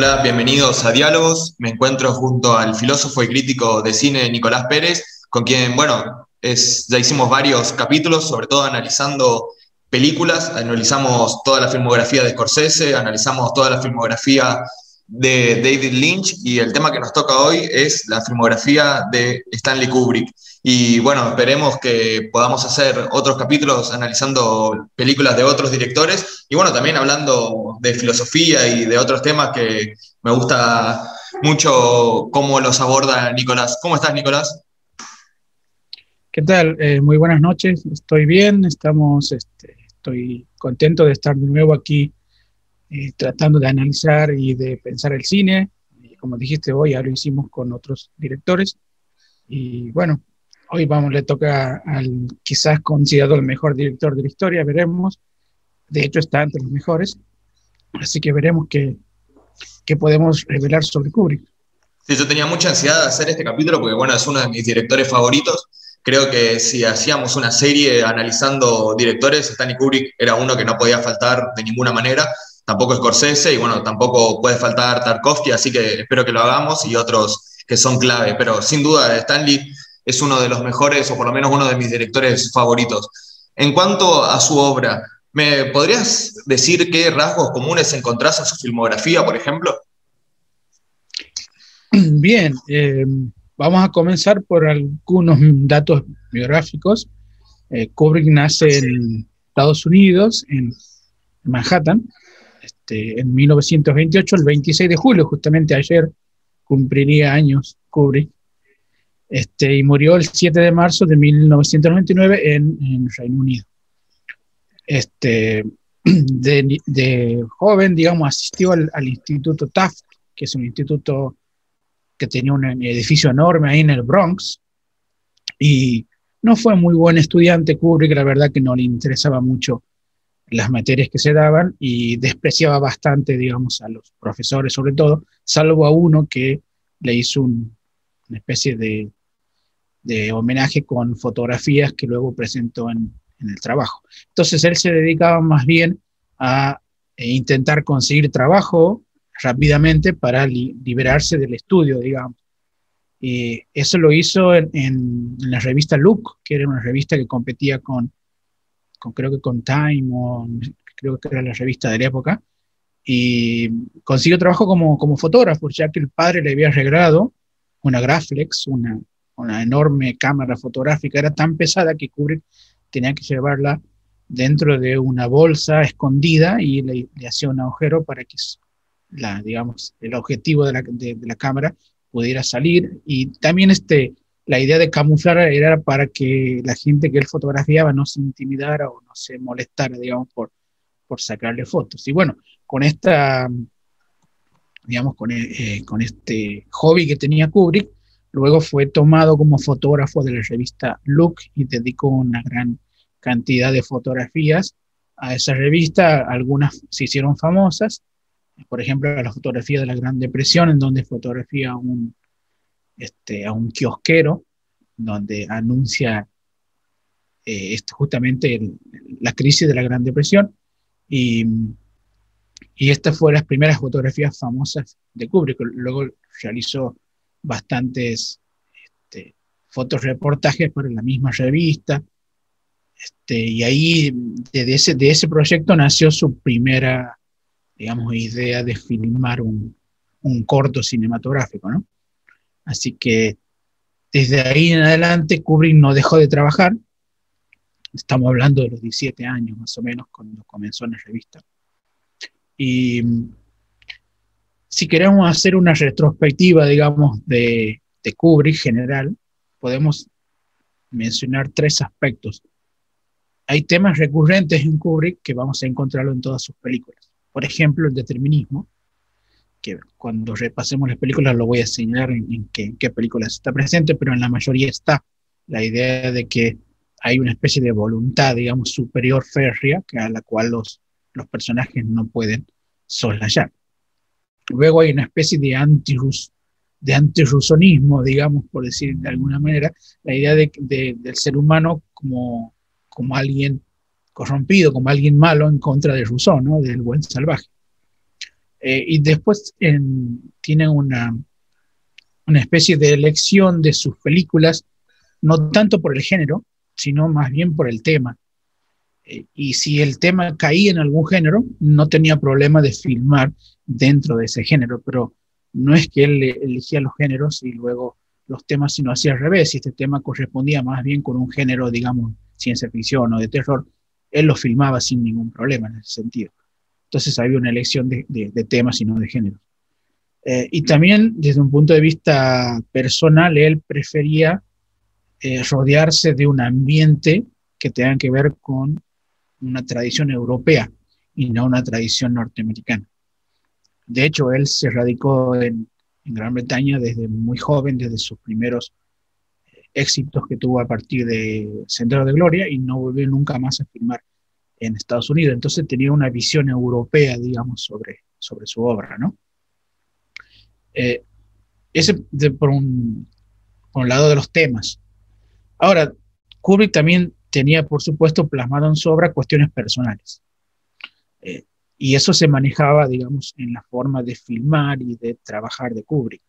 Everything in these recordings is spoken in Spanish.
Hola, bienvenidos a Diálogos. Me encuentro junto al filósofo y crítico de cine Nicolás Pérez, con quien, bueno, es, ya hicimos varios capítulos, sobre todo analizando películas, analizamos toda la filmografía de Scorsese, analizamos toda la filmografía de David Lynch y el tema que nos toca hoy es la filmografía de Stanley Kubrick. Y bueno, esperemos que podamos hacer otros capítulos analizando películas de otros directores y bueno, también hablando de filosofía y de otros temas que me gusta mucho cómo los aborda Nicolás. ¿Cómo estás, Nicolás? ¿Qué tal? Eh, muy buenas noches. Estoy bien, estamos, este, estoy contento de estar de nuevo aquí eh, tratando de analizar y de pensar el cine. Como dijiste hoy, ya lo hicimos con otros directores. Y bueno, Hoy vamos, le toca al quizás considerado el mejor director de la historia, veremos. De hecho, está entre los mejores. Así que veremos qué, qué podemos revelar sobre Kubrick. Sí, yo tenía mucha ansiedad de hacer este capítulo porque, bueno, es uno de mis directores favoritos. Creo que si hacíamos una serie analizando directores, Stanley Kubrick era uno que no podía faltar de ninguna manera. Tampoco Scorsese y, bueno, tampoco puede faltar Tarkovsky, así que espero que lo hagamos y otros que son clave. Pero sin duda, Stanley es uno de los mejores, o por lo menos uno de mis directores favoritos. En cuanto a su obra, ¿me podrías decir qué rasgos comunes encontrás en su filmografía, por ejemplo? Bien, eh, vamos a comenzar por algunos datos biográficos. Eh, Kubrick nace en Estados Unidos, en Manhattan, este, en 1928, el 26 de julio, justamente ayer cumpliría años Kubrick. Este, y murió el 7 de marzo de 1999 en, en Reino Unido. Este, de, joven, digamos, asistió al, Instituto Taft, que es un instituto que tenía un edificio enorme ahí en el Bronx, y no fue muy buen estudiante Kubrick, la verdad que no le interesaba mucho las materias que se daban y despreciaba bastante, digamos, a los profesores sobre todo, salvo a uno que le hizo una especie de de homenaje con fotografías que luego presentó en, el trabajo. Entonces él se dedicaba más bien a eh, intentar conseguir trabajo rápidamente para liberarse del estudio, digamos. Y eso lo hizo en, la revista Look, que era una revista que competía con, con, creo que con Time, o creo que era la revista de la época, y consiguió trabajo como, como fotógrafo, ya que el padre le había regalado una Graflex, una, una enorme cámara fotográfica, era tan pesada que Kubrick tenía que llevarla dentro de una bolsa escondida y le, hacía un agujero para que la, digamos, el objetivo de la, de, la, cámara pudiera salir. Y también este, la idea de camuflar era para que la gente que él fotografiaba no se intimidara o no se molestara, digamos, por, por sacarle fotos. Y bueno, con esta, digamos, con, eh, con este hobby que tenía Kubrick, Luego fue tomado como fotógrafo de la revista Look y dedicó una gran cantidad de fotografías a esa revista. Algunas se hicieron famosas, por ejemplo, la fotografía de la Gran Depresión, en donde fotografía a un, este, a un kiosquero, donde anuncia eh, justamente la crisis de la Gran Depresión. Y, y estas fueron las primeras fotografías famosas de Kubrick. Luego realizó bastantes este, fotoreportajes para la misma revista. Este, y ahí, de ese, de ese proyecto nació su primera, digamos, idea de filmar un, un corto cinematográfico, ¿no? Así que desde ahí en adelante Kubrick no dejó de trabajar. Estamos hablando de los 17 años más o menos cuando comenzó en la revista. Y si queremos hacer una retrospectiva, digamos, de, de Kubrick general, podemos mencionar tres aspectos. Hay temas recurrentes en Kubrick que vamos a encontrarlo en todas sus películas. Por ejemplo, el determinismo, que cuando repasemos las películas lo voy a señalar en, qué, qué, películas está presente, pero en la mayoría está la idea de que hay una especie de voluntad, digamos, superior férrea, que a la cual los, los personajes no pueden soslayar. Luego hay una especie de antirus, de digamos, por decir de alguna manera, la idea de, del ser humano como, como alguien corrompido, como alguien malo en contra de Rousseau, ¿no? del buen salvaje. Eh, y después tiene una, una especie de elección de sus películas, no tanto por el género, sino más bien por el tema. Eh, y si el tema caía en algún género, no tenía problema de filmar dentro de ese género, pero no es que él elegía los géneros y luego los temas, sino hacía al revés. Si este tema correspondía más bien con un género, digamos, ciencia ficción o de terror, él lo filmaba sin ningún problema en ese sentido. Entonces había una elección de, temas y no de género. Eh, y también desde un punto de vista personal, él prefería eh, rodearse de un ambiente que tenga que ver con una tradición europea y no una tradición norteamericana. De hecho, él se radicó en, Gran Bretaña desde muy joven, desde sus primeros eh, éxitos que tuvo a partir de Sendero de Gloria y no volvió nunca más a filmar en Estados Unidos. Entonces tenía una visión europea, digamos, sobre, sobre su obra, ¿no? Eh, ese por, un, por un lado de los temas. Ahora, Kubrick también tenía, por supuesto, plasmado en su obra cuestiones personales. Y eso se manejaba, digamos, en la forma de filmar y de trabajar de Kubrick.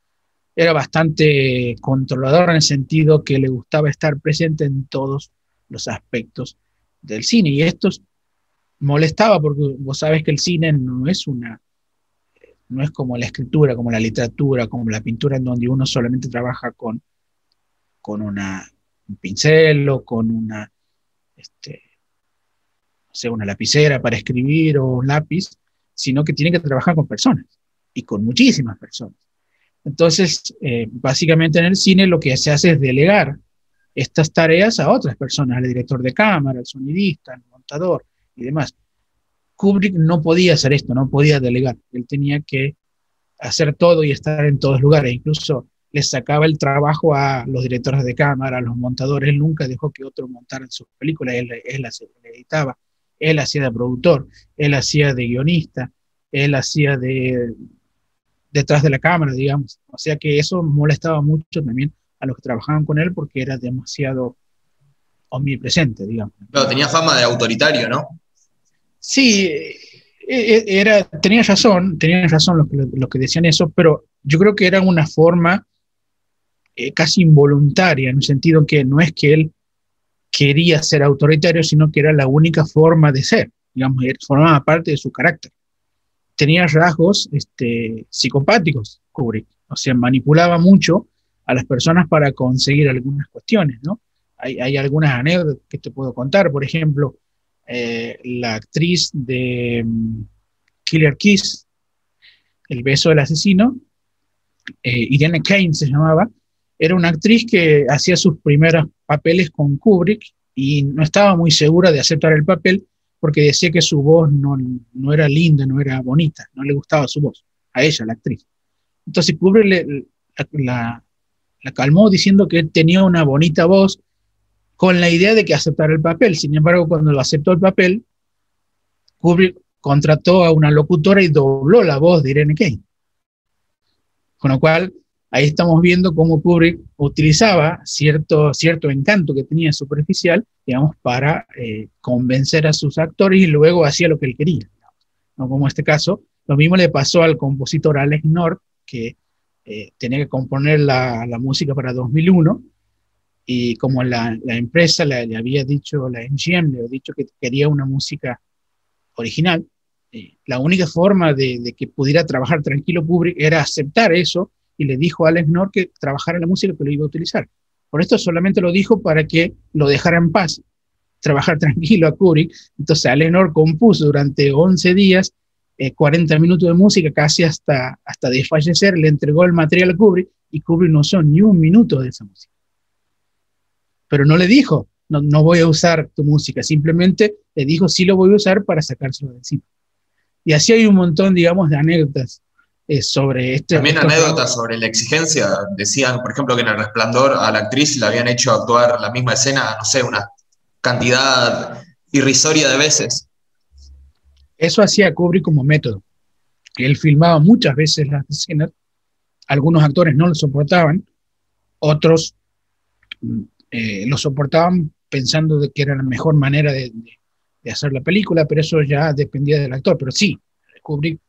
Era bastante controlador en el sentido que le gustaba estar presente en todos los aspectos del cine. Y esto molestaba porque vos sabes que el cine no es una, no es como la escritura, como la literatura, como la pintura, en donde uno solamente trabaja con, con una, un pincel o con una este, sea, una lapicera para escribir o un lápiz, sino que tiene que trabajar con personas y con muchísimas personas. Entonces, eh, básicamente en el cine lo que se hace es delegar estas tareas a otras personas, al director de cámara, al sonidista, al montador y demás. Kubrick no podía hacer esto, no podía delegar. Él tenía que hacer todo y estar en todos lugares. Incluso les sacaba el trabajo a los directores de cámara, a los montadores. Él nunca dejó que otro montara sus películas, él las editaba. Él hacía de productor, él hacía de guionista, él hacía de detrás de la cámara, digamos. O sea que eso molestaba mucho también a los que trabajaban con él porque era demasiado omnipresente, digamos. Pero tenía fama de autoritario, ¿no? Sí, e, e, era, tenía razón, tenía razón los que, los que decían eso, pero yo creo que era una forma eh, casi involuntaria, en el sentido que no es que él quería ser autoritario, sino que era la única forma de ser, digamos, formaba parte de su carácter. Tenía rasgos este, psicopáticos, Kubrick, o sea, manipulaba mucho a las personas para conseguir algunas cuestiones, ¿no? Hay, algunas anécdotas que te puedo contar, por ejemplo, eh, la actriz de mm, Killer Kiss, El beso del asesino, eh, Irene Kane se llamaba, era una actriz que hacía sus primeros papeles con Kubrick y no estaba muy segura de aceptar el papel porque decía que su voz no, no era linda, no era bonita, no le gustaba su voz, a ella, la actriz. Entonces Kubrick la, la, calmó diciendo que tenía una bonita voz con la idea de que aceptara el papel. Sin embargo, cuando lo aceptó el papel, Kubrick contrató a una locutora y dobló la voz de Irene Kane. Con lo cual, ahí estamos viendo cómo Kubrick utilizaba cierto, cierto encanto que tenía superficial, digamos, para eh, convencer a sus actores y luego hacía lo que él quería. Como en este caso, lo mismo le pasó al compositor Alex North, que eh, tenía que componer la, la, música para 2001, y como la, la empresa le, le, había dicho, la MGM le había dicho que quería una música original, eh, la única forma de, de, que pudiera trabajar tranquilo Kubrick era aceptar eso y le dijo a Alex North que trabajara la música que lo iba a utilizar. Por esto solamente lo dijo para que lo dejara en paz, trabajar tranquilo a Kubrick. Entonces Alex North compuso durante 11 días 40 eh, minutos de música, casi hasta, hasta desfallecer, le entregó el material a Kubrick y Kubrick no usó ni un minuto de esa música. Pero no le dijo, no, no voy a usar tu música, simplemente le dijo, sí lo voy a usar para sacárselo de encima. Y así hay un montón, digamos, de anécdotas eh, sobre este... También anécdotas sobre la exigencia. Decían, por ejemplo, que en El Resplandor a la actriz le habían hecho actuar la misma escena, no sé, una cantidad irrisoria de veces. Eso hacía Kubrick como método. Él filmaba muchas veces las escenas, algunos actores no lo soportaban, otros mm, eh, lo soportaban pensando de que era la mejor manera de, de, hacer la película, pero eso ya dependía del actor. Pero sí, Kubrick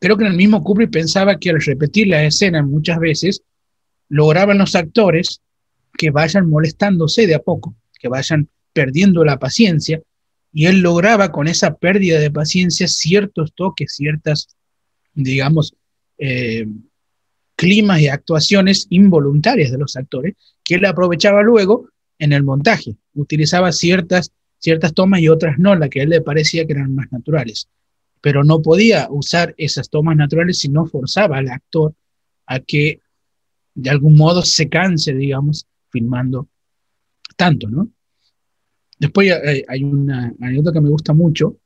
creo que en el mismo Kubrick pensaba que al repetir la escena muchas veces, lograban los actores que vayan molestándose de a poco, que vayan perdiendo la paciencia, y él lograba con esa pérdida de paciencia ciertos toques, ciertas, digamos, eh, climas y actuaciones involuntarias de los actores, que él aprovechaba luego en el montaje. Utilizaba ciertas, ciertas tomas y otras no, las que a él le parecía que eran más naturales. Pero no podía usar esas tomas naturales si no forzaba al actor a que de algún modo se canse, digamos, filmando tanto, ¿no? Después hay, una anécdota que me gusta mucho,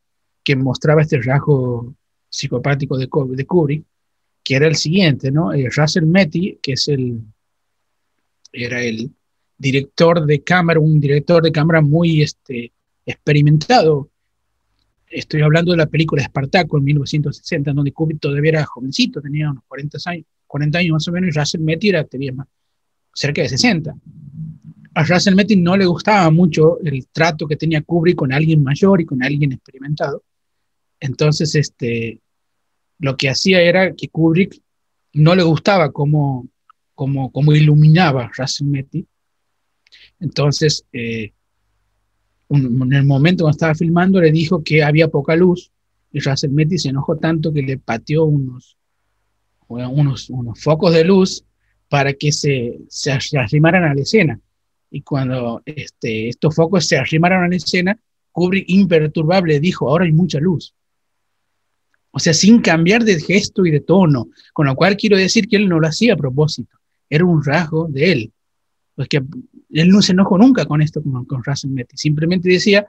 que mostraba este rasgo psicopático de, de Kubrick, que era el siguiente, ¿no? Eh, Russell Metty, que es el, era el director de cámara, un director de cámara muy este, experimentado. Estoy hablando de la película Espartaco en 1960, donde Kubrick todavía era jovencito, tenía unos 40 años, 40 años más o menos, y Russell Metty era, tenía más, cerca de 60. A Russell Metty no le gustaba mucho el trato que tenía Kubrick con alguien mayor y con alguien experimentado. Entonces, este, lo que hacía era que Kubrick no le gustaba cómo, cómo, cómo iluminaba Russell Metty. Entonces, eh, en el momento cuando estaba filmando, le dijo que había poca luz y Russell Metty se enojó tanto que le pateó unos, unos, unos focos de luz para que se, se, arrimaran a la escena. Y cuando este, estos focos se arrimaron a la escena, Kubrick imperturbable dijo, ahora hay mucha luz. O sea, sin cambiar de gesto y de tono, con lo cual quiero decir que él no lo hacía a propósito, era un rasgo de él. Pues que él no se enojó nunca con esto, con, con Russell Metty, simplemente decía,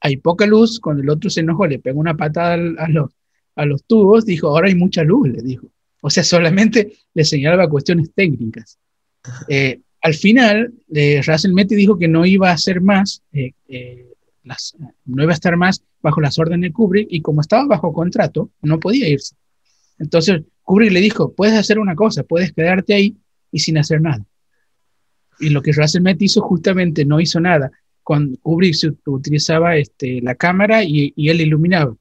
hay poca luz, cuando el otro se enojó, le pegó una patada a los, a los tubos, dijo, ahora hay mucha luz, le dijo. O sea, solamente le señalaba cuestiones técnicas. Eh, al final, eh, Russell Metty dijo que no iba a hacer más, eh, las, no iba a estar más bajo las órdenes de Kubrick y como estaba bajo contrato, no podía irse. Entonces Kubrick le dijo, puedes hacer una cosa, puedes quedarte ahí y sin hacer nada. Y lo que Russell hizo justamente no hizo nada. Cuando Kubrick utilizaba este, la cámara y, él iluminaba.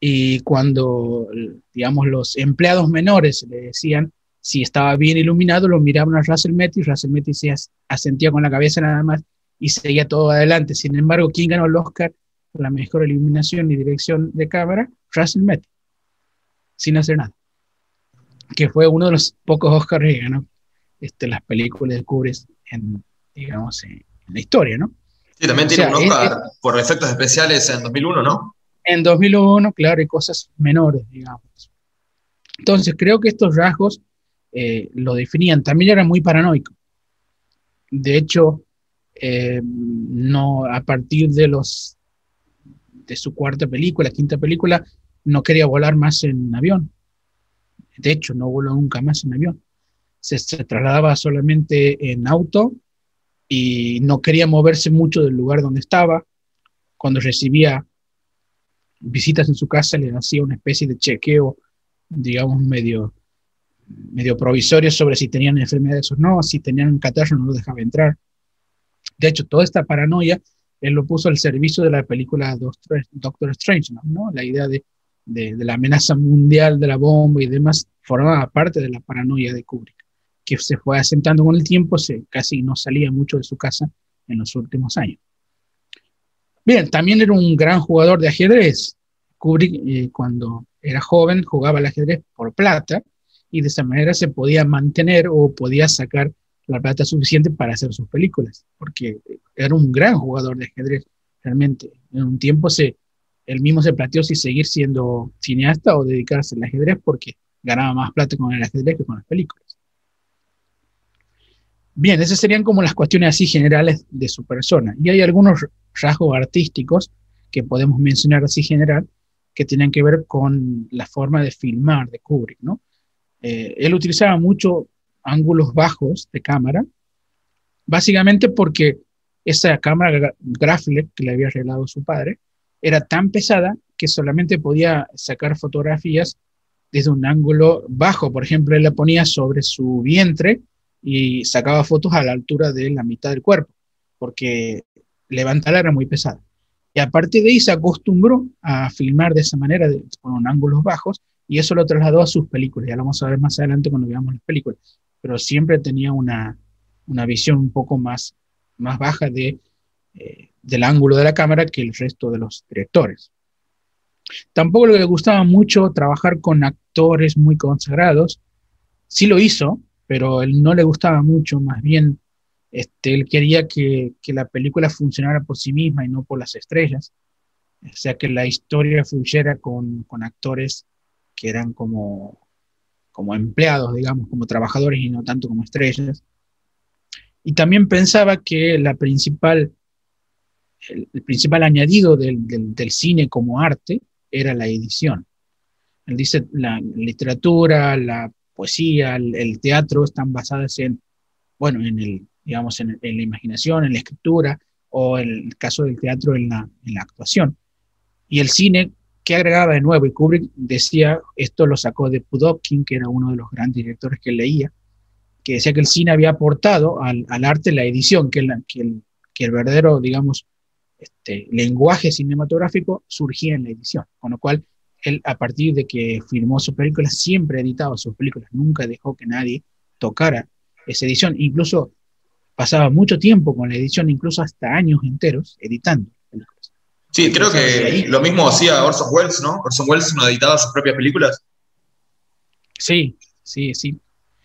Y cuando, digamos, los empleados menores le decían si estaba bien iluminado, lo miraban a Russell Metty Russell Metty se asentía con la cabeza nada más y seguía todo adelante. Sin embargo, ¿quién ganó el Oscar la mejor iluminación y dirección de cámara, Russell Metty, sin hacer nada. Que fue uno de los pocos Oscars que ganó este, las películas de Kubrick en, digamos, en, la historia, ¿no? Sí, también tiene un Oscar por efectos especiales en 2001, ¿no? En 2001, claro, y cosas menores, digamos. Entonces, creo que estos rasgos eh, lo definían. También era muy paranoico. De hecho, eh, no a partir de los de su cuarta película, quinta película, no quería volar más en avión. De hecho, no voló nunca más en avión. Se, trasladaba solamente en auto y no quería moverse mucho del lugar donde estaba. Cuando recibía visitas en su casa, le hacía una especie de chequeo, digamos, medio, medio provisorio sobre si tenían enfermedades o no, si tenían un no lo dejaba entrar. De hecho, toda esta paranoia él lo puso al servicio de la película Doctor Strange, ¿no? La idea de, de, la amenaza mundial de la bomba y demás formaba parte de la paranoia de Kubrick, que se fue asentando con el tiempo, se, casi no salía mucho de su casa en los últimos años. Bien, también era un gran jugador de ajedrez. Kubrick, eh, cuando era joven, jugaba al ajedrez por plata y de esa manera se podía mantener o podía sacar la plata suficiente para hacer sus películas, porque era un gran jugador de ajedrez, realmente. En un tiempo se, él mismo se planteó si seguir siendo cineasta o dedicarse al ajedrez, porque ganaba más plata con el ajedrez que con las películas. Bien, esas serían como las cuestiones así generales de su persona. Y hay algunos rasgos artísticos que podemos mencionar así general, que tienen que ver con la forma de filmar de Kubrick, ¿no? Eh, él utilizaba mucho ángulos bajos de cámara, básicamente porque esa cámara Graflex que le había regalado su padre era tan pesada que solamente podía sacar fotografías desde un ángulo bajo. Por ejemplo, él la ponía sobre su vientre y sacaba fotos a la altura de la mitad del cuerpo, porque levantarla era muy pesada. Y aparte de ahí se acostumbró a filmar de esa manera, con ángulos bajos, y eso lo trasladó a sus películas, ya lo vamos a ver más adelante cuando veamos las películas, pero siempre tenía una, una visión un poco más, más baja de, eh, del ángulo de la cámara que el resto de los directores. Tampoco le gustaba mucho trabajar con actores muy consagrados, sí lo hizo, pero él no le gustaba mucho, más bien este, él quería que, que, la película funcionara por sí misma y no por las estrellas. O sea, que la historia fluyera con, con actores que eran como, como empleados, digamos, como trabajadores y no tanto como estrellas. Y también pensaba que la principal, el, principal añadido del, del, del, cine como arte era la edición. Él dice, la literatura, la poesía, el, el teatro están basadas en, bueno, en el, digamos, en, en, la imaginación, en la escritura, o en el caso del teatro, en la, en la actuación. Y el cine, ¿qué agregaba de nuevo? Y Kubrick decía, esto lo sacó de Pudovkin, que era uno de los grandes directores que leía, que decía que el cine había aportado al, arte la edición, que, que, el, que verdadero, digamos, este, lenguaje cinematográfico surgía en la edición, con lo cual él a partir de que filmó sus películas siempre editaba sus películas, nunca dejó que nadie tocara esa edición, incluso pasaba mucho tiempo con la edición, incluso hasta años enteros editando películas. Sí, creo que lo mismo hacía Orson Welles, ¿no? Orson Welles no editaba sus propias películas. Sí, sí, sí.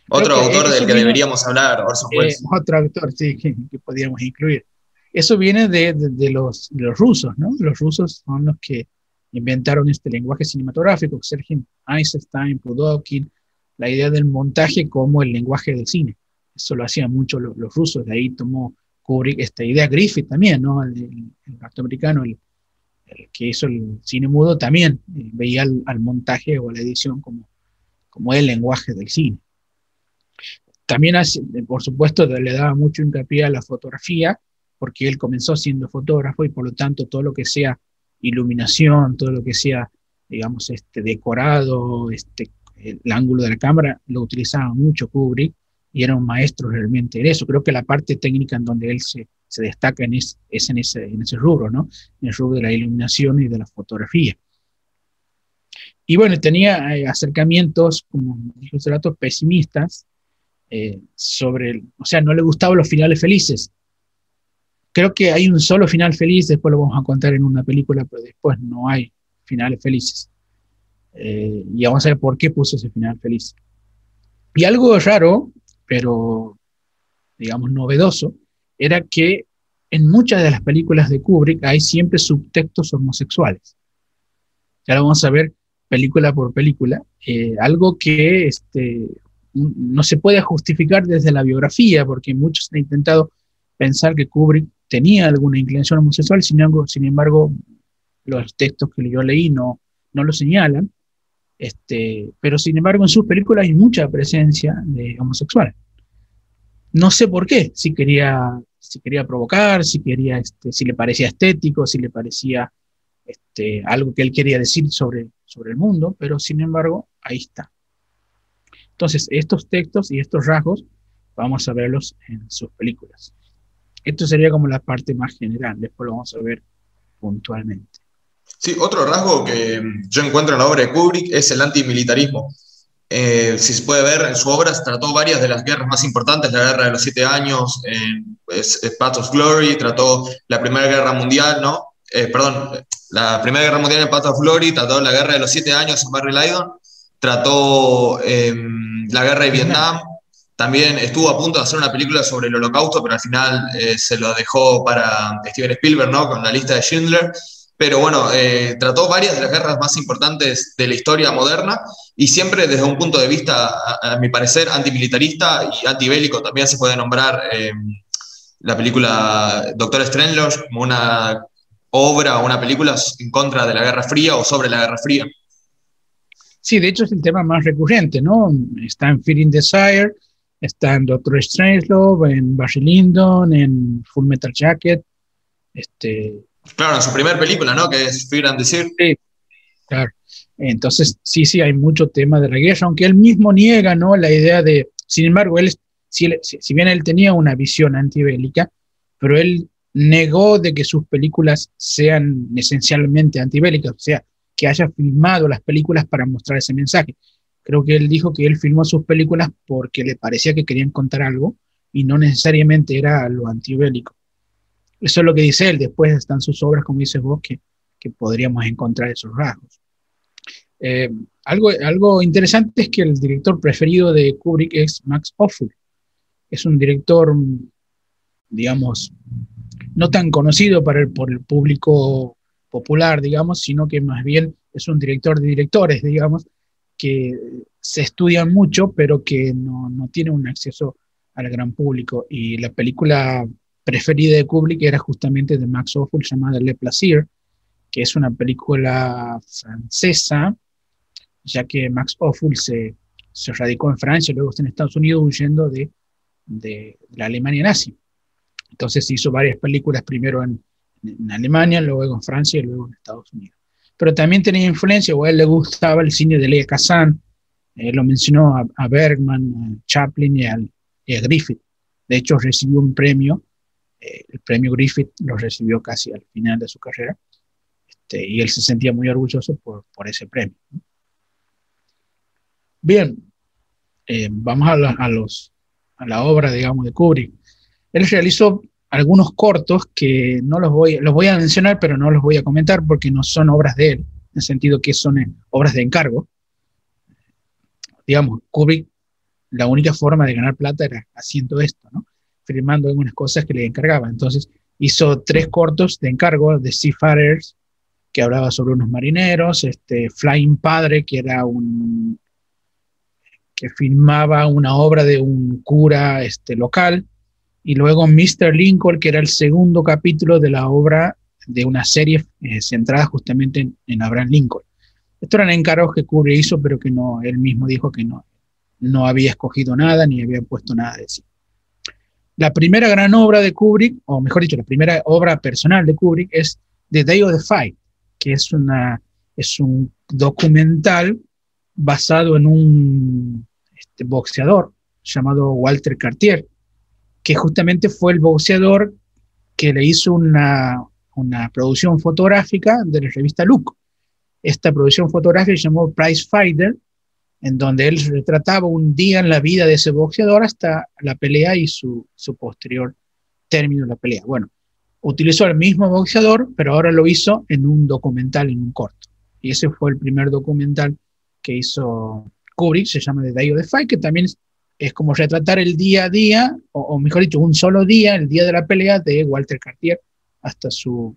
Otro autor del que viene, deberíamos hablar, Orson Welles. Eh, otro autor, sí, que, que podríamos incluir. Eso viene de, de, de, los, de, los, rusos, ¿no? Los rusos son los que inventaron este lenguaje cinematográfico, Sergei Eisenstein, Pudovkin, la idea del montaje como el lenguaje del cine. Eso lo hacían mucho los, rusos, de ahí tomó Kubrick esta idea, Griffith también, ¿no? El, el, el norteamericano, el, que hizo el cine mudo, también eh, veía al, al, montaje o a la edición como, como el lenguaje del cine. También, hace, por supuesto, le daba mucho hincapié a la fotografía, porque él comenzó siendo fotógrafo y por lo tanto todo lo que sea iluminación, todo lo que sea, digamos, este decorado, este, el ángulo de la cámara, lo utilizaba mucho Kubrick y era un maestro realmente en eso. Creo que la parte técnica en donde él se, se destaca es, es en, ese, en ese rubro, ¿no? En el rubro de la iluminación y de la fotografía. Y bueno, tenía eh, acercamientos, como dijo hace rato, pesimistas eh, sobre, el, o sea, no le gustaban los finales felices. Creo que hay un solo final feliz, después lo vamos a contar en una película, pero después no hay finales felices. Eh, y vamos a ver por qué puso ese final feliz. Y algo raro, pero digamos novedoso, era que en muchas de las películas de Kubrick hay siempre subtextos homosexuales. Ya lo vamos a ver película por película, eh, algo que este, no se puede justificar desde la biografía, porque muchos han intentado pensar que Kubrick tenía alguna inclinación homosexual, sin embargo, sin embargo los textos que yo leí no, no lo señalan, este, pero sin embargo en sus películas hay mucha presencia de homosexuales. No sé por qué, si quería, si quería provocar, si, quería, este, si le parecía estético, si le parecía este, algo que él quería decir sobre, sobre el mundo, pero sin embargo ahí está. Entonces, estos textos y estos rasgos vamos a verlos en sus películas. Esto sería como la parte más general, después lo vamos a ver puntualmente. Sí, otro rasgo que yo encuentro en la obra de Kubrick es el antimilitarismo. Eh, si se puede ver en su obra, trató varias de las guerras más importantes, la guerra de los siete años, eh, Path of Glory, trató la Primera Guerra Mundial, ¿no? Eh, perdón, la Primera Guerra Mundial en Path of Glory, trató la guerra de los siete años en Barry Lyndon, trató la guerra de Vietnam, también estuvo a punto de hacer una película sobre el holocausto, pero al final eh, se lo dejó para Steven Spielberg, ¿no? Con la lista de Schindler. Pero bueno, eh, trató varias de las guerras más importantes de la historia moderna y siempre desde un punto de vista, a, a mi parecer, antimilitarista y antibélico. También se puede nombrar eh, la película Doctor Strangelove como una obra o una película en contra de la Guerra Fría o sobre la Guerra Fría. Sí, de hecho es el tema más recurrente, ¿no? Está en Feeling Desire, Está en Doctor Strangelove, en Barry Lyndon, en Full Metal Jacket. Este, claro, en su primera película, ¿no? Que es Fear and Desire. Sí, claro. Entonces, sí, sí, hay mucho tema de la guerra, aunque él mismo niega, ¿no? La idea de, sin embargo, él, si, si bien él tenía una visión antibélica, pero él negó de que sus películas sean esencialmente antibélicas, o sea, que haya filmado las películas para mostrar ese mensaje. Creo que él dijo que él filmó sus películas porque le parecía que querían contar algo y no necesariamente era lo antibélico. Eso es lo que dice él. Después están sus obras, como dices vos, que, que podríamos encontrar esos rasgos. Eh, algo, algo interesante es que el director preferido de Kubrick es Max Ophüls. Es un director, digamos, no tan conocido para el, por el público popular, digamos, sino que más bien es un director de directores, digamos, que se estudian mucho, pero que no, no tienen un acceso al gran público. Y la película preferida de Kubrick era justamente de Max Ophüls llamada Le Plaisir, que es una película francesa ya que Max Ophüls se, se radicó en Francia, luego está en Estados Unidos huyendo de, de, la Alemania nazi. Entonces hizo varias películas, primero en, en, Alemania, luego en Francia y luego en Estados Unidos. Pero también tenía influencia, o a él le gustaba el cine de Lea Kazan, él lo mencionó a, Bergman, a Chaplin y a, Griffith. De hecho, recibió un premio, eh, el premio Griffith lo recibió casi al final de su carrera, este, y él se sentía muy orgulloso por, por ese premio. Bien, eh, vamos a la, los, a la obra, digamos, de Kubrick. Él realizó algunos cortos que no los voy, los voy a mencionar, pero no los voy a comentar porque no son obras de él, en el sentido que son eh, obras de encargo. Digamos, Kubrick, la única forma de ganar plata era haciendo esto, ¿no? Firmando algunas cosas que le encargaba. Entonces, hizo tres cortos de encargo de Seafarers, que hablaba sobre unos marineros, este, Flying Padre, que era un que filmaba una obra de un cura este, local, y luego Mr. Lincoln, que era el segundo capítulo de la obra de una serie eh, centrada justamente en, Abraham Lincoln. Estos eran encargos que Kubrick hizo, pero que no, él mismo dijo que no, no había escogido nada ni había puesto nada de sí. La primera gran obra de Kubrick, o mejor dicho, la primera obra personal de Kubrick es The Day of the Fight, que es, una, es un documental basado en un este boxeador llamado Walter Cartier, que justamente fue el boxeador que le hizo una, una producción fotográfica de la revista Look. Esta producción fotográfica se llamó Prize Fighter, en donde él retrataba un día en la vida de ese boxeador hasta la pelea y su, su posterior término de la pelea. Bueno, utilizó el mismo boxeador, pero ahora lo hizo en un documental, en un corto. Y ese fue el primer documental que hizo Kubrick, se llama The Day of the Fight, que también es, como retratar el día a día, o, mejor dicho, un solo día, el día de la pelea de Walter Cartier hasta su,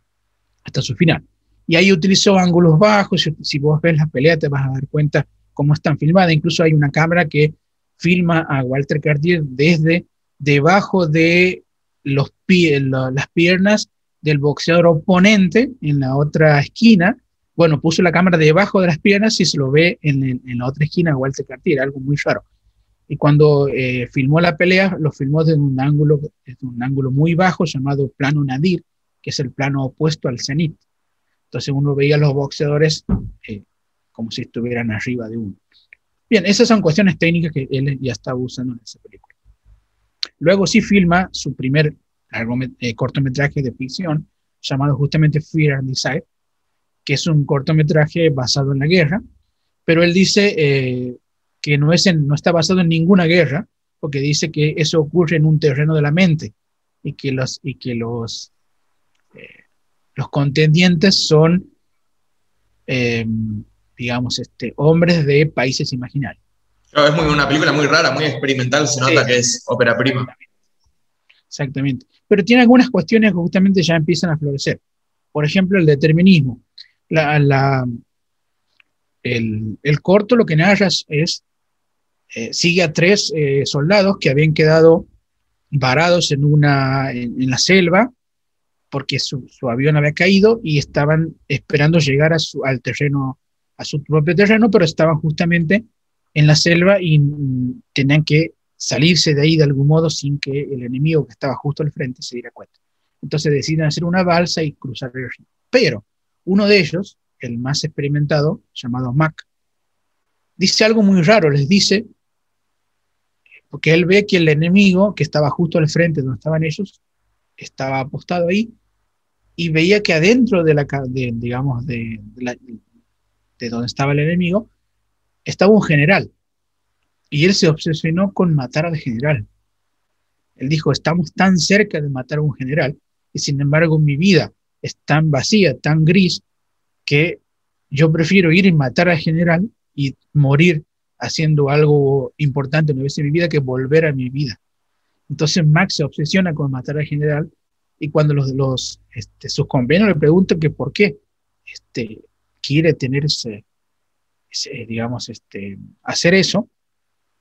hasta su final. Y ahí utilizó ángulos bajos, si, vos ves la pelea te vas a dar cuenta cómo están filmadas, incluso hay una cámara que filma a Walter Cartier desde debajo de los las piernas del boxeador oponente en la otra esquina bueno, puso la cámara debajo de las piernas y se lo ve en, la otra esquina de Walter Cartier, algo muy raro. Y cuando eh, filmó la pelea, lo filmó desde un ángulo, desde un ángulo muy bajo llamado plano nadir, que es el plano opuesto al cenit. Entonces uno veía a los boxeadores eh, como si estuvieran arriba de uno. Bien, esas son cuestiones técnicas que él ya estaba usando en esa película. Luego sí filma su primer eh, cortometraje de ficción, llamado justamente Fear and Desire, que es un cortometraje basado en la guerra, pero él dice eh, que no, es no está basado en ninguna guerra, porque dice que eso ocurre en un terreno de la mente y que los, y que los, eh, los contendientes son, eh, digamos, este, hombres de países imaginarios. es muy, una película muy rara, muy experimental, se nota que es ópera prima. Exactamente. Pero tiene algunas cuestiones que justamente ya empiezan a florecer. Por ejemplo, el determinismo la, el, corto lo que narra es, eh, sigue a tres eh, soldados que habían quedado varados en, una, en, la selva porque su, avión había caído y estaban esperando llegar a su, al terreno, a su propio terreno, pero estaban justamente en la selva y tenían que salirse de ahí de algún modo sin que el enemigo que estaba justo al frente se diera cuenta. Entonces deciden hacer una balsa y cruzar el río. Pero uno de ellos, el más experimentado, llamado Mac, dice algo muy raro, les dice, porque él ve que el enemigo que estaba justo al frente donde estaban ellos, estaba apostado ahí, y veía que adentro de la, digamos, de, de donde estaba el enemigo, estaba un general. Y él se obsesionó con matar al general. Él dijo, estamos tan cerca de matar a un general, y sin embargo mi vida es tan vacía, tan gris, que yo prefiero ir y matar al general y morir haciendo algo importante una vez en mi vida que volver a mi vida. Entonces Max se obsesiona con matar al general y cuando los, los este, sus convenios le preguntan que por qué este, quiere tener ese, digamos, este, hacer eso,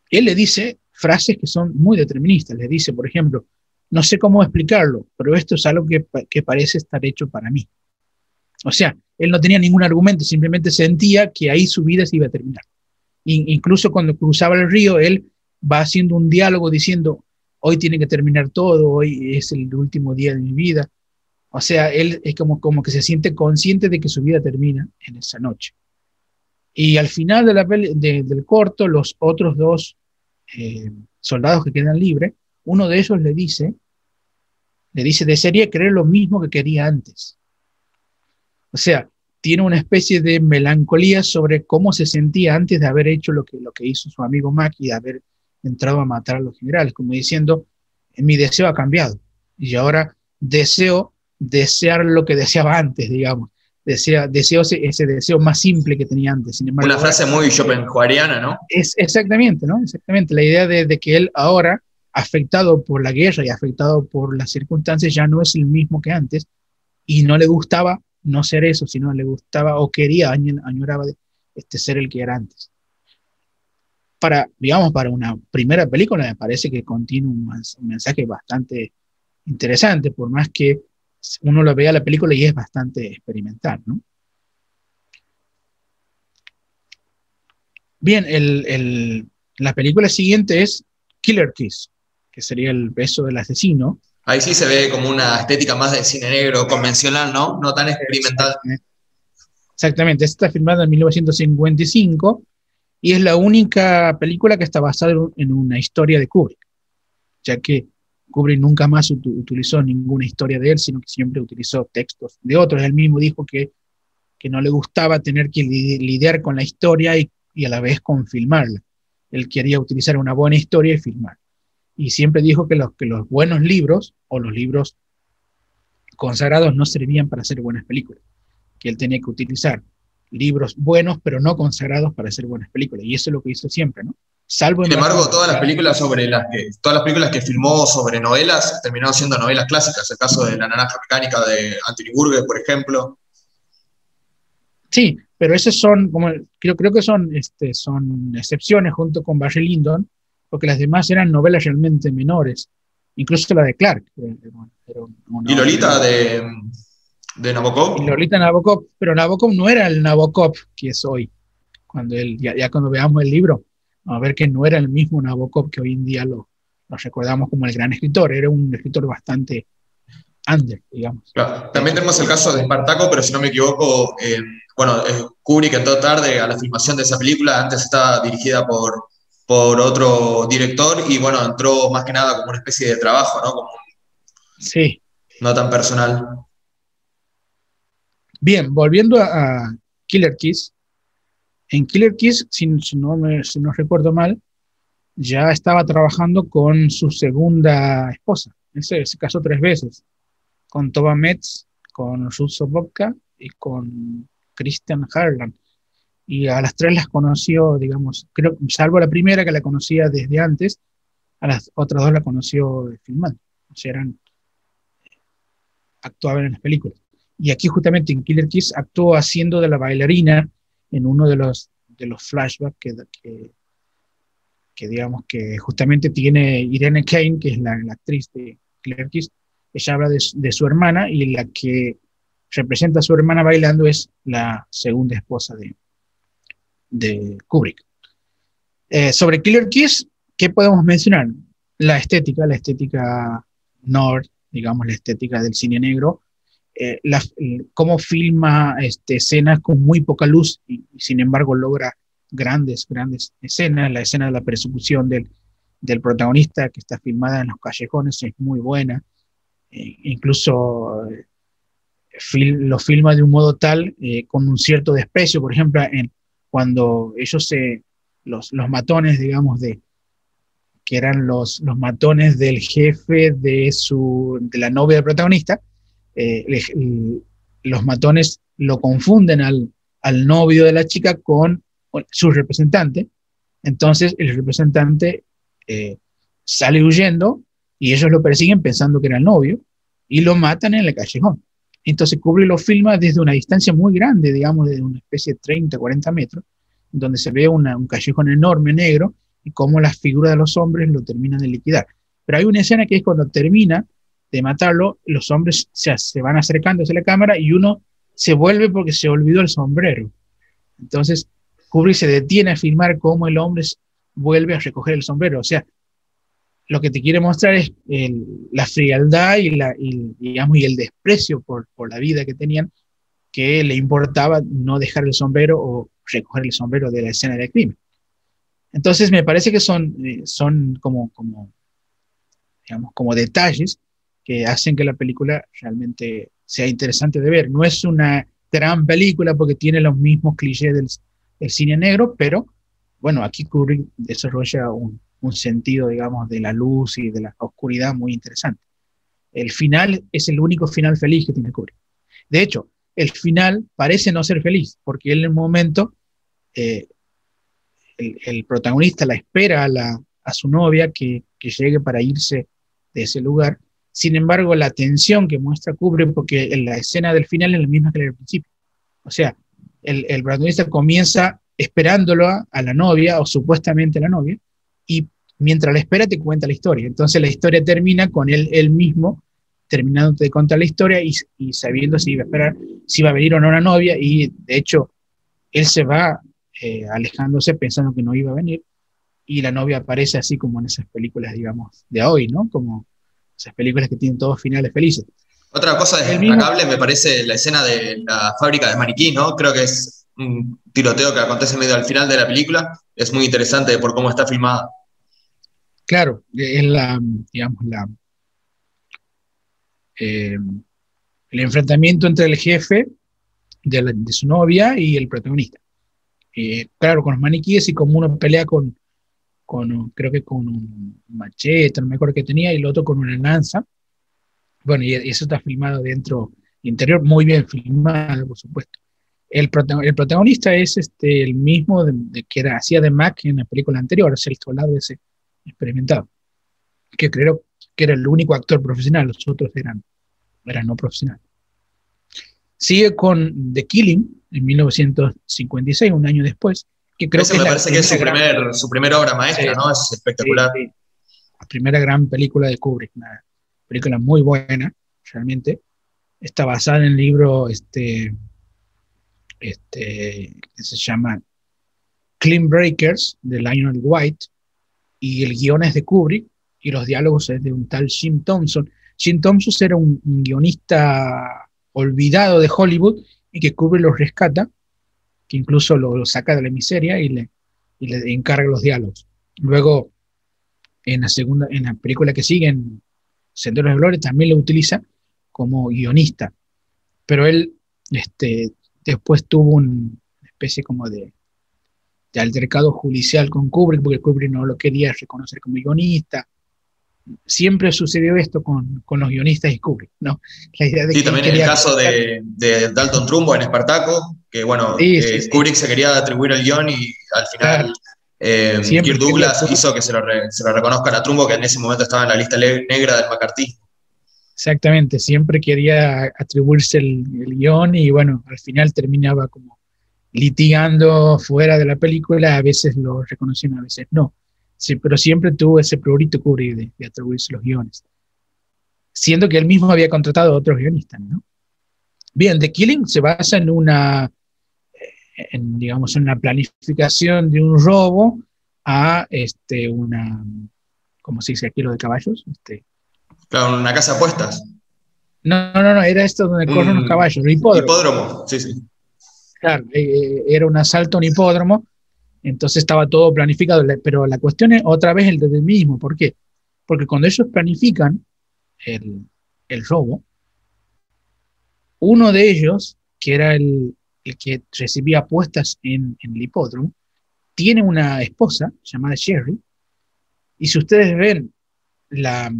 él le dice frases que son muy deterministas. Le dice, por ejemplo, no sé cómo explicarlo, pero esto es algo que, que parece estar hecho para mí. O sea, él no tenía ningún argumento, simplemente sentía que ahí su vida se iba a terminar. Incluso cuando cruzaba el río, él va haciendo un diálogo diciendo, hoy tiene que terminar todo, hoy es el último día de mi vida. O sea, él es como, como que se siente consciente de que su vida termina en esa noche. Y al final de la del corto, los otros dos eh, soldados que quedan libres, uno de ellos le dice, le dice, desearía creer lo mismo que quería antes. O sea, tiene una especie de melancolía sobre cómo se sentía antes de haber hecho lo que, lo que hizo su amigo Mac y de haber entrado a matar a los generales, como diciendo, mi deseo ha cambiado y ahora deseo desear lo que deseaba antes, digamos. Desea, deseo ese, deseo más simple que tenía antes. Una frase muy schopenhaueriana, ¿no? Es exactamente, ¿no? Exactamente. La idea de, de, que él ahora, afectado por la guerra y afectado por las circunstancias, ya no es el mismo que antes y no le gustaba no ser eso, sino le gustaba o quería, añoraba este, ser el que era antes para, digamos, para una primera película me parece que contiene un, mensaje bastante interesante, por más que uno lo vea la película y es bastante experimental, ¿no? Bien, el, la película siguiente es Killer Kiss, que sería el beso del asesino. Ahí sí se ve como una estética más de cine negro convencional, ¿no? No tan experimental. Exactamente, está filmada en 1955 y es la única película que está basada en una historia de Kubrick, ya que Kubrick nunca más utilizó ninguna historia de él, sino que siempre utilizó textos de otros. Él mismo dijo que, que no le gustaba tener que lidiar con la historia y, y, a la vez con filmarla. Él quería utilizar una buena historia y filmar. Y siempre dijo que los, que los buenos libros o los libros consagrados no servían para hacer buenas películas, que él tenía que utilizar libros buenos, pero no consagrados para hacer buenas películas. Y eso es lo que hizo siempre, ¿no? Salvo Sin embargo, todas las películas sobre las que, todas las películas que filmó sobre novelas terminaron siendo novelas clásicas. El caso de La Naranja Mecánica de Anthony Burgess, por ejemplo. Sí, pero esos son, como creo, creo que son, este, son excepciones junto con Barry Lyndon, porque las demás eran novelas realmente menores. Incluso la de Clark. y Lolita de, de Nabokov. Y Lolita Nabokov, pero Nabokov no era el Nabokov que es hoy. Cuando él, ya, cuando veamos el libro, vamos a ver que no era el mismo Nabokov que hoy en día lo, recordamos como el gran escritor, era un escritor bastante under, digamos. También tenemos el caso de Espartaco, pero si no me equivoco, eh, bueno, Kubrick entró tarde a la filmación de esa película, antes estaba dirigida por, por otro director y bueno, entró más que nada como una especie de trabajo, ¿no? Como sí. No tan personal. Bien, volviendo a, Killer Kiss. En Killer Kiss, si, no me, no recuerdo mal, ya estaba trabajando con su segunda esposa. Él se, casó tres veces, con Toba Metz, con Ruth Sobobka y con Christian Harlan. Y a las tres las conoció, digamos, creo, salvo la primera que la conocía desde antes, a las otras dos la conoció filmando. O sea, eran, actuaban en las películas. Y aquí justamente en Killer Kiss actuó haciendo de la bailarina en uno de los, de los flashbacks que, que, digamos que justamente tiene Irene Kane, que es la, actriz de Killer Kiss. Ella habla de, de, su hermana y la que representa a su hermana bailando es la segunda esposa de, de Kubrick. Eh, sobre Killer Kiss, ¿qué podemos mencionar? La estética, la estética nord, digamos, la estética del cine negro, eh, cómo filma este, escenas con muy poca luz y, sin embargo logra grandes, grandes escenas. La escena de la persecución del, del protagonista que está filmada en los callejones es muy buena. Eh, incluso lo filma de un modo tal, eh, con un cierto desprecio, por ejemplo, en, cuando ellos se, los, los matones, digamos, de, que eran los, los matones del jefe de, su, de la novia del protagonista, eh, los matones lo confunden al, al, novio de la chica con su representante. Entonces el representante eh, sale huyendo y ellos lo persiguen pensando que era el novio y lo matan en el callejón. Entonces Kubrick lo filma desde una distancia muy grande, digamos, de una especie de 30, 40 metros, donde se ve un callejón enorme negro y cómo las figuras de los hombres lo terminan de liquidar. Pero hay una escena que es cuando termina de matarlo, los hombres se, se van acercando hacia la cámara y uno se vuelve porque se olvidó el sombrero. Entonces, Kubrick se detiene a filmar cómo el hombre vuelve a recoger el sombrero. O sea, lo que te quiere mostrar es la frialdad y, la, digamos, y el desprecio por, por, la vida que tenían, que le importaba no dejar el sombrero o recoger el sombrero de la escena del crimen. Entonces me parece que son, eh, son como, como, digamos, como detalles que hacen que la película realmente sea interesante de ver. No es una gran película porque tiene los mismos clichés del, del cine negro, pero bueno, aquí Kubrick desarrolla un, un sentido, digamos, de la luz y de la oscuridad muy interesante. El final es el único final feliz que tiene Kubrick. De hecho, el final parece no ser feliz, porque en el momento eh, el, protagonista la espera a, su novia que, llegue para irse de ese lugar. Sin embargo, la tensión que muestra Kubrick, porque en la escena del final es la misma que en el principio. O sea, el, el protagonista comienza esperándolo a, a, la novia, o supuestamente a la novia, y mientras la espera te cuenta la historia. Entonces la historia termina con él, él mismo terminando de contar la historia y, sabiendo si iba a esperar, si iba a venir o no la novia, y de hecho él se va eh, alejándose pensando que no iba a venir, y la novia aparece así como en esas películas, digamos, de hoy, ¿no? Como esas películas que tienen todos finales felices. Otra cosa destacable me parece la escena de la fábrica de maniquí, ¿no? Creo que es un tiroteo que acontece medio al final de la película, es muy interesante por cómo está filmada. Claro, es la, digamos, la, eh, el enfrentamiento entre el jefe de, su novia y el protagonista. Eh, claro, con los maniquíes y como uno pelea con, con, creo que con un machete, no me acuerdo que tenía, y el otro con una lanza. Bueno, y eso está filmado dentro, interior, muy bien filmado, por supuesto. El, el protagonista es este, el mismo de, que era, hacía de Mac en la película anterior, es el soldado ese experimentado, que creo que era el único actor profesional, los otros eran, eran no profesionales. Sigue con The Killing en 1956, un año después, que creo que me parece que es su, primer, su primera obra maestra, ¿no? Es espectacular. La primera gran película de Kubrick, una película muy buena, realmente. Está basada en el libro este, este, se llama Clean Breakers de Lionel White, y el guion es de Kubrick y los diálogos es de un tal Jim Thompson. Jim Thompson era un, guionista olvidado de Hollywood y que Kubrick lo rescata, que incluso lo, saca de la miseria y le, y le encarga los diálogos. Luego, en la segunda, en la película que sigue, en Senderos de Gloria, también lo utiliza como guionista. Pero él este, después tuvo una especie como de de altercado judicial con Kubrick, porque Kubrick no lo quería reconocer como guionista. Siempre sucedió esto con, con los guionistas y Kubrick, ¿no? La idea de sí, también en el caso de, de, Dalton Trumbo en Espartaco, que bueno, eh, Kubrick se quería atribuir el guion y al final eh, Kirk Douglas hizo que se lo, se lo reconozcan a Trumbo, que en ese momento estaba en la lista negra del McCarthy. Exactamente, siempre quería atribuirse el, el guion y bueno, al final terminaba como litigando fuera de la película, a veces lo reconocían, a veces no. Sí, pero siempre tuvo ese prurito Kubrick de, atribuirse los guiones. Siendo que él mismo había contratado a otros guionistas, ¿no? Bien, The Killing se basa en una, en, digamos, en una planificación de un robo a este, una, ¿cómo se dice aquí lo de caballos? Este, claro, una casa de apuestas. No, no, no, era esto donde corren los caballos, el hipódromo. Hipódromo, sí, sí. Claro, eh, eh, era un asalto a un hipódromo, entonces estaba todo planificado, pero la cuestión es otra vez el del mismo. ¿Por qué? Porque cuando ellos planifican el, robo, uno de ellos, que era el, que recibía apuestas en, en, el hipódromo, tiene una esposa llamada Sherry, y si ustedes ven la,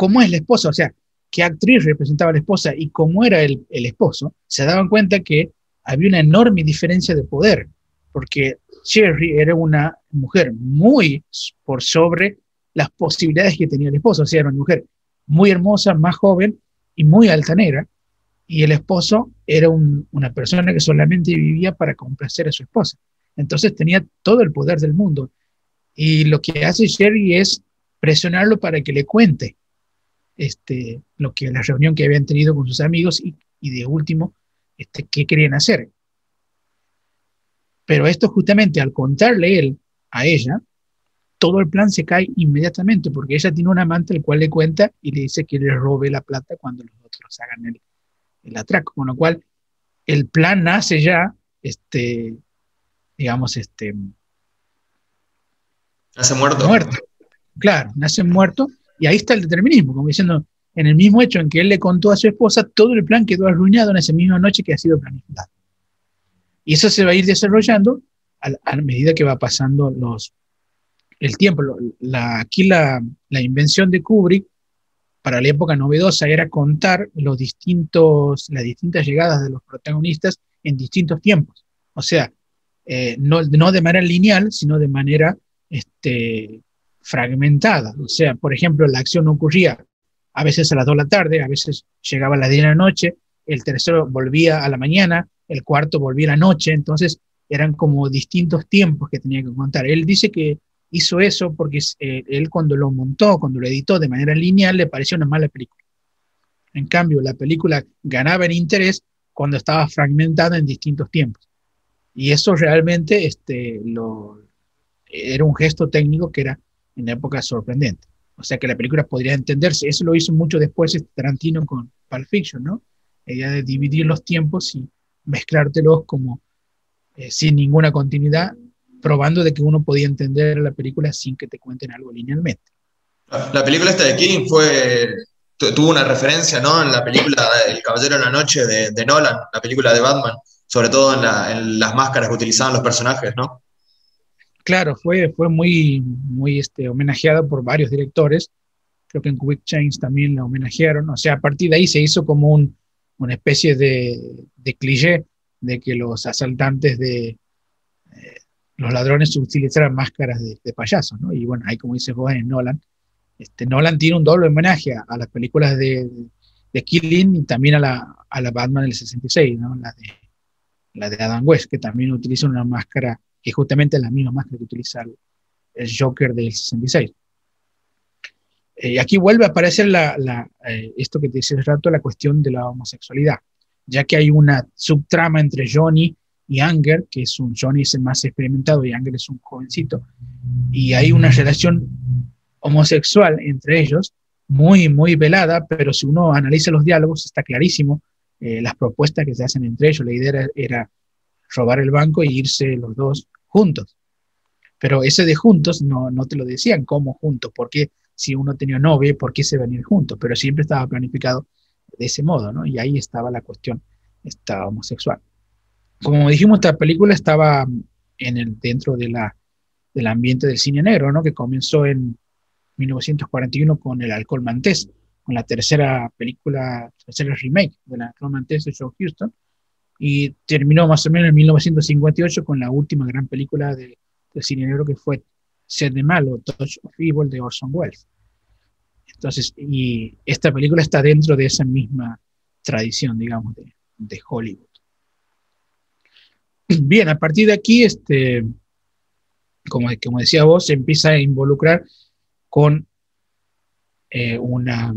cómo es la esposa, o sea, qué actriz representaba a la esposa y cómo era el, el esposo, se daban cuenta que había una enorme diferencia de poder, porque Sherry era una mujer muy por sobre las posibilidades que tenía el esposo, o sea, era una mujer muy hermosa, más joven y muy altanera, y el esposo era una persona que solamente vivía para complacer a su esposa. Entonces tenía todo el poder del mundo. Y lo que hace Sherry es presionarlo para que le cuente este, lo que la reunión que habían tenido con sus amigos y, de último, este, qué querían hacer. Pero esto justamente al contarle él a ella, todo el plan se cae inmediatamente porque ella tiene un amante al cual le cuenta y le dice que le robe la plata cuando los otros hagan el, el atraco, con lo cual el plan nace ya, este, digamos, este... Nace muerto. Muerto, claro, nace muerto y ahí está el determinismo, como diciendo, en el mismo hecho en que él le contó a su esposa, todo el plan quedó arruinado en esa misma noche que ha sido planificado. Y eso se va a ir desarrollando a, medida que va pasando los, el tiempo. Aquí la, la, invención de Kubrick para la época novedosa era contar los distintos, las distintas llegadas de los protagonistas en distintos tiempos. O sea, eh, no, no, de manera lineal, sino de manera este, fragmentada. O sea, por ejemplo, la acción ocurría a veces a las 2 de la tarde, a veces llegaba a las 10 de la noche, el tercero volvía a la mañana, el cuarto volvía a la noche, entonces eran como distintos tiempos que tenía que contar. Él dice que hizo eso porque eh, él cuando lo montó, cuando lo editó de manera lineal, le pareció una mala película. En cambio, la película ganaba en interés cuando estaba fragmentada en distintos tiempos. Y eso realmente este, lo, era un gesto técnico que era en la época sorprendente. O sea que la película podría entenderse. Eso lo hizo mucho después este Tarantino con Pulp Fiction, ¿no? Ella de dividir los tiempos y mezclártelos como eh, sin ninguna continuidad, probando de que uno podía entender la película sin que te cuenten algo linealmente. La película esta de King fue, tuvo una referencia, ¿no? En la película El Caballero de la Noche de, de Nolan, la película de Batman, sobre todo en, en las máscaras que utilizaban los personajes, ¿no? Claro, fue, fue muy, muy este, homenajeada por varios directores. Creo que en Quick Change también la homenajearon. O sea, a partir de ahí se hizo como un, una especie de, de cliché de que los asaltantes de eh, los ladrones utilizaran máscaras de, payasos, ¿no? Y bueno, ahí como dice Juan en Nolan, este, Nolan tiene un doble homenaje a, las películas de, de Killing y también a la, a la Batman del 66, ¿no? La de, la de Adam West, que también utiliza una máscara que justamente es la misma máscara que utiliza el, Joker del 66. Y eh, aquí vuelve a aparecer la, eh, esto que te decía hace rato, la cuestión de la homosexualidad, ya que hay una subtrama entre Johnny y Anger, que es un Johnny es el más experimentado y Anger es un jovencito, y hay una relación homosexual entre ellos, muy, muy velada, pero si uno analiza los diálogos, está clarísimo eh, las propuestas que se hacen entre ellos. La idea era robar el banco e irse los dos juntos. Pero ese de juntos no, no te lo decían como juntos, porque si uno tenía novia, ¿por qué se venir juntos? Pero siempre estaba planificado de ese modo, ¿no? Y ahí estaba la cuestión, estaba homosexual. Como dijimos, esta película estaba en el, dentro de la, del ambiente del cine negro, ¿no? Que comenzó en 1941 con El Alcohol Mantés, con la tercera película, tercera remake de la Alcohol Mantés de Joe Houston, y terminó más o menos en 1958 con la última gran película de, de cine negro que fue Ser de Malo, Touch of Evil de Orson Welles. Entonces, y esta película está dentro de esa misma tradición, digamos, de, de Hollywood. Bien, a partir de aquí, este, como, como decía vos, se empieza a involucrar con eh, una,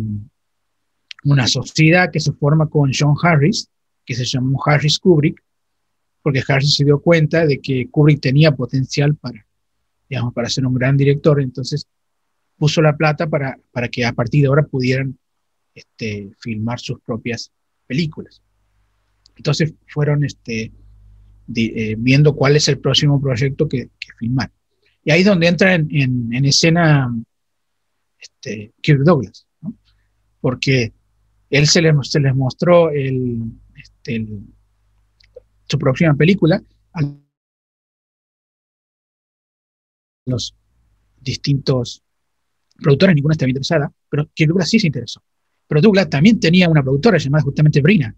una sociedad que se forma con John Harris, que se llamó Harris Kubrick, porque Harris se dio cuenta de que Kubrick tenía potencial para, digamos, para ser un gran director, entonces puso la plata para, para que a partir de ahora pudieran este, filmar sus propias películas. Entonces fueron este, eh, viendo cuál es el próximo proyecto que, filmar. Y ahí es donde entra en, en, escena este, Kirk Douglas, ¿no? porque él se les, se les mostró el, este, su próxima película a los distintos productores, ninguna estaba interesada, pero que Douglas sí se interesó. Pero Douglas también tenía una productora llamada justamente Brina.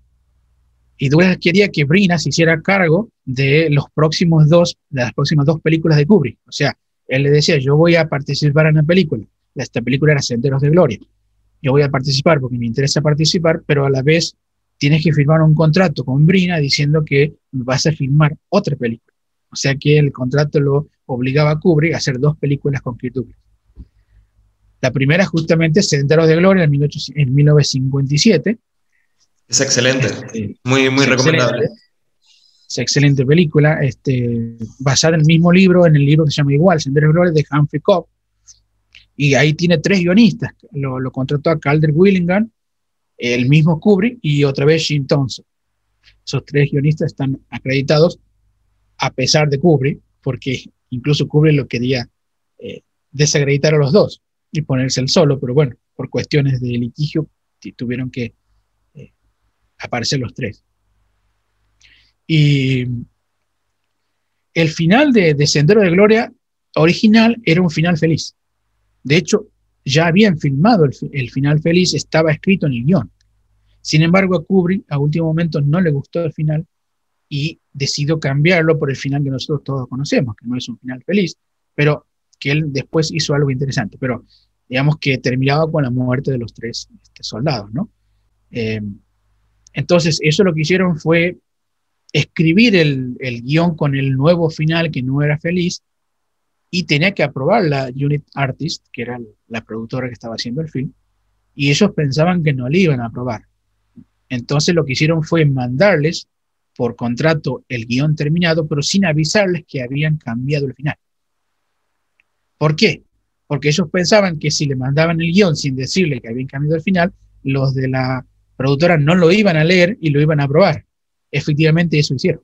Y Douglas quería que Brina se hiciera cargo de los próximos dos, de las próximas dos películas de Kubrick. O sea, él le decía, yo voy a participar en la película. Esta película era Senderos de Gloria. Yo voy a participar porque me interesa participar, pero a la vez tienes que firmar un contrato con Brina diciendo que vas a filmar otra película. O sea que el contrato lo obligaba a Kubrick a hacer dos películas con Kirk Douglas. La primera justamente es Senderos de Gloria en, 1957. Es excelente, este, muy, muy recomendable. Es excelente película, este, basada en el mismo libro, en el libro que se llama igual, Senderos de Gloria, de Humphrey Cobb. Y ahí tiene tres guionistas. Lo, lo contrató a Calder Willingham, el mismo Kubrick y otra vez Jim Thompson. Esos tres guionistas están acreditados a pesar de Kubrick, porque incluso Kubrick lo quería eh, desacreditar a los dos y ponerse el solo, pero bueno, por cuestiones de litigio tuvieron que eh, aparecer los tres. Y el final de, Sendero de Gloria original era un final feliz. De hecho, ya habían filmado el, final feliz, estaba escrito en el guion. Sin embargo, a Kubrick a último momento no le gustó el final y decidió cambiarlo por el final que nosotros todos conocemos, que no es un final feliz, pero que él después hizo algo interesante, pero digamos que terminaba con la muerte de los tres este, soldados, ¿no? Eh, entonces, eso lo que hicieron fue escribir el, el, guion con el nuevo final que no era feliz y tenía que aprobar la Unit Artist, que era la productora que estaba haciendo el film, y ellos pensaban que no le iban a aprobar. Entonces lo que hicieron fue mandarles por contrato el guion terminado, pero sin avisarles que habían cambiado el final. ¿Por qué? Porque ellos pensaban que si le mandaban el guion sin decirle que habían cambiado el final, los de la productora no lo iban a leer y lo iban a aprobar. Efectivamente eso hicieron.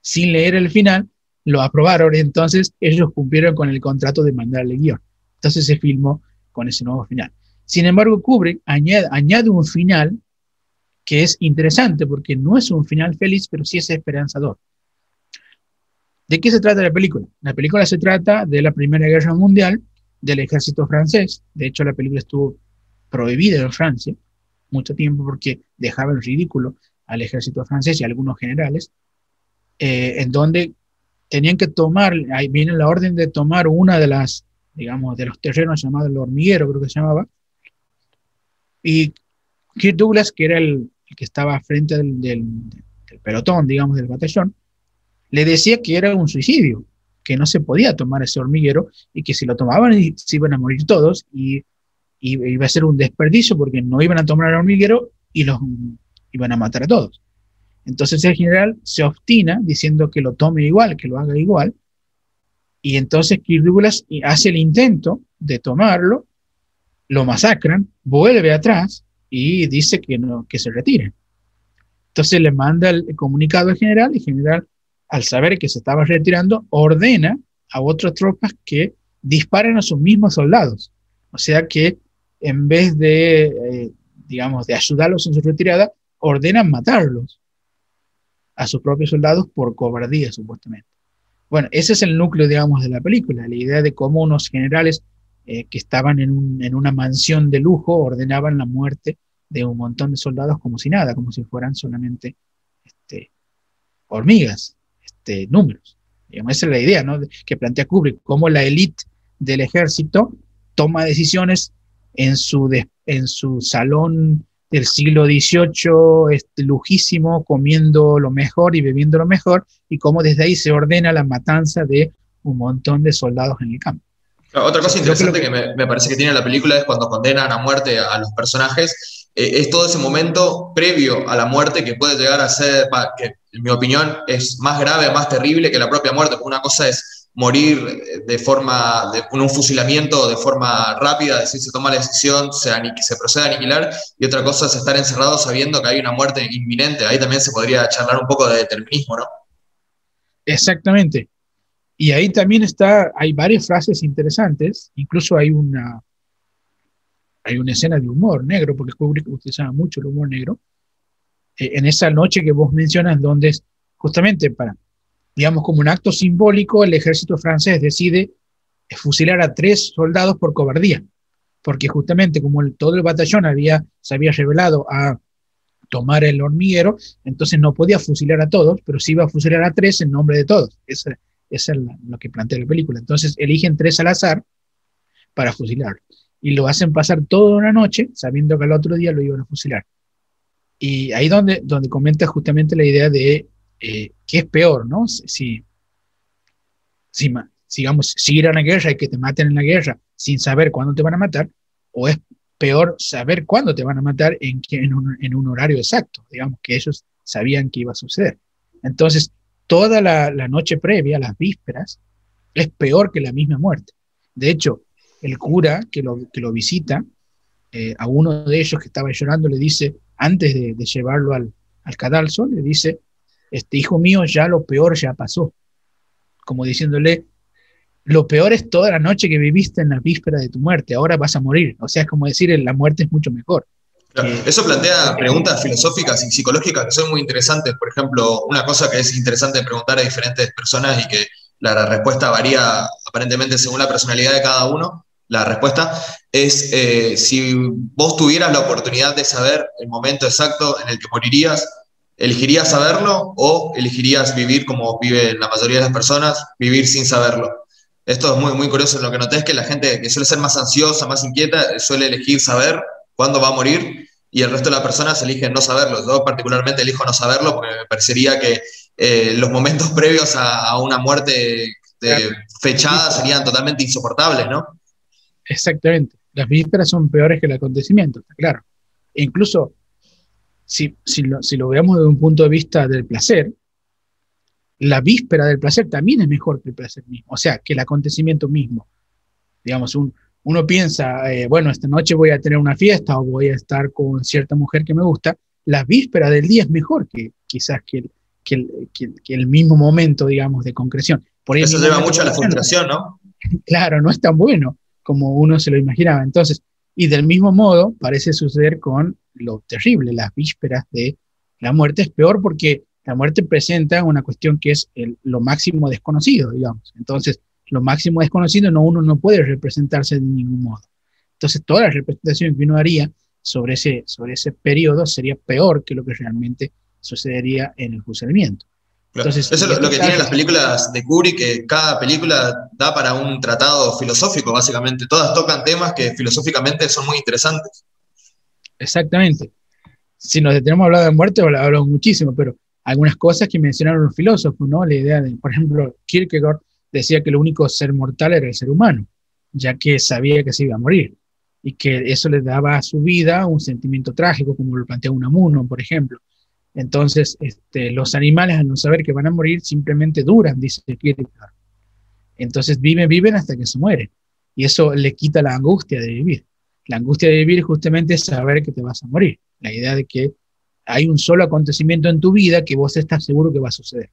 Sin leer el final, lo aprobaron, entonces ellos cumplieron con el contrato de mandarle guion. Entonces se filmó con ese nuevo final. Sin embargo, Kubrick añade, añade un final que es interesante porque no es un final feliz, pero sí es esperanzador. ¿De qué se trata la película? La película se trata de la Primera Guerra Mundial, del ejército francés. De hecho, la película estuvo prohibida en Francia mucho tiempo porque dejaba en ridículo al ejército francés y a algunos generales, eh, en donde tenían que tomar, ahí viene la orden de tomar una de las, digamos, de los terrenos llamados el hormiguero, creo que se llamaba, y Kirk Douglas, que era el, que estaba frente del, pelotón, digamos, del batallón, le decía que era un suicidio, que no se podía tomar ese hormiguero y que si lo tomaban se iban a morir todos y, iba a ser un desperdicio porque no iban a tomar el hormiguero y los iban a matar a todos. Entonces el general se obstina diciendo que lo tome igual, que lo haga igual, y entonces Kirk hace el intento de tomarlo, lo masacran, vuelve atrás y dice que, no, que se retire. Entonces le manda el comunicado al general y general, al saber que se estaba retirando, ordena a otras tropas que disparen a sus mismos soldados. O sea que en vez de, eh, digamos, de ayudarlos en su retirada, ordenan matarlos a sus propios soldados por cobardía, supuestamente. Bueno, ese es el núcleo, digamos, de la película, la idea de cómo unos generales eh, que estaban en, en, una mansión de lujo ordenaban la muerte de un montón de soldados como si nada, como si fueran solamente este, hormigas, este, números. esa es la idea que plantea Kubrick, cómo la élite del ejército toma decisiones en su, en su salón del siglo XVIII, este, lujísimo, comiendo lo mejor y bebiendo lo mejor, y cómo desde ahí se ordena la matanza de un montón de soldados en el campo. Otra cosa interesante que, me, me, parece que tiene la película es cuando condenan a muerte a los personajes, eh, es todo ese momento previo a la muerte que puede llegar a ser, que en mi opinión es más grave, más terrible que la propia muerte, porque una cosa es morir de forma, de, un fusilamiento de forma rápida, decir, se toma la decisión, se, se procede a aniquilar, y otra cosa es estar encerrado sabiendo que hay una muerte inminente. Ahí también se podría charlar un poco de determinismo, ¿no? Exactamente. Y ahí también está, hay varias frases interesantes, incluso hay una, hay una escena de humor negro, porque Kubrick utilizaba mucho el humor negro, eh, en esa noche que vos mencionas, donde es justamente para, digamos, como un acto simbólico, el ejército francés decide fusilar a tres soldados por cobardía, porque justamente como todo el batallón había, se había revelado a tomar el hormiguero, entonces no podía fusilar a todos, pero sí iba a fusilar a tres en nombre de todos. Eso, es lo que plantea la película. Entonces eligen tres al azar para fusilar. Y lo hacen pasar toda una noche sabiendo que al otro día lo iban a fusilar. Y ahí donde, donde comenta justamente la idea de eh, qué es peor, ¿no? Si, si, digamos, si ir a una guerra y que te maten en la guerra sin saber cuándo te van a matar, o es peor saber cuándo te van a matar en, un, horario exacto, digamos, que ellos sabían que iba a suceder. Entonces, toda la, la, noche previa, las vísperas, es peor que la misma muerte. De hecho, el cura que lo, que lo visita, eh, a uno de ellos que estaba llorando, le dice, antes de, de llevarlo al, al, cadalso, le dice, este hijo mío, ya lo peor ya pasó. Como diciéndole, lo peor es toda la noche que viviste en la víspera de tu muerte, ahora vas a morir. O sea, es como decir, la muerte es mucho mejor. Eso plantea preguntas filosóficas y psicológicas que son muy interesantes. Por ejemplo, una cosa que es interesante preguntar a diferentes personas y que la respuesta varía aparentemente según la personalidad de cada uno, la respuesta es eh, si vos tuvieras la oportunidad de saber el momento exacto en el que morirías, ¿elegirías saberlo o elegirías vivir como viven la mayoría de las personas, vivir sin saberlo? Esto es muy, muy curioso. Lo que noté es que la gente que suele ser más ansiosa, más inquieta, suele elegir saber cuándo va a morir y el resto de las personas eligen no saberlo. Yo particularmente elijo no saberlo porque me parecería que eh, los momentos previos a, una muerte fechada serían totalmente insoportables, ¿no? Exactamente. Las vísperas son peores que el acontecimiento, está claro. E incluso, si, si, lo, si lo veamos desde un punto de vista del placer, la víspera del placer también es mejor que el placer mismo, o sea, que el acontecimiento mismo. Digamos, un, uno piensa, eh, bueno, esta noche voy a tener una fiesta o voy a estar con cierta mujer que me gusta, la víspera del día es mejor que quizás que el, que el, que el mismo momento, digamos, de concreción. Por eso lleva mucho a la frustración, ¿no? Claro, no es tan bueno como uno se lo imaginaba. Entonces, y del mismo modo parece suceder con lo terrible, las vísperas de la muerte es peor porque la muerte presenta una cuestión que es lo máximo desconocido, digamos. Entonces, lo máximo desconocido no, uno no puede representarse de ningún modo. Entonces, toda la representación que uno haría sobre ese, sobre ese periodo sería peor que lo que realmente sucedería en el juzgamiento. Entonces, Eso es lo, que tienen las películas de Kubrick, que cada película da para un tratado filosófico, básicamente. Todas tocan temas que filosóficamente son muy interesantes. Exactamente. Si nos detenemos a hablar de muerte, hablamos muchísimo, pero algunas cosas que mencionaron los filósofos, ¿no? La idea de, por ejemplo, Kierkegaard decía que lo único ser mortal era el ser humano, ya que sabía que se iba a morir y que eso le daba a su vida un sentimiento trágico, como lo plantea Unamuno, por ejemplo. Entonces, este, los animales, al no saber que van a morir, simplemente duran, dice Kierkegaard. Entonces viven, viven hasta que se mueren. Y eso le quita la angustia de vivir. La angustia de vivir justamente es saber que te vas a morir. La idea de que hay un solo acontecimiento en tu vida que vos estás seguro que va a suceder,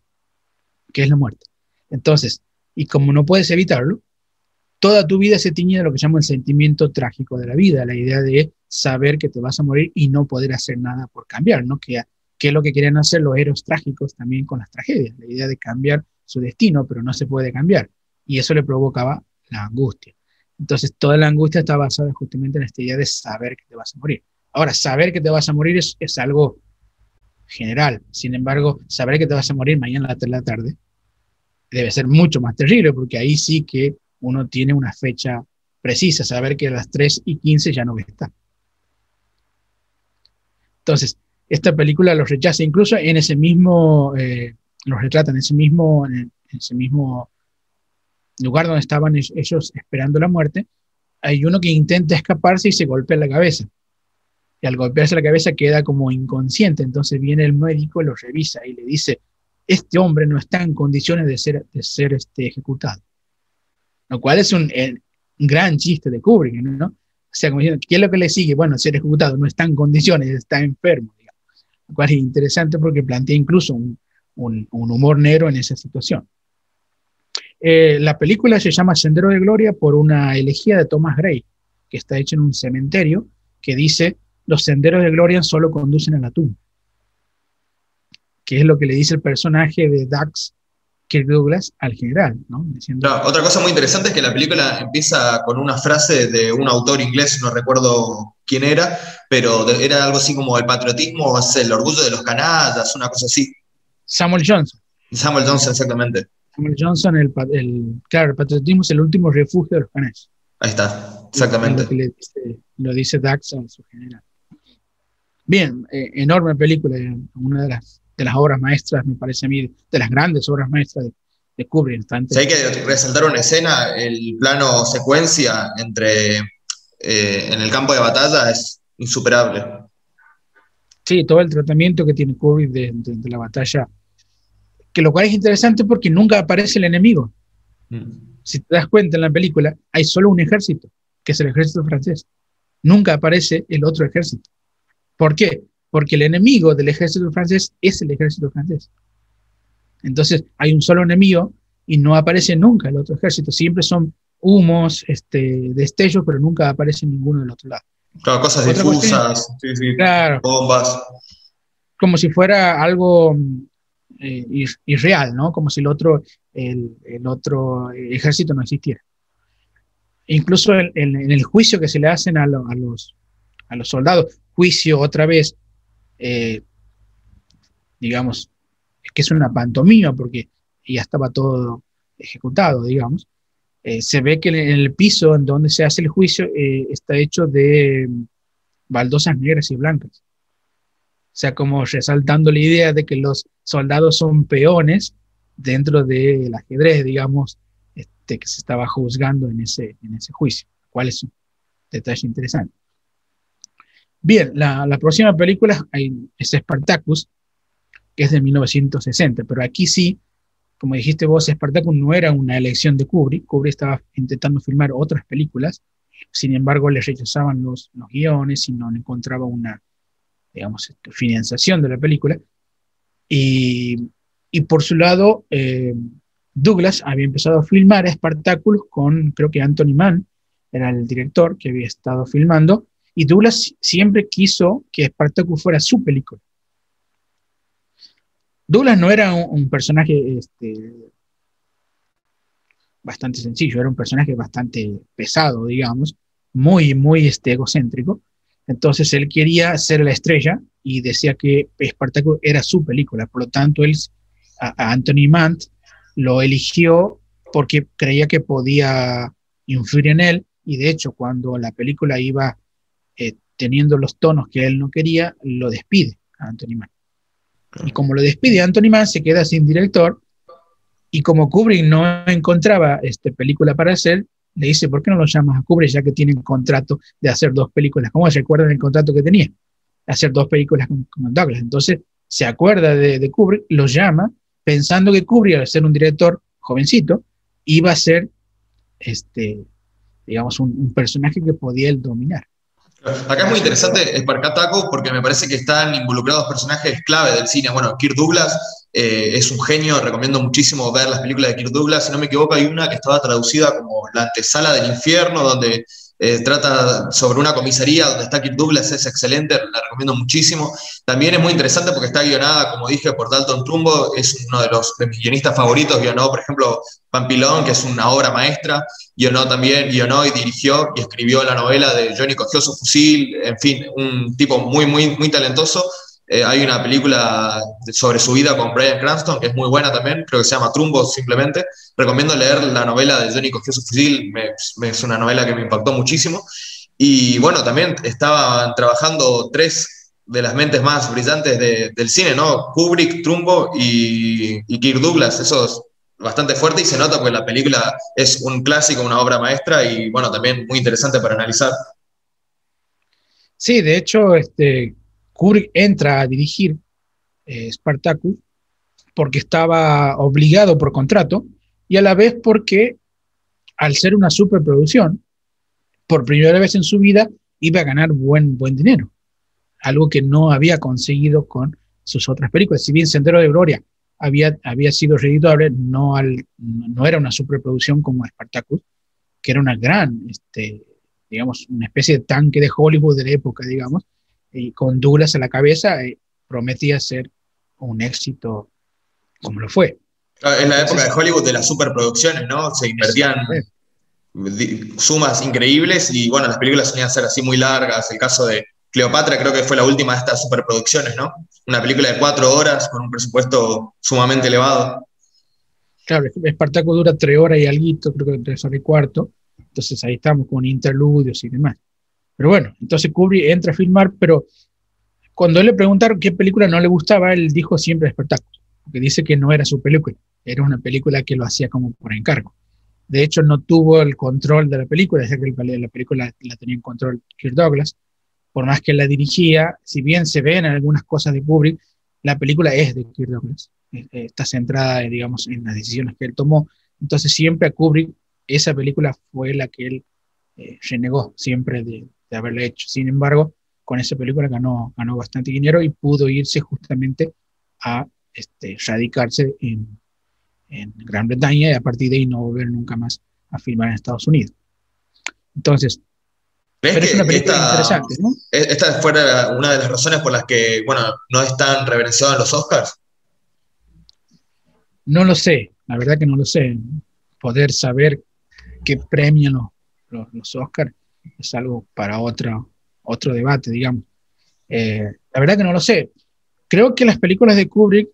que es la muerte. Entonces, y como no puedes evitarlo, toda tu vida se tiñe de lo que llamo el sentimiento trágico de la vida, la idea de saber que te vas a morir y no poder hacer nada por cambiar, ¿no? Que, que es lo que querían hacer los héroes trágicos también con las tragedias, la idea de cambiar su destino, pero no se puede cambiar. Y eso le provocaba la angustia. Entonces, toda la angustia está basada justamente en esta idea de saber que te vas a morir. Ahora, saber que te vas a morir es, es algo general. Sin embargo, saber que te vas a morir mañana a las 3 de la tarde debe ser mucho más terrible, porque ahí sí que uno tiene una fecha precisa, saber que a las 3 y 15 ya no estar. Entonces, esta película los rechaza, incluso en ese mismo, eh, los retrata en ese mismo, en ese mismo lugar donde estaban ellos esperando la muerte, hay uno que intenta escaparse y se golpea la cabeza y al golpearse la cabeza queda como inconsciente. Entonces viene el médico, lo revisa y le dice, este hombre no está en condiciones de ser, de ser este, ejecutado. Lo cual es un, gran chiste de Kubrick, ¿no? O sea, como diciendo, ¿qué es lo que le sigue? Bueno, ser ejecutado, no está en condiciones, está enfermo, digamos. Lo cual es interesante porque plantea incluso un, un, humor negro en esa situación. Eh, la película se llama Sendero de Gloria por una elegía de Thomas Gray, que está hecha en un cementerio, que dice, los senderos de gloria solo conducen a la tumba. que es lo que le dice el personaje de Dax Kirk Douglas al general, ¿no? otra cosa muy interesante es que la película empieza con una frase de un autor inglés, no recuerdo quién era, pero era algo así como el patriotismo es el orgullo de los canallas, una cosa así. Samuel Johnson. Samuel Johnson, exactamente. Samuel Johnson, el, claro, el patriotismo es el último refugio de los canallas. Ahí está, exactamente. Lo, dice, Dax a su general. Bien, eh, enorme película, una de las de las obras maestras, me parece a mí, de las grandes obras maestras de, de Kubrick. hay que resaltar una escena, el plano secuencia entre eh, en el campo de batalla es insuperable. Sí, todo el tratamiento que tiene Kubrick de, la batalla, que lo cual es interesante porque nunca aparece el enemigo. Mm. Si te das cuenta en la película, hay solo un ejército, que es el ejército francés. Nunca aparece el otro ejército. ¿Por qué? porque el enemigo del ejército francés es el ejército francés. Entonces hay un solo enemigo y no aparece nunca el otro ejército, siempre son humos, este, destellos, pero nunca aparece ninguno del otro lado. Claro, cosas difusas, bombas. Como si fuera algo eh, irreal, ¿no? Como si el otro, el, otro ejército no existiera. Incluso en, el juicio que se le hacen a, los, a los soldados, juicio otra vez eh, digamos, es que es una pantomima porque ya estaba todo ejecutado, digamos. Eh, se ve que en el piso en donde se hace el juicio eh, está hecho de baldosas negras y blancas. Sea, como resaltando la idea de que los soldados son peones dentro del ajedrez, digamos, este, que se estaba juzgando en ese, en ese juicio, cuál es un detalle interesante. Bien, la, próxima película es Spartacus, que es de 1960, pero aquí sí, como dijiste vos, Spartacus no era una elección de Kubrick, Kubrick estaba intentando filmar otras películas, sin embargo le rechazaban los, los guiones y no encontraba una, digamos, este, financiación de la película. Y, por su lado, eh, Douglas había empezado a filmar Spartacus con, creo que Anthony Mann, era el director que había estado filmando, y Douglas siempre quiso que Spartacus fuera su película. Douglas no era un, personaje este, bastante sencillo, era un personaje bastante pesado, digamos, muy, muy este, egocéntrico. Entonces él quería ser la estrella y decía que Spartacus era su película. Por lo tanto, él, a, Anthony Mant lo eligió porque creía que podía influir en él. Y de hecho, cuando la película iba eh, teniendo los tonos que él no quería, lo despide a Anthony Mann. Y como lo despide Anthony Mann, se queda sin director. Y como Kubrick no encontraba este, película para hacer, le dice, ¿por qué no lo llamas a Kubrick ya que tienen contrato de hacer dos películas? ¿Cómo se acuerdan el contrato que tenía? Hacer dos películas con, Douglas. Entonces se acuerda de, Kubrick, lo llama, pensando que Kubrick, al ser un director jovencito, iba a ser, este, digamos, un personaje que podía él dominar. Acá es muy interesante Spartacus porque me parece que están involucrados personajes clave del cine. Bueno, Kirk Douglas eh, es un genio, recomiendo muchísimo ver las películas de Kirk Douglas. Si no me equivoco, hay una que estaba traducida como La antesala del infierno, donde eh, trata sobre una comisaría donde está Kirk Douglas, es excelente, la recomiendo muchísimo. También es muy interesante porque está guionada, como dije, por Dalton Trumbo, es uno de, los, de mis guionistas favoritos, guionó, por ejemplo, Pampilón, que es una obra maestra, guionó también, guionó y dirigió y escribió la novela de Johnny cogió su fusil, en fin, un tipo muy, muy, muy talentoso. Eh, hay una película sobre su vida con Brian Cranston, que es muy buena también, creo que se llama Trumbo simplemente. Recomiendo leer la novela de Johnny cogió fusil, es una novela que me impactó muchísimo. Y bueno, también estaban trabajando tres de las mentes más brillantes del cine, ¿no? Kubrick, Trumbo y, y Kirk Douglas, esos bastante fuerte y se nota porque la película es un clásico, una obra maestra y bueno, también muy interesante para analizar. Sí, de hecho, este, Kubrick entra a dirigir eh, Spartacus porque estaba obligado por contrato y a la vez porque al ser una superproducción, por primera vez en su vida iba a ganar buen, buen dinero, algo que no había conseguido con sus otras películas. Si bien Sendero de Gloria había, había sido redituable, no, al, no era una superproducción como Spartacus, que era una gran, este, digamos, una especie de tanque de Hollywood de la época, digamos, y con Douglas a la cabeza, eh, prometía ser un éxito como lo fue. En la época de Hollywood de las superproducciones, ¿no? Se invertían sumas increíbles y bueno, las películas solían ser así muy largas. El caso de Cleopatra creo que fue la última de estas superproducciones, ¿no? Una película de cuatro horas con un presupuesto sumamente elevado. Claro, Espartaco dura tres horas y algo, creo que tres horas y cuarto. Entonces ahí estamos con interludios y demás. Pero bueno, entonces Kubrick entra a filmar, pero cuando le preguntaron qué película no le gustaba, él dijo siempre Espartaco, porque dice que no era su película, era una película que lo hacía como por encargo. De hecho, no tuvo el control de la película, ya que la película la tenía en control Kirk Douglas. Por más que la dirigía, si bien se ven algunas cosas de Kubrick, la película es de Kirk Douglas. Eh, eh, está centrada, digamos, en las decisiones que él tomó. Entonces, siempre a Kubrick, esa película fue la que él eh, renegó siempre de, de haberla hecho. Sin embargo, con esa película ganó, ganó bastante dinero y pudo irse justamente a este, radicarse en, en Gran Bretaña y a partir de ahí no volver nunca más a filmar en Estados Unidos. Entonces, pero es una película esta, interesante, ¿no? Esta fue una de las razones por las que, bueno, no están reverenciados en los Oscars. No lo sé, la verdad que no lo sé. Poder saber qué premian los, los, Oscars es algo para otro, otro debate, digamos. Eh, la verdad que no lo sé. Creo que las películas de Kubrick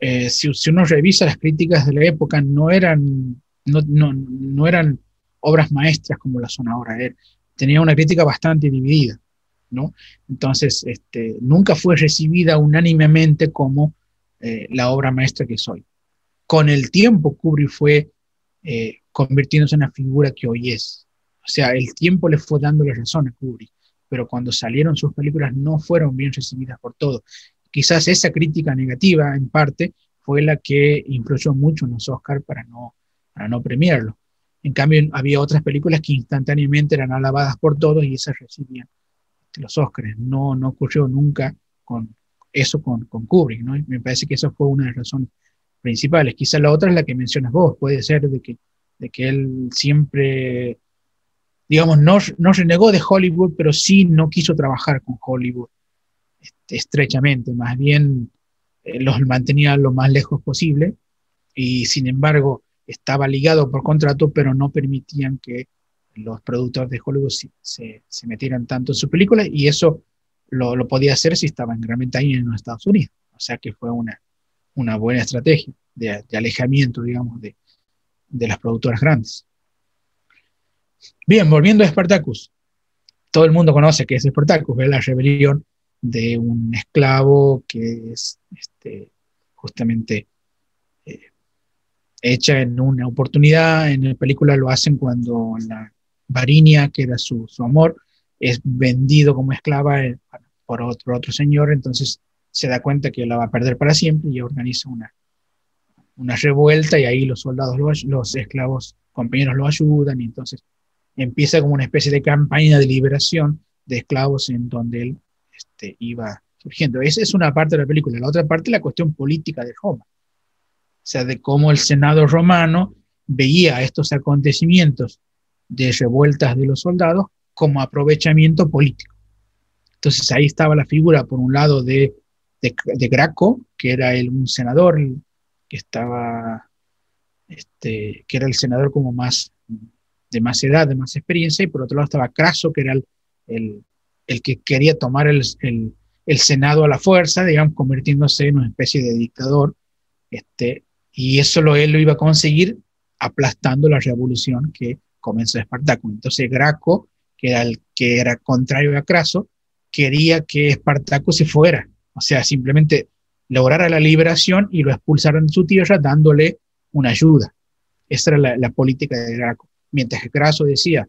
eh, si, uno revisa las críticas de la época, no eran, no, no, no eran obras maestras como las son ahora. Eh. tenía una crítica bastante dividida, ¿no? Entonces, este, nunca fue recibida unánimemente como la obra maestra que soy. Con el tiempo, Kubrick fue convirtiéndose en la figura que hoy es. O sea, el tiempo le fue dando la razón a Kubrick, pero cuando salieron sus películas no fueron bien recibidas por todos quizás esa crítica negativa, en parte, fue la que influyó mucho en los Oscars para no, para no premiarlo. En cambio, había otras películas que instantáneamente eran alabadas por todos y esas recibían los Oscars. No, no ocurrió nunca con eso con, con Kubrick, ¿no? me parece que esa fue una de las razones principales. Quizá la otra es la que mencionas vos, puede ser de que, de que él siempre, digamos, no, no renegó de Hollywood, pero sí no quiso trabajar con Hollywood este, estrechamente, más bien eh, los mantenía lo más lejos posible y sin embargo estaba ligado por contrato, pero no permitían que los productores de Hollywood se, se, metieran tanto en sus películas y eso lo, lo, podía hacer si estaba en Gran Bretaña y en los Estados Unidos. O sea que fue una, una buena estrategia de, de alejamiento, digamos, de, de las productoras grandes. Bien, volviendo a Spartacus. Todo el mundo conoce que es Spartacus, es la rebelión de un esclavo que es este, justamente eh, hecha en una oportunidad. En la película lo hacen cuando la Varinia, que era su, amor, es vendido como esclava eh, por otro, otro señor, entonces se da cuenta que la va a perder para siempre y organiza una, una revuelta y ahí los soldados, los, los esclavos compañeros lo ayudan y entonces empieza como una especie de campaña de liberación de esclavos en donde él este, iba surgiendo. Esa es una parte de la película. La otra parte, la cuestión política de Roma. O sea, de cómo el Senado romano veía estos acontecimientos de revueltas de los soldados como aprovechamiento político. Entonces ahí estaba la figura, por un lado, de, de, Graco, que era el, un senador que estaba, este, que era el senador como más, de más edad, de más experiencia, y por otro lado estaba Craso, que era el, el que quería tomar el, Senado a la fuerza, digamos, convirtiéndose en una especie de dictador, este, y eso lo, él lo iba a conseguir aplastando la revolución que comenzó Espartaco. Entonces Graco, que era el que era contrario a Craso, quería que Espartaco se fuera, o sea, simplemente lograra la liberación y lo expulsaran de su tierra dándole una ayuda. Esa era la, la política de Graco. Mientras que Craso decía,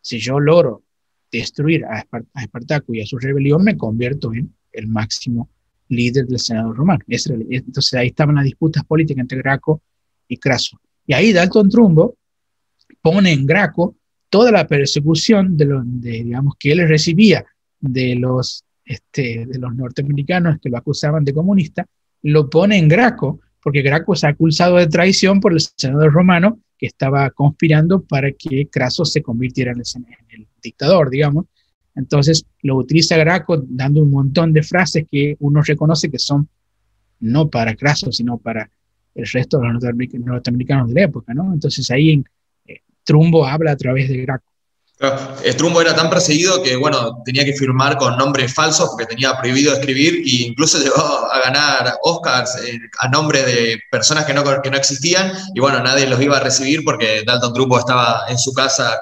si yo logro destruir a, Espartaco y a su rebelión, me convierto en el máximo líder del Senado romano. Entonces ahí estaban las disputas políticas entre Graco y Craso. Y ahí Dalton Trumbo pone en Graco toda la persecución de, los, digamos, que él recibía de los, este, de los norteamericanos que lo acusaban de comunista, lo pone en Graco, porque Graco es acusado de traición por el senador romano que estaba conspirando para que Craso se convirtiera en el, dictador, digamos. Entonces lo utiliza Graco dando un montón de frases que uno reconoce que son no para Craso, sino para el resto de los norteamericanos de la época, ¿no? Entonces ahí eh, Trumbo habla a través de Graco. Trumbo era tan perseguido que, bueno, tenía que firmar con nombres falsos porque tenía prohibido escribir e incluso llegó a ganar Oscars eh, a nombre de personas que no, que no existían y, bueno, nadie los iba a recibir porque Dalton Trumbo estaba en su casa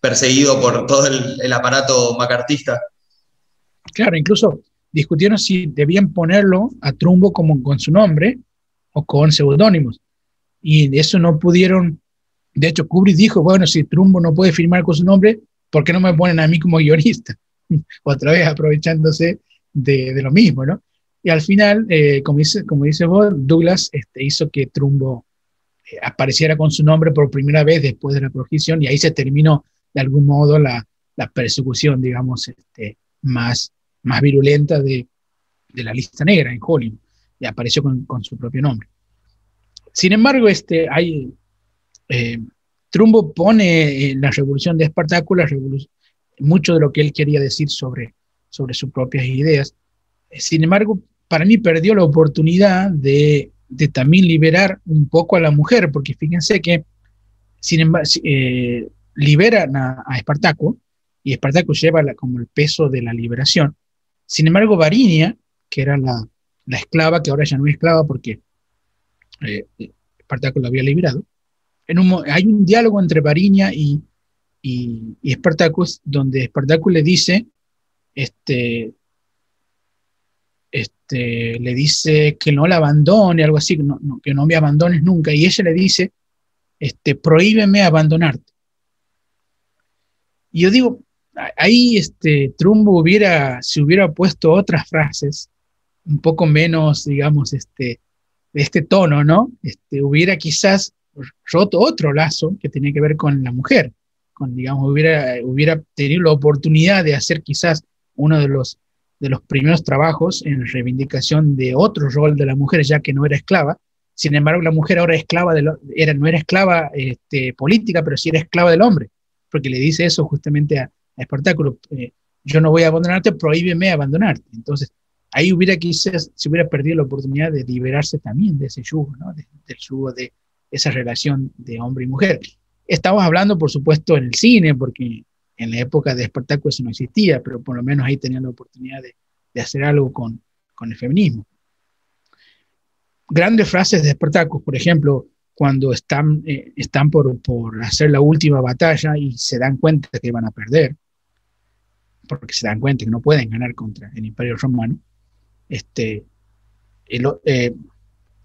perseguido por todo el, aparato macartista. Claro, incluso discutieron si debían ponerlo a Trumbo como con su nombre o con seudónimos. Y eso no pudieron. De hecho, Kubrick dijo: Bueno, si Trumbo no puede firmar con su nombre, ¿por qué no me ponen a mí como guionista? Otra vez aprovechándose de, lo mismo, ¿no? Y al final, eh, como, dice, como dice vos, Douglas este, hizo que Trumbo eh, apareciera con su nombre por primera vez después de la prohibición y ahí se terminó de algún modo la, persecución, digamos, este, más, más virulenta de, la lista negra en Hollywood, y apareció con, su propio nombre. Sin embargo, este, hay, eh, Trumbo pone en la revolución de Espartaco mucho de lo que él quería decir sobre, sobre sus propias ideas. Sin embargo, para mí perdió la oportunidad de, también liberar un poco a la mujer, porque fíjense que, sin embargo, eh, liberan a, Espartaco y Espartaco lleva como el peso de la liberación. Sin embargo, Varinia, que era la, esclava, que ahora ya no es esclava porque eh, Espartaco la había liberado, hay un diálogo entre Varinia y, y, Espartaco donde Espartaco le dice, este, este, le dice que no la abandone, algo así, que no me abandones nunca, y ella le dice, este, prohíbeme abandonarte. Y yo digo, ahí este, Trumbo hubiera, si hubiera puesto otras frases, un poco menos, digamos, este, de este tono, ¿no? Este, hubiera quizás roto otro lazo que tenía que ver con la mujer, con, digamos, hubiera, hubiera tenido la oportunidad de hacer quizás uno de los, de los primeros trabajos en reivindicación de otro rol de la mujer, ya que no era esclava. Sin embargo, la mujer ahora esclava de era, no era esclava este, política, pero sí era esclava del hombre porque le dice eso justamente a, a Espartáculo, eh, yo no voy a abandonarte, prohíbeme abandonarte. Entonces, ahí hubiera quizás, se hubiera perdido la oportunidad de liberarse también de ese yugo, ¿no? del yugo de esa relación de hombre y mujer. Estamos hablando, por supuesto, en el cine, porque en la época de Espartaco eso no existía, pero por lo menos ahí tenían la oportunidad de, de hacer algo con, con, el feminismo. Grandes frases de Espartaco, por ejemplo, cuando están, eh, están por, por, hacer la última batalla y se dan cuenta que van a perder, porque se dan cuenta que no pueden ganar contra el Imperio Romano, este, eh,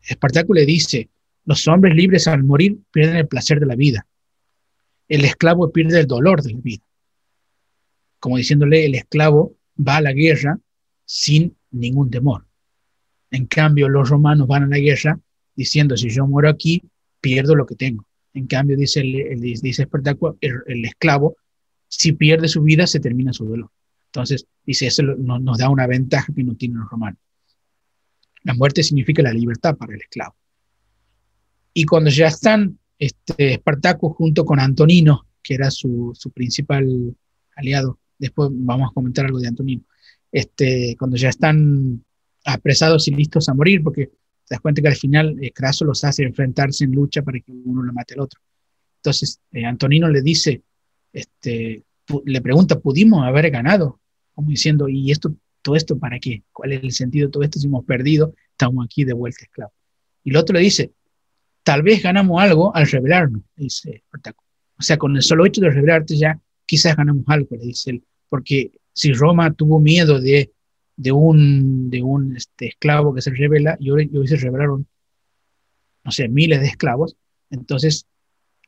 Espartaco le dice, los hombres libres al morir pierden el placer de la vida, el esclavo pierde el dolor de la vida. Como diciéndole, el esclavo va a la guerra sin ningún temor. En cambio, los romanos van a la guerra diciendo, si yo muero aquí, pierdo lo que tengo. En cambio, dice, el, dice Espartaco, el, esclavo, si pierde su vida, se termina su dolor. Entonces, dice, eso nos da una ventaja que no tienen los romanos. La muerte significa la libertad para el esclavo. Y cuando ya están este, Espartaco junto con Antonino, que era su, su, principal aliado, después vamos a comentar algo de Antonino, este, cuando ya están apresados y listos a morir, porque te das cuenta que al final eh, Craso los hace enfrentarse en lucha para que uno lo mate al otro. Entonces, eh, Antonino le dice, este, le pregunta, ¿pudimos haber ganado? Como diciendo, ¿y esto, todo esto para qué? ¿Cuál es el sentido de todo esto si hemos perdido? Estamos aquí de vuelta esclavos. Y el otro le dice, tal vez ganamos algo al revelarnos, dice Espartaco. O sea, con el solo hecho de revelarte ya, quizás ganamos algo, le dice él. Porque si Roma tuvo miedo de de un, de un este, esclavo que se revela y hoy, se revelaron, no sé, miles de esclavos. Entonces,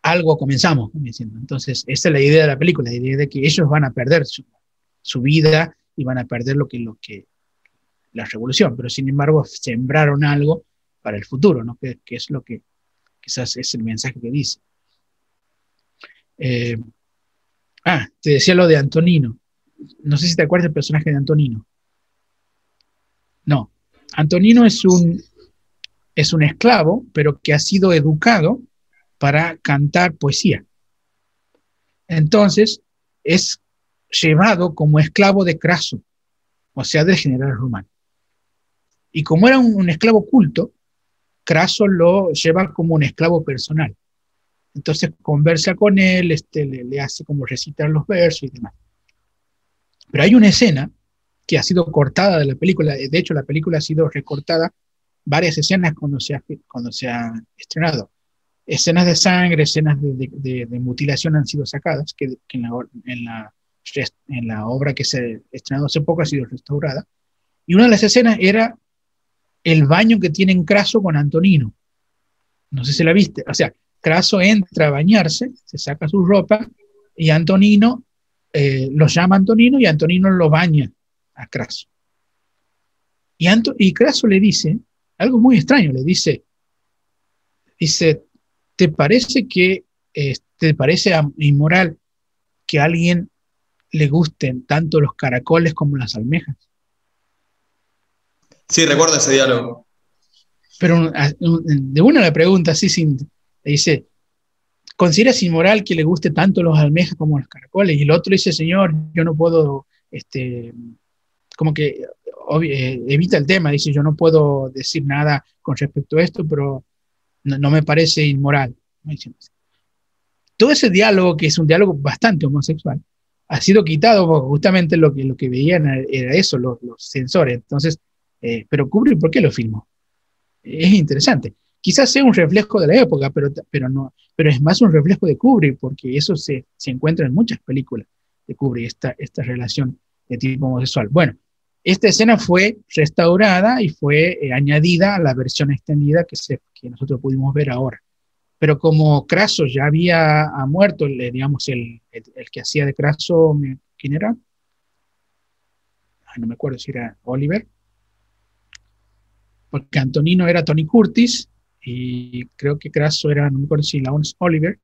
algo comenzamos, diciendo. Entonces, esa es la idea de la película, la idea de que ellos van a perder su, su vida y van a perder lo que, lo que, la revolución, pero sin embargo sembraron algo para el futuro, ¿no? que, que es lo que quizás es el mensaje que dice. Eh, ah, te decía lo de Antonino. No sé si te acuerdas del personaje de Antonino. No, Antonino es un, es un esclavo, pero que ha sido educado para cantar poesía. Entonces, es llevado como esclavo de Craso, o sea, del general romano. Y como era un, esclavo culto, Craso lo lleva como un esclavo personal. Entonces conversa con él, este, le, hace como recitar los versos y demás. Pero hay una escena que ha sido cortada de la película, de hecho la película ha sido recortada varias escenas cuando se ha, cuando se ha estrenado. Escenas de sangre, escenas de, mutilación han sido sacadas, que, en, la, en, la, en, la, obra que se estrenado hace poco ha sido restaurada. Y una de las escenas era el baño que tiene en Craso con Antonino. No sé si la viste. O sea, Craso entra a bañarse, se saca su ropa y Antonino eh, lo llama Antonino y Antonino lo baña a Craso. Y, y Craso le dice, algo muy extraño, le dice, dice, ¿te parece que, te parece inmoral que a alguien le gusten tanto los caracoles como las almejas? Sí, recuerdo ese diálogo. Pero de una le pregunta así, sin, dice, ¿consideras inmoral que le guste tanto los almejas como los caracoles? Y el otro dice, señor, yo no puedo, este, como que eh, evita el tema, dice, yo no puedo decir nada con respecto a esto, pero no, me parece inmoral. Todo ese diálogo, que es un diálogo bastante homosexual, ha sido quitado porque justamente lo que, lo que veían era eso, los, los sensores. Entonces, eh, pero Kubrick, ¿por qué lo filmó? Es interesante. Quizás sea un reflejo de la época, pero, pero, no, pero es más un reflejo de Kubrick, porque eso se, se encuentra en muchas películas de Kubrick, esta, esta relación de tipo homosexual. Bueno, esta escena fue restaurada y fue eh, añadida a la versión extendida que, se, que nosotros pudimos ver ahora. Pero como Craso ya había muerto, digamos, el, el, que hacía de Craso, ¿quién era? no me acuerdo si era Oliver. Porque Antonino era Tony Curtis y creo que Craso era, no me acuerdo si Laurence Oliver.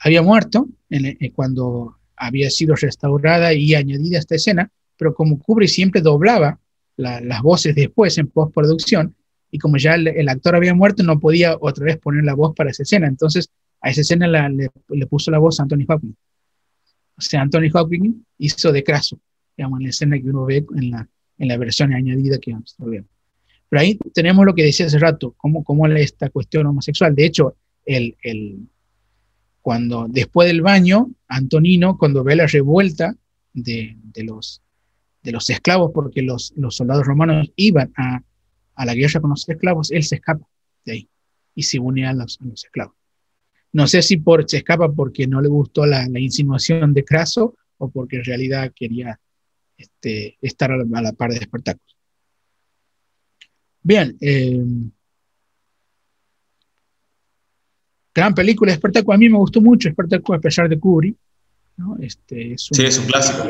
Había muerto eh, cuando había sido restaurada y añadida esta escena pero como Kubrick siempre doblaba las voces después en postproducción, y como ya el, actor había muerto, no podía otra vez poner la voz para esa escena. Entonces, a esa escena le, puso la voz a Anthony Hopkins. O sea, Anthony Hopkins hizo de Craso, digamos, en la escena que uno ve en la, en la versión añadida que nosotros vemos. Pero ahí tenemos lo que decía hace rato, cómo, cómo esta cuestión homosexual. De hecho, cuando después del baño, Antonino, cuando ve la revuelta de, los, de los esclavos, porque los, los soldados romanos iban a, a, la guerra con los esclavos, él se escapa de ahí y se une a los, esclavos. No sé si se escapa porque no le gustó la, la insinuación de Craso o porque en realidad quería este, estar a la, par de Espartacus. Bien, eh, gran película Espartacus, a mí me gustó mucho Espartacus a pesar de Kubrick. ¿no? Este, es sí, es un clásico.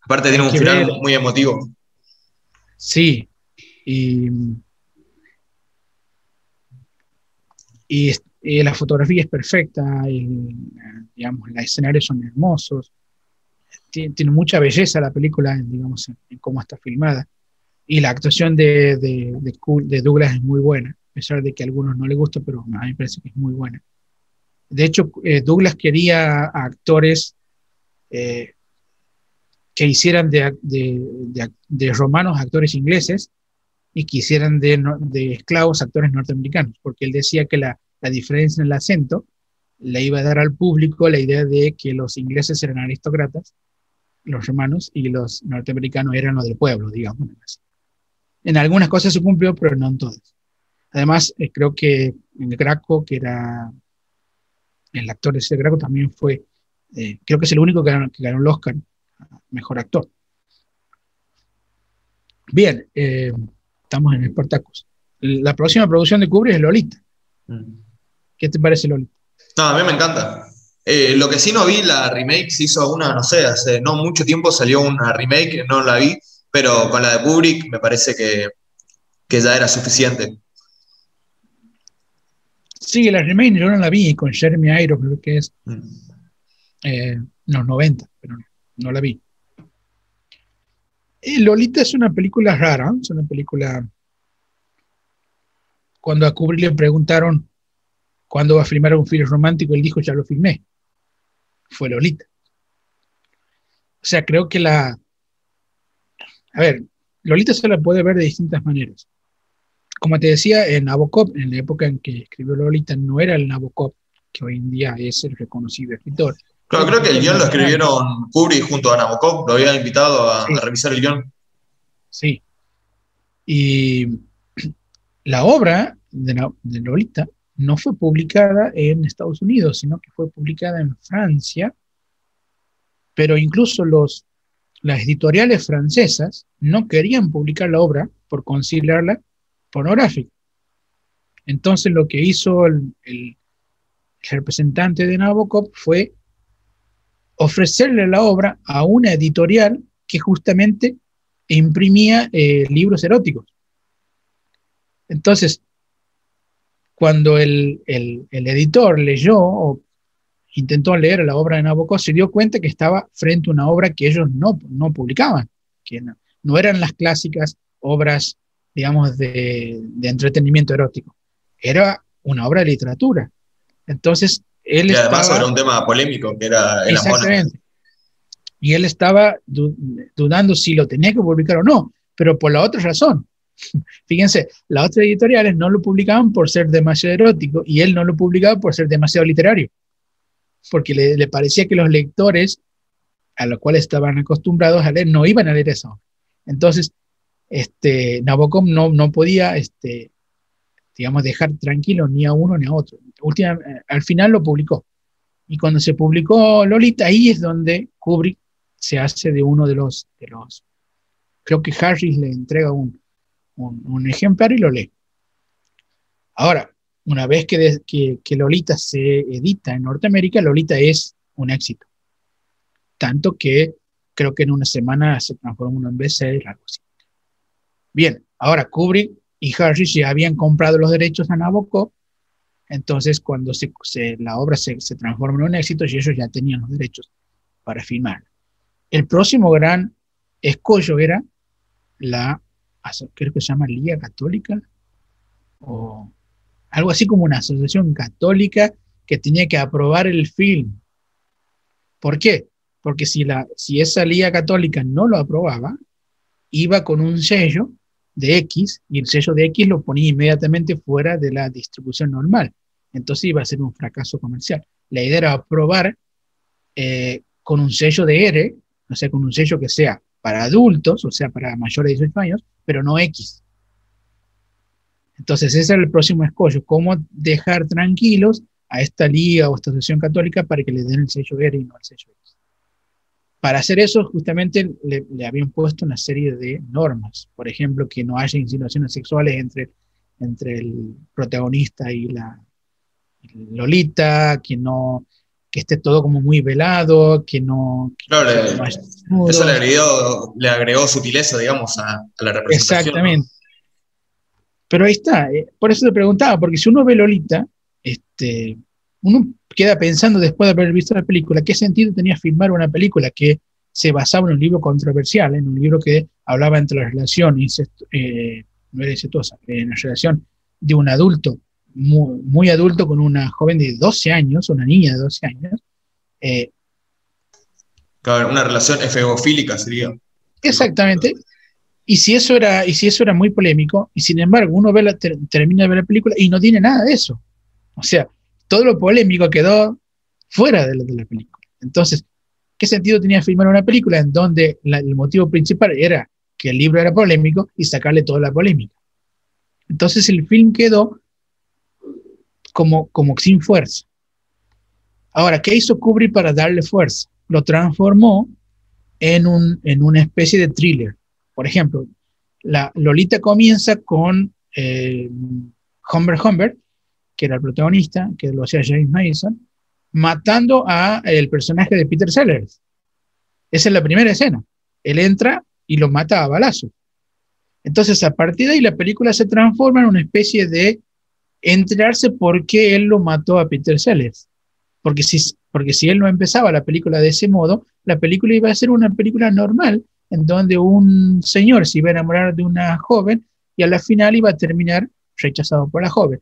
Aparte tiene un final muy emotivo. Sí, y, y, la fotografía es perfecta, y, digamos, los escenarios son hermosos, tiene, mucha belleza la película, digamos, en, cómo está filmada, y la actuación de, Douglas es muy buena, a pesar de que a algunos no les gusta, pero a mí me parece que es muy buena. De hecho, eh, Douglas quería actores eh, que hicieran de, romanos actores ingleses y que hicieran de, esclavos actores norteamericanos, porque él decía que la, la, diferencia en el acento le iba a dar al público la idea de que los ingleses eran aristócratas, los romanos, y los norteamericanos eran los del pueblo, digamos. En algunas cosas se cumplió, pero no en todas. Además, eh, creo que en Graco, que era el actor de ese Graco, también fue, eh, creo que es el único que ganó, que ganó el Oscar mejor actor. Bien, eh, estamos en Spartacus. La próxima producción de Kubrick es Lolita. Mm. ¿Qué te parece Lolita? No, a mí me encanta. Eh, lo que sí no vi, la remake se hizo una, no sé, hace no mucho tiempo salió una remake, no la vi, pero con la de Kubrick me parece que, ya era suficiente. Sí, la remake yo no la vi con Jeremy Irons, creo que es mm. eh, los 90, pero no la vi. Lolita es una película rara, es una película... Cuando a Kubrick le preguntaron cuándo va a filmar un film romántico, él dijo, ya lo filmé. Fue Lolita. O sea, creo que la... A ver, Lolita se la puede ver de distintas maneras. como te decía, en Nabokov, en la época en que escribió Lolita, no era el Nabokov que hoy en día es el reconocido escritor. Claro, creo que el guion lo escribieron Kubrick junto a Nabokov, lo había invitado a, revisar el guion. Sí. Y la obra de, de, Lolita no fue publicada en Estados Unidos, sino que fue publicada en Francia, pero incluso los, las editoriales francesas no querían publicar la obra por considerarla pornográfica. Entonces lo que hizo el, representante de Nabokov fue ofrecerle la obra a una editorial que justamente imprimía eh, libros eróticos. Entonces, cuando el, editor leyó o intentó leer la obra de Nabokov, se dio cuenta que estaba frente a una obra que ellos no, no publicaban, que no, eran las clásicas obras, digamos, de, de, entretenimiento erótico. Era una obra de literatura. Entonces, él y además era un tema polémico, que era el Exactamente. Y él estaba dudando si lo tenía que publicar o no, pero por la otra razón. Fíjense, las otras editoriales no lo publicaban por ser demasiado erótico y él no lo publicaba por ser demasiado literario, porque le, parecía que los lectores a los cuales estaban acostumbrados a leer no iban a leer eso. Entonces, este, Nabokov no, podía, este, digamos, dejar tranquilo ni a uno ni a otro. Eh, al final lo publicó. Y cuando se publicó Lolita, ahí es donde Kubrick se hace de uno de los, de los creo que Harris le entrega un, ejemplar y lo lee. Ahora, una vez que, que, Lolita se edita en Norteamérica, Lolita es un éxito. Tanto que creo que en una semana se transformó en bestseller, algo así. Bien, ahora Kubrick y Harris ya habían comprado los derechos a Nabokov, entonces cuando se, la obra se, se, transforma en un éxito, y ellos ya tenían los derechos para filmar. El próximo gran escollo era la creo que se llama Liga Católica, o algo así como una asociación católica que tenía que aprobar el film. ¿Por qué? Porque si, la, si esa Liga Católica no lo aprobaba, iba con un sello de X y el sello de X lo ponía inmediatamente fuera de la distribución normal. Entonces iba a ser un fracaso comercial. La idea era aprobar eh, con un sello de R, o sea, con un sello que sea para adultos, o sea, para mayores de 18 años, pero no X. Entonces, ese es el próximo escollo, cómo dejar tranquilos a esta liga o esta asociación católica para que le den el sello R y no el sello X. Para hacer eso, justamente le, habían puesto una serie de normas. Por ejemplo, que no haya insinuaciones sexuales entre, entre el protagonista y la Lolita, que no, que esté todo como muy velado, que no... claro, eso le agregó, le agregó sutileza, digamos, a, la representación. Exactamente. Pero ahí está, eh, por eso te preguntaba, porque si uno ve Lolita, este, uno queda pensando después de haber visto la película, ¿qué sentido tenía filmar una película que se basaba en un libro controversial, en un libro que hablaba entre la relación, eh, no era incestuosa, en la relación de un adulto muy, adulto con una joven de 12 años, una niña de 12 años. Eh, claro, una relación efebofílica sería. Exactamente. Y si eso era, y si eso era muy polémico, y sin embargo uno ve la, termina de ver la película y no tiene nada de eso. O sea, todo lo polémico quedó fuera de, de la película. Entonces, ¿qué sentido tenía filmar una película en donde el motivo principal era que el libro era polémico y sacarle toda la polémica? Entonces el film quedó como, como sin fuerza. Ahora, ¿qué hizo Kubrick para darle fuerza? Lo transformó en, un, en una especie de thriller. Por ejemplo, la Lolita comienza con eh, Humber Humber, que era el protagonista, que lo hacía James Mason, matando a el personaje de Peter Sellers. Esa es la primera escena. Él entra y lo mata a balazos. Entonces, a partir de ahí, la película se transforma en una especie de enterarse por qué él lo mató a Peter Sellers. Porque si, porque si él no empezaba la película de ese modo, la película iba a ser una película normal, en donde un señor se iba a enamorar de una joven y a la final iba a terminar rechazado por la joven.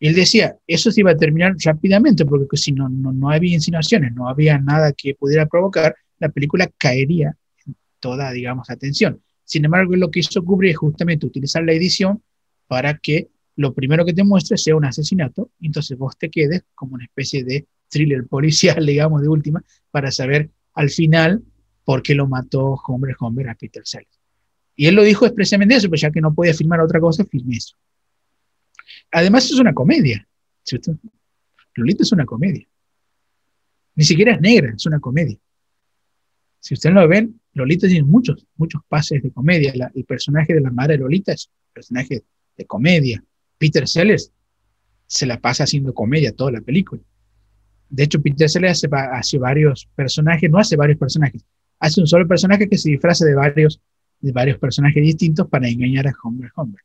Él decía, eso se iba a terminar rápidamente, porque si no, no, no había insinuaciones, no había nada que pudiera provocar, la película caería en toda, digamos, atención. Sin embargo, lo que hizo Kubrick es justamente utilizar la edición para que lo primero que te muestre sea un asesinato, y entonces vos te quedes como una especie de thriller policial, digamos, de última, para saber al final por qué lo mató Homer Homer a Peter Sellers. Y él lo dijo expresamente eso, pues ya que no podía filmar otra cosa, filmé eso. Además es una comedia. Lolita es una comedia. Ni siquiera es negra, es una comedia. Si ustedes lo ven, Lolita tiene muchos, muchos pases de comedia. el personaje de la madre de Lolita es un personaje de comedia. Peter Sellers se la pasa haciendo comedia toda la película. De hecho, Peter Sellers hace, varios personajes, no hace varios personajes, hace un solo personaje que se disfraza de varios, de varios personajes distintos para engañar a Homer Homer.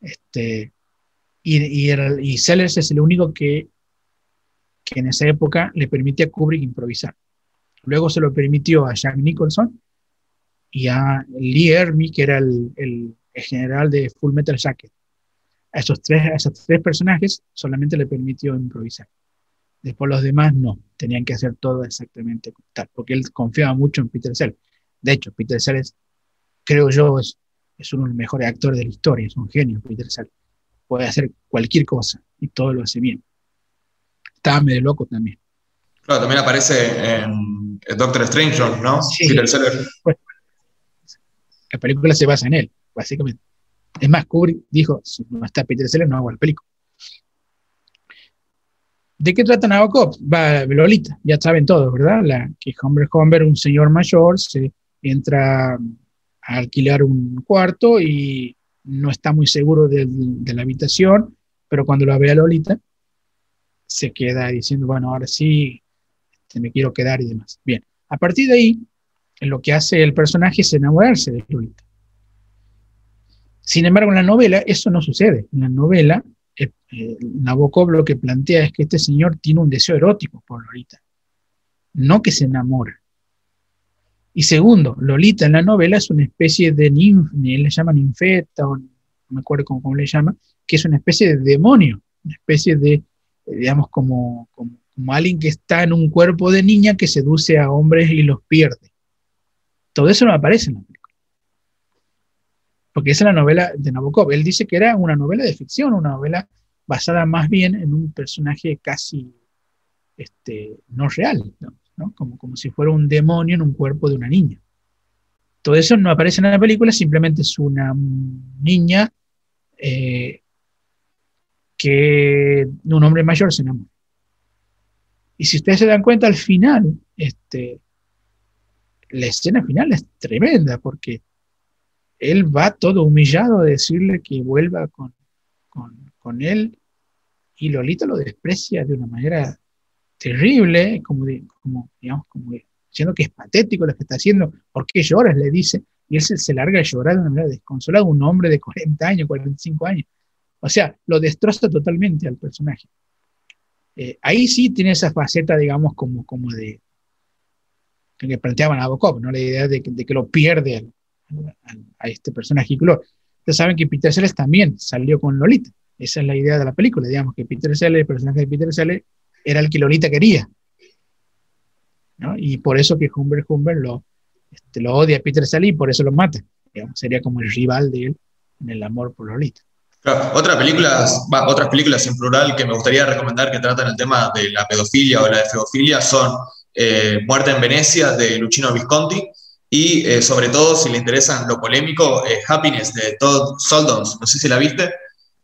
Este, y, y, Sellers es el único que, que en esa época le permitía a Kubrick improvisar. Luego se lo permitió a Jack Nicholson y a Lee Ermey, que era el, el, general de Full Metal Jacket. A esos, tres, a esos tres personajes solamente le permitió improvisar. Después los demás no, tenían que hacer todo exactamente tal, porque él confiaba mucho en Peter Sellers. De hecho, Peter Sellers, creo yo, es, es uno de los mejores actores de la historia, es un genio Peter Sellers. Puede hacer cualquier cosa y todo lo hace bien. Estaba medio loco también. Claro, también aparece en Doctor Strange, ¿no? Sí, Peter Sellers. la película se basa en él, básicamente. Es más, Kubrick dijo, si no está Peter Sellers, no hago la película. ¿De qué trata Nabokov? Va, Lolita, ya saben todos, ¿verdad? La, que Homer Homer, un señor mayor, se entra a alquilar un cuarto y no está muy seguro de, la habitación, pero cuando la ve a Lolita, se queda diciendo, bueno, ahora sí, este, me quiero quedar y demás. Bien, a partir de ahí, lo que hace el personaje es enamorarse de Lolita. Sin embargo, en la novela eso no sucede. En la novela eh, Nabokov lo que plantea es que este señor tiene un deseo erótico por Lolita, no que se enamora. Y segundo, Lolita en la novela es una especie de ninf, le llaman ninfeta, o no me acuerdo cómo, le llama, que es una especie de demonio, una especie de, eh, digamos, como, como, como alguien que está en un cuerpo de niña que seduce a hombres y los pierde. Todo eso no aparece en la. Porque esa es la novela de Nabokov. Él dice que era una novela de ficción, una novela basada más bien en un personaje casi este, no real. Como, como si fuera un demonio en un cuerpo de una niña. Todo eso no aparece en la película, simplemente es una niña eh, que un hombre mayor se enamora. Y si ustedes se dan cuenta, al final, este, la escena final es tremenda, porque él va todo humillado a decirle que vuelva con, con él y Lolita lo desprecia de una manera terrible, como, como digamos, como diciendo que es patético lo que está haciendo, ¿por qué lloras? le dice, y él se, larga a llorar de una manera desconsolada, un hombre de 40 años, 45 años. O sea, lo destroza totalmente al personaje. Eh, ahí sí tiene esa faceta, digamos, como, como de que planteaban a Nabokov, ¿no? la idea de, que lo pierde a este personaje. Ustedes saben que Peter Sellers también salió con Lolita. Esa es la idea de la película, digamos, que Peter Sellers, el personaje de Peter Sellers, era el que Lolita quería. Y por eso que Humber Humber lo, este, lo odia a Peter Sellers y por eso lo mata. sería como el rival de él en el amor por Lolita. otras películas, otras películas en plural que me gustaría recomendar que tratan el tema de la pedofilia o la feofilia son eh, Muerte en Venecia de Luchino Visconti y eh, sobre todo, si le interesan lo polémico, eh, Happiness de Todd Soldons. No sé si la viste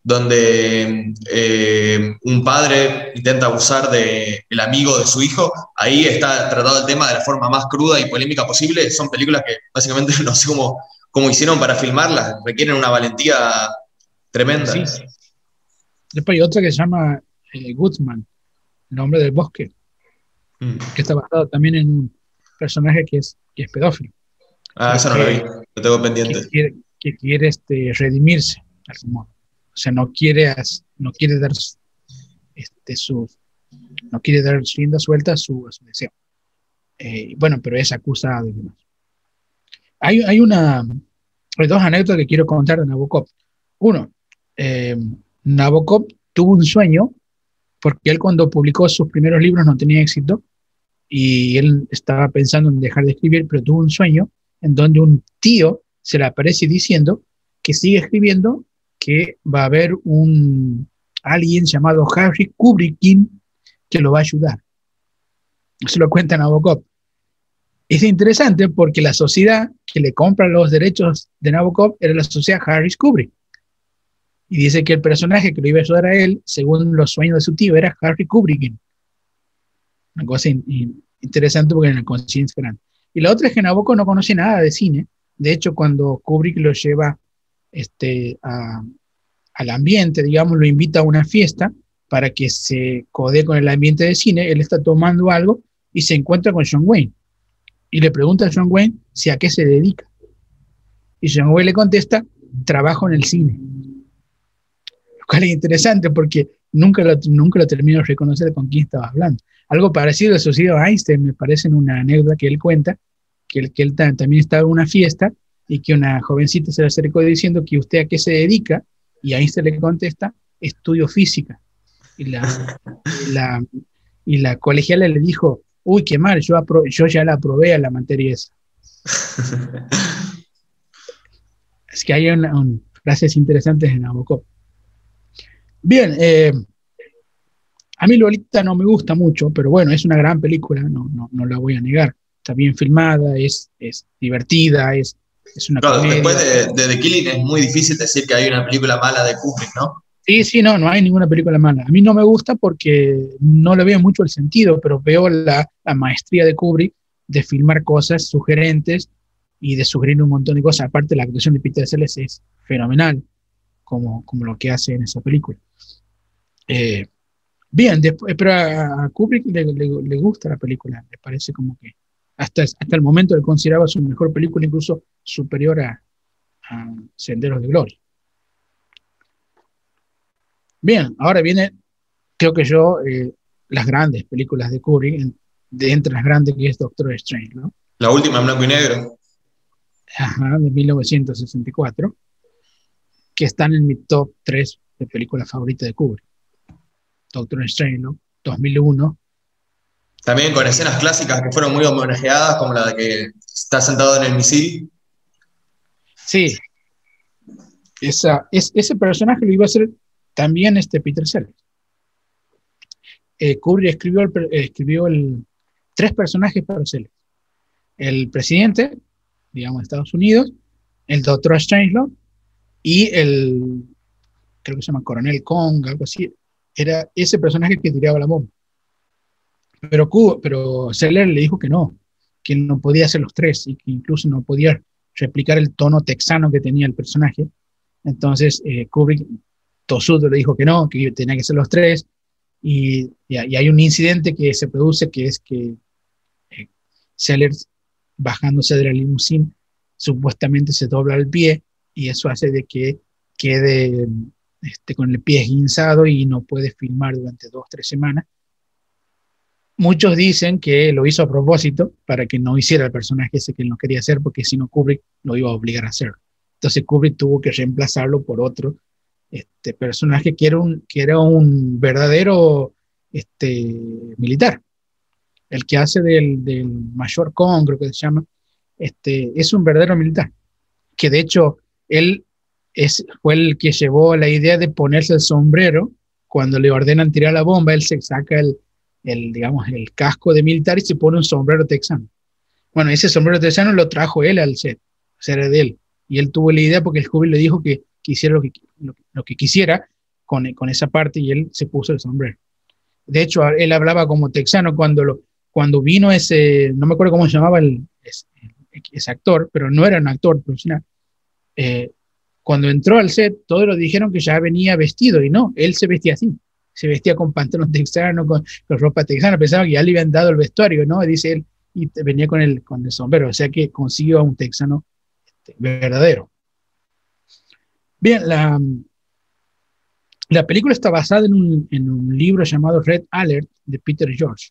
donde eh, un padre intenta abusar del el amigo de su hijo. Ahí está tratado el tema de la forma más cruda y polémica posible. Son películas que básicamente no sé cómo, cómo hicieron para filmarlas, requieren una valentía tremenda. Después hay otra que se llama Guzmán, el nombre del bosque, mm. que está basado también en un personaje que es, que es pedófilo. Ah, esa no la vi, lo tengo pendiente. Que quiere, que quiere este, redimirse. O sea, no quiere, no quiere dar este, su, no quiere dar rienda suelta a su, deseo. Eh, bueno, pero es acusado y demás. Hay, hay, una, hay dos anécdotas que quiero contar de Nabokov. Uno, eh, Nabokov tuvo un sueño porque él cuando publicó sus primeros libros no tenía éxito y él estaba pensando en dejar de escribir, pero tuvo un sueño en donde un tío se le aparece diciendo que sigue escribiendo que va a haber un alguien llamado Harry Kubrick que lo va a ayudar. Se lo cuenta Nabokov. Es interesante porque la sociedad que le compra los derechos de Nabokov era la sociedad Harris Kubrick. Y dice que el personaje que lo iba a ayudar a él, según los sueños de su tío, era Harry Kubrick. Una cosa interesante porque en la conciencia grande. Y la otra es que Nabokov no conoce nada de cine. De hecho, cuando Kubrick lo lleva este, al ambiente, digamos, lo invita a una fiesta para que se code con el ambiente de cine, él está tomando algo y se encuentra con John Wayne. Y le pregunta a John Wayne si a qué se dedica. Y John Wayne le contesta, trabajo en el cine. Lo cual es interesante porque nunca lo, nunca lo termino de reconocer con quién estaba hablando. Algo parecido sucedió a Einstein, me parece en una anécdota que él cuenta, que, que él también estaba en una fiesta y que una jovencita se le acercó diciendo que usted a qué se dedica, y Einstein le contesta, estudio física. Y la, la, y la colegiala le dijo, uy, qué mal, yo, yo ya la aprobé a la materia esa. es que hay una, frases interesantes en Nabokov. Bien, eh, a mí Lolita no me gusta mucho, pero bueno, es una gran película, no, no, no la voy a negar. Está bien filmada, es, es divertida, es, es una claro, después de, de, The Killing es muy difícil decir que hay una película mala de Kubrick, ¿no? Sí, sí, no, no hay ninguna película mala. A mí no me gusta porque no le veo mucho el sentido, pero veo la, la maestría de Kubrick de filmar cosas sugerentes y de sugerir un montón de cosas. Aparte, la actuación de Peter Sellers es fenomenal, como, como lo que hace en esa película. Eh, bien, después, pero a, Kubrick le, le, gusta la película, le parece como que hasta, hasta el momento él consideraba su mejor película, incluso superior a, Senderos de Gloria. Bien, ahora viene, creo que yo, eh, las grandes películas de Kubrick, de entre las grandes que es Doctor Strange, ¿no? La última en blanco y negro. Ajá, de 1964, que están en mi top 3 de películas favoritas de Kubrick. Doctor Strange, ¿no? 2001, también con escenas clásicas que fueron muy homenajeadas, como la de que está sentado en el misil. Sí. Esa, es, ese personaje lo iba a hacer también este Peter Sellers. Eh, Kubrick escribió, el, escribió el, tres personajes para Sellers. El presidente, digamos, de Estados Unidos, el doctor Strangelove y el, creo que se llama Coronel Kong, algo así. Era ese personaje que tiraba la bomba. Pero, pero Seller le dijo que no, que no podía hacer los tres y que incluso no podía replicar el tono texano que tenía el personaje. Entonces eh, Kubrick tosudo le dijo que no, que tenía que ser los tres. Y, y, hay un incidente que se produce que es que eh, Sellers, bajándose de la limusina, supuestamente se dobla el pie y eso hace de que quede este, con el pie esguinzado y no puede filmar durante dos tres semanas. Muchos dicen que lo hizo a propósito para que no hiciera el personaje ese que no quería hacer, porque si no Kubrick lo iba a obligar a hacer. Entonces Kubrick tuvo que reemplazarlo por otro este, personaje que era un, que era un verdadero este, militar. El que hace del, del mayor Kong, creo que se llama, este, es un verdadero militar. Que de hecho él es, fue el que llevó la idea de ponerse el sombrero cuando le ordenan tirar la bomba, él se saca el, el, digamos, el casco de militar y se pone un sombrero texano. Bueno, ese sombrero texano lo trajo él al set, ser de él. Y él tuvo la idea porque el joven le dijo que, quisiera lo que, lo, que quisiera con, con, esa parte y él se puso el sombrero. De hecho, él hablaba como texano cuando, lo, cuando vino ese, no me acuerdo cómo se llamaba el, ese, actor, pero no era un actor profesional. Eh, cuando entró al set, todos lo dijeron que ya venía vestido y no, él se vestía así se vestía con pantalón texano, con, ropa texana, pensaba que ya le habían dado el vestuario, ¿no? Dice él, y venía con el, con el sombrero, o sea que consiguió a un texano este, verdadero. Bien, la, la película está basada en un, en un, libro llamado Red Alert de Peter George.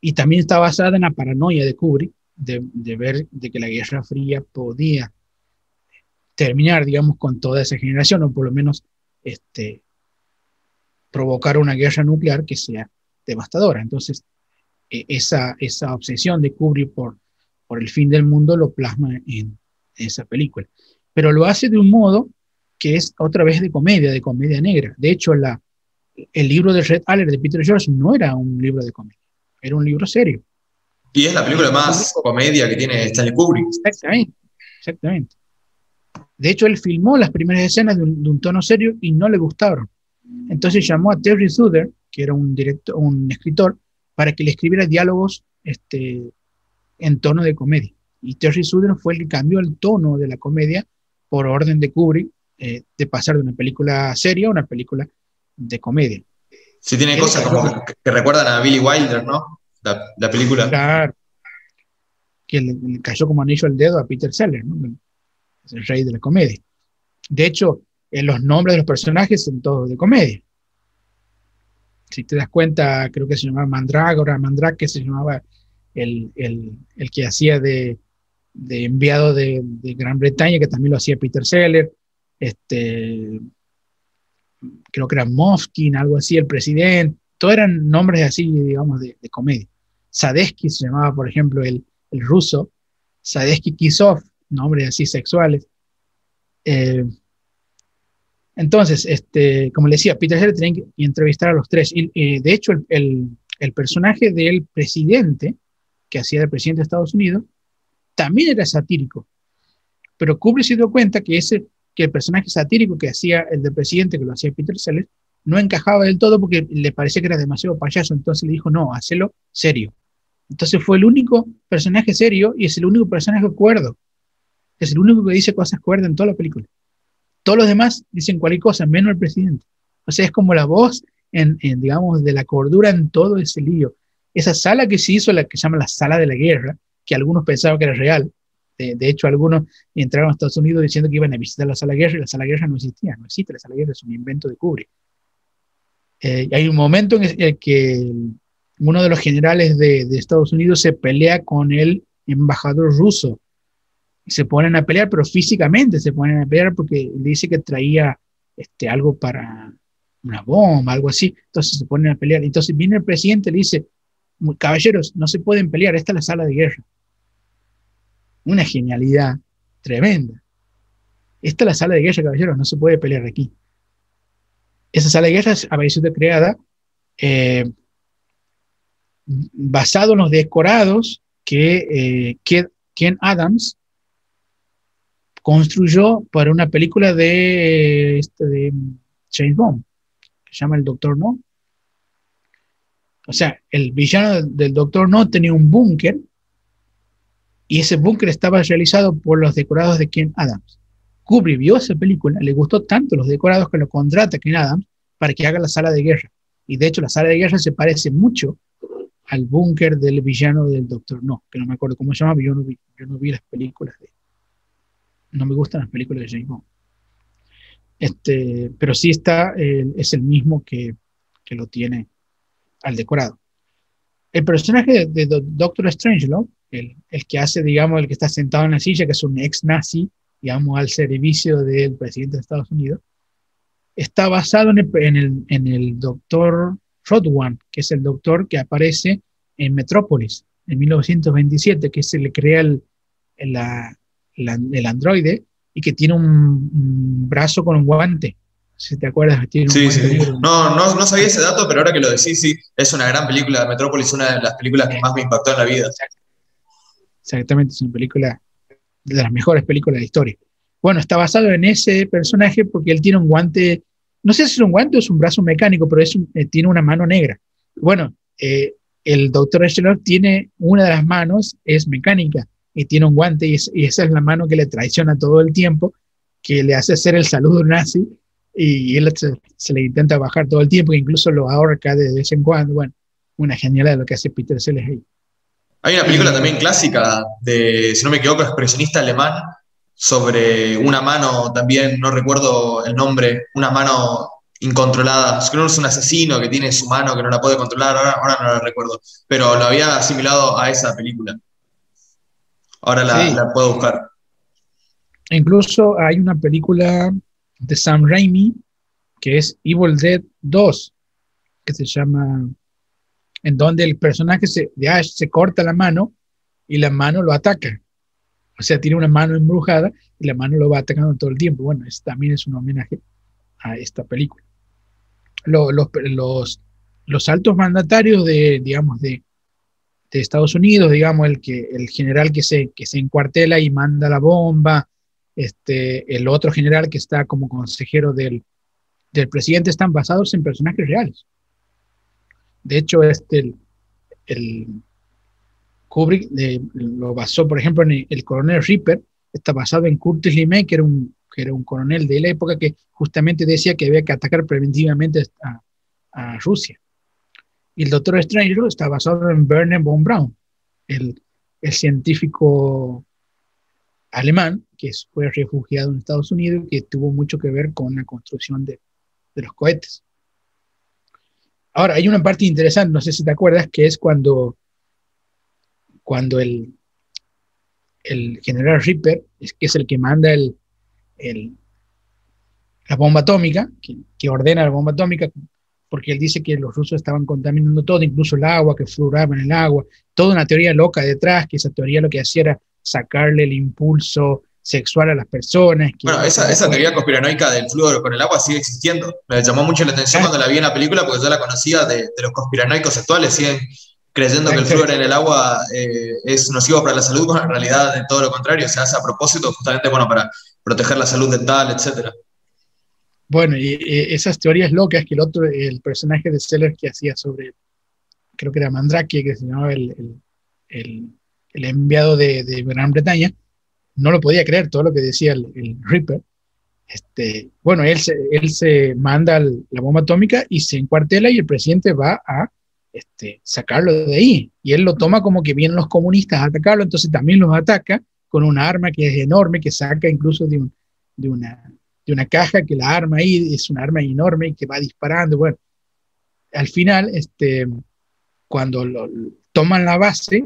Y también está basada en la paranoia de Kubrick de, de, ver de que la Guerra Fría podía terminar, digamos, con toda esa generación, o por lo menos este, provocar una guerra nuclear que sea devastadora. Entonces, e, esa, esa obsesión de Kubrick por, por el fin del mundo lo plasma en esa película. Pero lo hace de un modo que es otra vez de comedia, de comedia negra. De hecho, la, el libro de Red Alert de Peter George no era un libro de comedia, era un libro serio. Y es la película más comedia que tiene Stanley Kubrick. Exactamente, exactamente. De hecho, él filmó las primeras escenas de un, tono serio y no le gustaron. Entonces llamó a Terry Suder, que era un, director, un escritor, para que le escribiera diálogos este, en tono de comedia. Y Terry Suder fue el que cambió el tono de la comedia por orden de Kubrick, eh, de pasar de una película seria a una película de comedia. Sí, tiene cosas como que, recuerdan a Billy Wilder, ¿no? La, película. Claro. Que le, cayó como anillo al dedo a Peter Sellers, ¿no? El rey de la comedia. De hecho, en los nombres de los personajes son todos de comedia. Si te das cuenta, creo que se llamaba Mandrágora, que se llamaba el, que hacía de, enviado de, de, Gran Bretaña, que también lo hacía Peter Sellers. Este, creo que era Mofkin, algo así, el presidente, todos eran nombres así, digamos, de, comedia. Sadesky se llamaba, por ejemplo, el, el ruso, Sadesky Kisov, nombres así sexuales. Eh, entonces, este, como le decía, Peter Sellers tenía que entrevistar a los tres. Y, de hecho, el, el, personaje del presidente, que hacía de presidente de Estados Unidos, también era satírico. Pero Kubrick se dio cuenta que ese que el personaje satírico que hacía el del presidente, que lo hacía Peter Sellers, no encajaba del todo porque le parecía que era demasiado payaso, entonces le dijo, no, hacelo serio. Entonces fue el único personaje serio y es el único personaje cuerdo. Es el único que dice cosas cuerdas en toda la película. Todos los demás dicen cualquier cosa, menos el presidente. O sea, es como la voz, en, digamos, de la cordura en todo ese lío. Esa sala que se hizo, la que se llama la sala de la guerra, que algunos pensaban que era real, de, hecho, algunos entraron a Estados Unidos diciendo que iban a visitar la sala de guerra y la sala de guerra no existía, no existe, la sala de guerra es un invento de Kubrick. Eh, hay un momento en el que uno de los generales de, Estados Unidos se pelea con el embajador ruso. Se ponen a pelear, pero físicamente se ponen a pelear porque dice que traía este, algo para una bomba, algo así. Entonces se ponen a pelear. Entonces viene el presidente y le dice, caballeros, no se pueden pelear, esta es la sala de guerra una genialidad tremenda. Esta es la sala de guerra, caballeros, no se puede pelear aquí. Esa sala de guerra había sido creada eh, basado en los decorados que eh, Ken Adams construyó para una película de, este, de James Bond, que se llama El Doctor No. O sea, el villano del Doctor No tenía un búnker y ese búnker estaba realizado por los decorados de Ken Adams. Kubrick vio esa película, le gustó tanto los decorados que lo contrata Ken Adams para que haga la sala de guerra. Y de hecho la sala de guerra se parece mucho al búnker del villano del Doctor No, que no me acuerdo cómo se llama, yo no vi, yo no vi las películas de... No me gustan las películas de James Bond. Este, pero sí está, es el mismo que, que, lo tiene al decorado. El personaje de, de Doctor Strangelove el, que hace, digamos, el que está sentado en la silla, que es un ex nazi, digamos, al servicio del presidente de Estados Unidos, está basado en el, en el, doctor Rodwan, que es el doctor que aparece en Metrópolis en 1927, que se le crea el, el, androide y que tiene un, brazo con un guante. Si te acuerdas, tiene sí, sí. No, no, no, sabía ese dato, pero ahora que lo decís, sí, es una gran película. Metrópolis, una de las películas que más me impactó en la vida. Exactamente, es una película de las mejores películas de la historia. Bueno, está basado en ese personaje porque él tiene un guante, no sé si es un guante o es un brazo mecánico, pero es eh, tiene una mano negra. Bueno, eh, el doctor Echelon tiene una de las manos, es mecánica, y tiene un guante, y, esa es la mano que le traiciona todo el tiempo, que le hace hacer el saludo nazi, y él se, le intenta bajar todo el tiempo, incluso lo ahorca de vez en cuando. Bueno, una genialidad lo que hace Peter Sellers ahí. Hay una película también clásica de, si no me equivoco, expresionista alemán, sobre una mano también, no recuerdo el nombre, una mano incontrolada. Creo que es un asesino que tiene su mano que no la puede controlar, ahora, no la recuerdo, pero lo había asimilado a esa película. Ahora la, puedo buscar. Incluso hay una película de Sam Raimi que es Evil Dead 2, que se llama en donde el personaje se, de Ash se corta la mano y la mano lo ataca O sea, tiene una mano embrujada y la mano lo va atacando todo el tiempo. Bueno, también es un homenaje a esta película. los, los, los, altos mandatarios de, digamos, de, de, Estados Unidos, digamos, el, que, el general que se, que se encuartela y manda la bomba, este, el otro general que está como consejero del, del presidente, están basados en personajes reales. De hecho, este, el, Kubrick lo basó, por ejemplo, en el, coronel Ripper, está basado en Curtis LeMay, que era un, que era un coronel de la época que justamente decía que había que atacar preventivamente a, Rusia. Y el doctor Strange está basado en Werner von Braun, el, científico alemán que fue refugiado en Estados Unidos y que tuvo mucho que ver con la construcción de, de los cohetes. Ahora, hay una parte interesante, no sé si te acuerdas, que es cuando cuando el, el general Ripper, es, que es el que manda el, la bomba atómica, que, ordena la bomba atómica, porque él dice que los rusos estaban contaminando todo, incluso el agua, que fluoraba en el agua, toda una teoría loca detrás, que esa teoría lo que hacía era sacarle el impulso sexual a las personas. bueno, esa, esa, teoría conspiranoica del flúor con el agua sigue existiendo. Me llamó mucho la atención cuando la vi en la película, porque yo la conocía de, de los conspiranoicos actuales, siguen creyendo que el flúor en el agua eh, es nocivo para la salud, cuando en realidad de todo lo contrario, se hace a propósito justamente bueno, para proteger la salud dental, etc. Bueno, y, esas teorías locas que el otro, el personaje de Seller que hacía sobre, creo que era Mandrake, que se llamaba el, el, enviado de, de, Gran Bretaña, no lo podía creer todo lo que decía el, Ripper. Este, bueno, él se, él se manda la bomba atómica y se encuartela y el presidente va a este, sacarlo de ahí. Y él lo toma como que vienen los comunistas a atacarlo, entonces también los ataca con una arma que es enorme, que saca incluso de, una, de una caja, que la arma ahí es una arma enorme y que va disparando. Bueno, al final, este, cuando toman la base,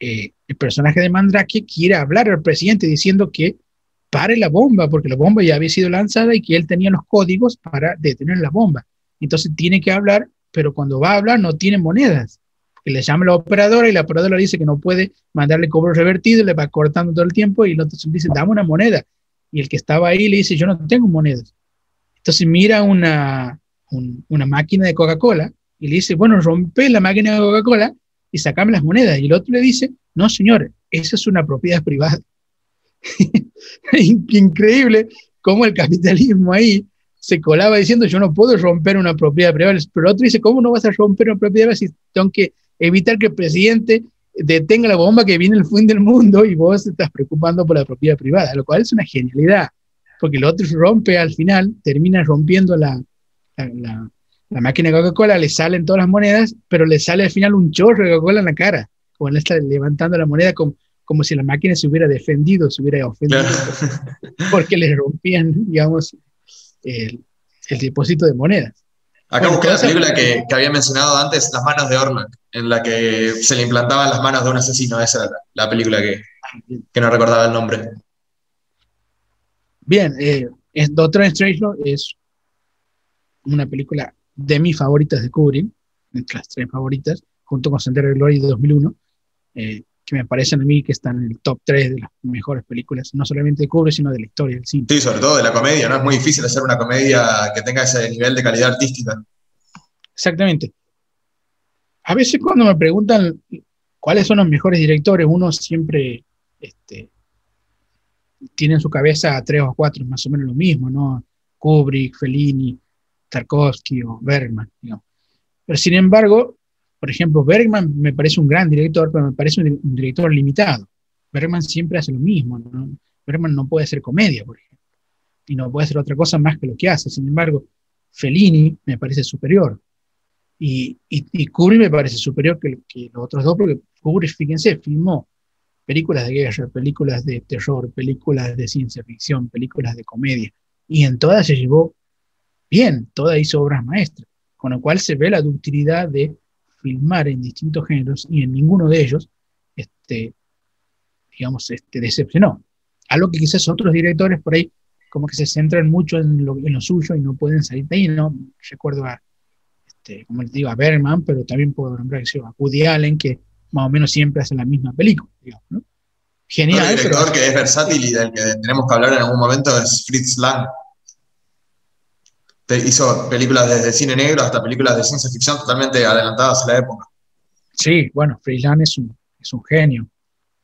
eh, el personaje de Mandrake quiere hablar al presidente diciendo que pare la bomba, porque la bomba ya había sido lanzada y que él tenía los códigos para detener la bomba. Entonces tiene que hablar pero cuando va a hablar no tiene monedas. Que le llama la operadora y la operadora dice que no puede mandarle cobro revertido, le va cortando todo el tiempo y el otro dice, dame una moneda. Y el que estaba ahí le dice, yo no tengo monedas. Entonces mira una, una máquina de Coca-Cola y le dice, bueno, rompe la máquina de Coca-Cola y sacame las monedas. Y el otro le dice, no, señor, esa es una propiedad privada. Increíble cómo el capitalismo ahí se colaba diciendo yo no puedo romper una propiedad privada, pero otro dice, ¿cómo no vas a romper una propiedad privada si tengo que evitar que el presidente detenga la bomba que viene el fin del mundo y vos estás preocupando por la propiedad privada? Lo cual es una genialidad, porque el otro rompe al final, termina rompiendo la, la, la, máquina de Coca-Cola, le salen todas las monedas, pero le sale al final un chorro de Coca-Cola en la cara, como él está levantando la moneda como, como si la máquina se hubiera defendido, se hubiera ofendido, porque le rompían, digamos, el, depósito de monedas. Acá busqué la película que, había mencionado antes, Las manos de Orman, en la que se le implantaban las manos de un asesino. Esa era la, película que, que, no recordaba el nombre. Bien, eh, Doctor Strange es una película de mis favoritas de Kubrick, entre las tres favoritas, junto con Sendero de Gloria de 2001. Eh, que me parecen a mí que están en el top 3 de las mejores películas, no solamente de Kubrick, sino de la historia del cine. Sí, sobre todo de la comedia, ¿no? Es muy difícil hacer una comedia que tenga ese nivel de calidad artística. Exactamente. A veces cuando me preguntan cuáles son los mejores directores, uno siempre este, tiene en su cabeza a tres o cuatro más o menos lo mismo, ¿no? Kubrick, Fellini, Tarkovsky o Bergman, digamos. Pero sin embargo, por ejemplo, Bergman me parece un gran director, pero me parece un, director limitado. Bergman siempre hace lo mismo. ¿no? Bergman no puede hacer comedia, por ejemplo. Y no puede hacer otra cosa más que lo que hace. Sin embargo, Fellini me parece superior. Y, y, Kubrick me parece superior que, que, los otros dos, porque Kubrick, fíjense, filmó películas de guerra, películas de terror, películas de ciencia ficción, películas de comedia. Y en todas se llevó bien, todas hizo obras maestras. Con lo cual se ve la ductilidad de filmar en distintos géneros y en ninguno de ellos, este, digamos, este, decepcionó. Algo que quizás otros directores por ahí como que se centran mucho en lo, en lo suyo y no pueden salir de ahí, ¿no? Recuerdo a, este, como les digo, a Bergman, pero también puedo nombrar a Woody Allen, que más o menos siempre hace la misma película, digamos, ¿no? genial. El director que es versátil y del que tenemos que hablar en algún momento es Fritz Lang. Hizo películas desde cine negro hasta películas de ciencia ficción totalmente adelantadas a la época. Sí, bueno, Fritz Lang es un, es un genio.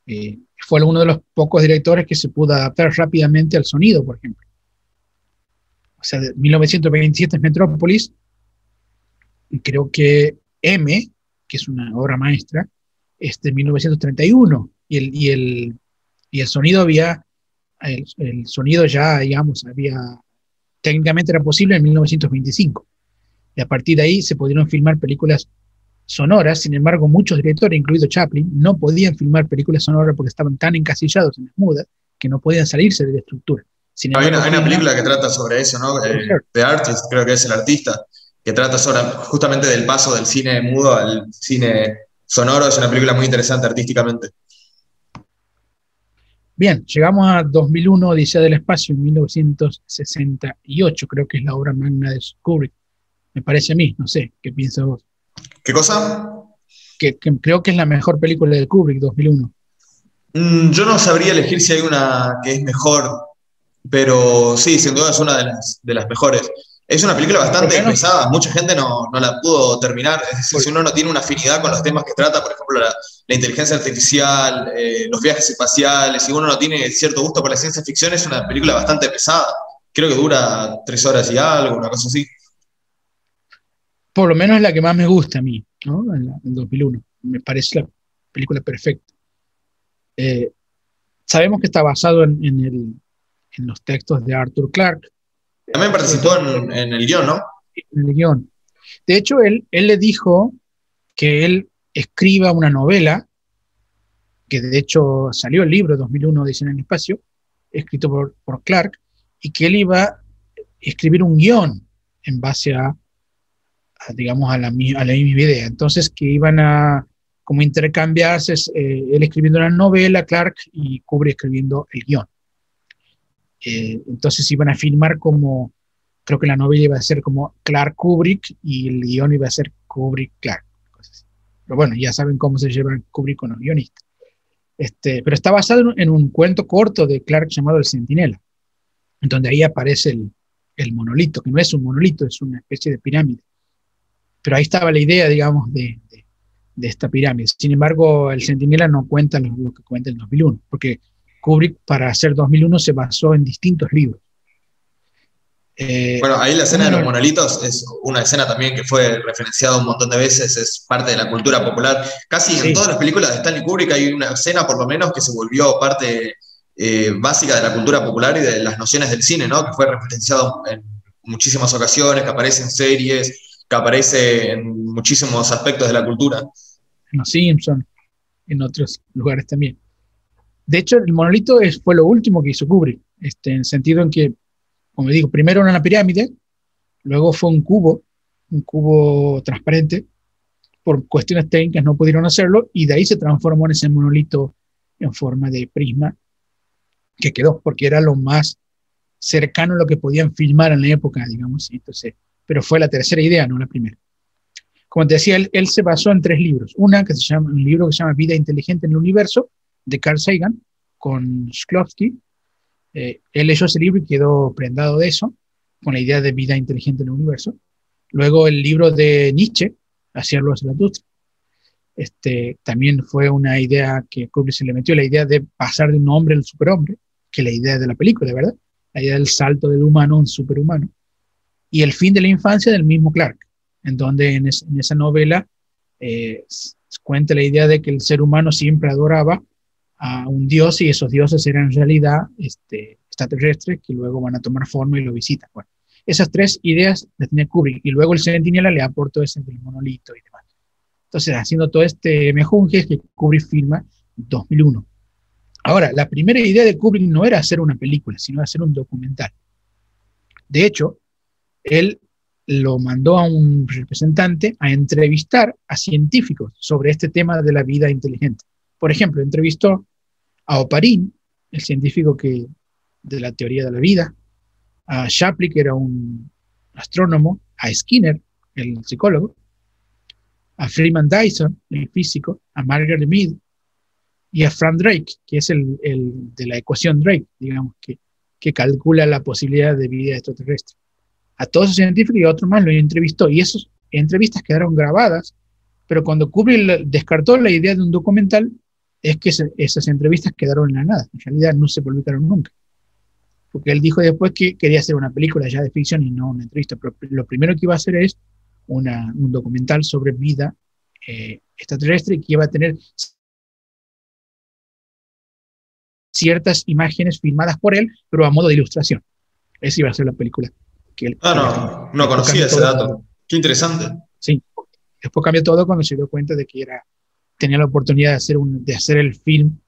Eh, fue uno de los pocos directores que se pudo adaptar rápidamente al sonido, por ejemplo. O sea, de 1927 es Metrópolis, y creo que M, que es una obra maestra, es de 1931, y el, y el, y el sonido había, el, el, sonido ya, digamos, había, técnicamente era posible en 1925. Y a partir de ahí se pudieron filmar películas sonoras, sin embargo, muchos directores, incluido Chaplin, no podían filmar películas sonoras porque estaban tan encasillados en las mudas que no podían salirse de la estructura. hay, una, película que trata sobre eso, ¿no? Eh, The Artist, creo que es el artista, que trata sobre, justamente del paso del cine mudo al cine sonoro. Es una película muy interesante artísticamente. Bien, llegamos a 2001, Odisea del Espacio, en 1968, creo que es la obra magna de Kubrick. Me parece a mí, no sé, ¿qué piensas vos? ¿Qué cosa? Que, creo que es la mejor película de Kubrick, 2001. Mm, yo no sabría elegir si hay una que es mejor, pero sí, sin duda es una de las, de las mejores. Es una película bastante pesada, mucha gente no, no, la pudo terminar. Es decir, si uno no tiene una afinidad con los temas que trata, por ejemplo, la, la inteligencia artificial, eh, los viajes espaciales, si uno no tiene cierto gusto por la ciencia ficción, es una película bastante pesada. Creo que dura tres horas y algo, una cosa así por lo menos es la que más me gusta a mí, ¿no? En, 2001. Me parece la película perfecta. Eh, sabemos que está basado en, en, los textos de Arthur Clarke. También participó en, el guion, ¿no? En el guion. De hecho, él, él le dijo que él escriba una novela, que de hecho salió el libro 2001, Dice en el Espacio, escrito por, por Clark, y que él iba a escribir un guion en base a digamos, a la, a misma idea. Entonces, que iban a como intercambiarse, eh, él escribiendo una novela, Clark, y Kubrick escribiendo el guion. Eh, entonces iban a filmar como, creo que la novela iba a ser como Clark Kubrick y el guion iba a ser Kubrick Clark. Pero bueno, ya saben cómo se llevan Kubrick con los guionistas. Este, pero está basado en, un cuento corto de Clark llamado El Centinela, en donde ahí aparece el, monolito, que no es un monolito, es una especie de pirámide pero ahí estaba la idea, digamos, de, esta pirámide. Sin embargo, el Centinela no cuenta lo, que cuenta el 2001, porque Kubrick para hacer 2001 se basó en distintos libros. Eh, bueno, ahí la escena de los monolitos es una escena también que fue referenciada un montón de veces, es parte de la cultura popular. Casi en todas las películas de Stanley Kubrick hay una escena, por lo menos, que se volvió parte eh, básica de la cultura popular y de las nociones del cine, ¿no? Que fue referenciado en muchísimas ocasiones, que aparece en series, que aparece en muchísimos aspectos de la cultura. En los Simpsons, en otros lugares también. De hecho, el monolito es, fue lo último que hizo Kubrick, este, en el sentido en que, como digo, primero era una pirámide, luego fue un cubo, un cubo transparente, por cuestiones técnicas no pudieron hacerlo, y de ahí se transformó en ese monolito en forma de prisma que quedó, porque era lo más cercano a lo que podían filmar en la época, digamos. Entonces, pero fue la tercera idea, no la primera. Como te decía, él, se basó en tres libros. Una que se llama, un libro que se llama Vida Inteligente en el Universo, de Carl Sagan, con Shklovsky. Eh, él leyó ese libro y quedó prendado de eso, con la idea de vida inteligente en el universo. Luego el libro de Nietzsche, Hacerlo a Zaratustra. Este, también fue una idea que Kubrick se le metió, la idea de pasar de un hombre al superhombre, que la idea de la película, ¿verdad? La idea del salto del humano a un superhumano y El fin de la infancia del mismo Clark, en donde en, esa novela eh, cuenta la idea de que el ser humano siempre adoraba a un dios y esos dioses eran en realidad este, extraterrestres que luego van a tomar forma y lo visitan. Bueno, esas tres ideas las tenía Kubrick y luego el Sentinela le aportó ese del monolito y demás. Entonces, haciendo todo este mejunje que Kubrick firma en 2001. Ahora, la primera idea de Kubrick no era hacer una película, sino hacer un documental. De hecho, él lo mandó a un representante a entrevistar a científicos sobre este tema de la vida inteligente. Por ejemplo, entrevistó a Oparin, el científico que, de la teoría de la vida, a Shapley, que era un astrónomo, a Skinner, el psicólogo, a Freeman Dyson, el físico, a Margaret Mead, y a Frank Drake, que es el, de la ecuación Drake, digamos, que, que calcula la posibilidad de vida extraterrestre. A todos esos científicos y a otros más los entrevistó y esas entrevistas quedaron grabadas, pero cuando Kubrick descartó la idea de un documental, es que esas entrevistas quedaron en la nada, en realidad no se publicaron nunca. Porque él dijo después que quería hacer una película ya de ficción y no una entrevista, pero lo primero que iba a hacer es una, un documental sobre vida eh, extraterrestre que iba a tener ciertas imágenes filmadas por él, pero a modo de ilustración. Esa iba a ser la película. Que ah, no, no conocía ese dato. Qué interesante. Sí, después cambió todo cuando se dio cuenta de que era, tenía la oportunidad de hacer, un, de hacer el film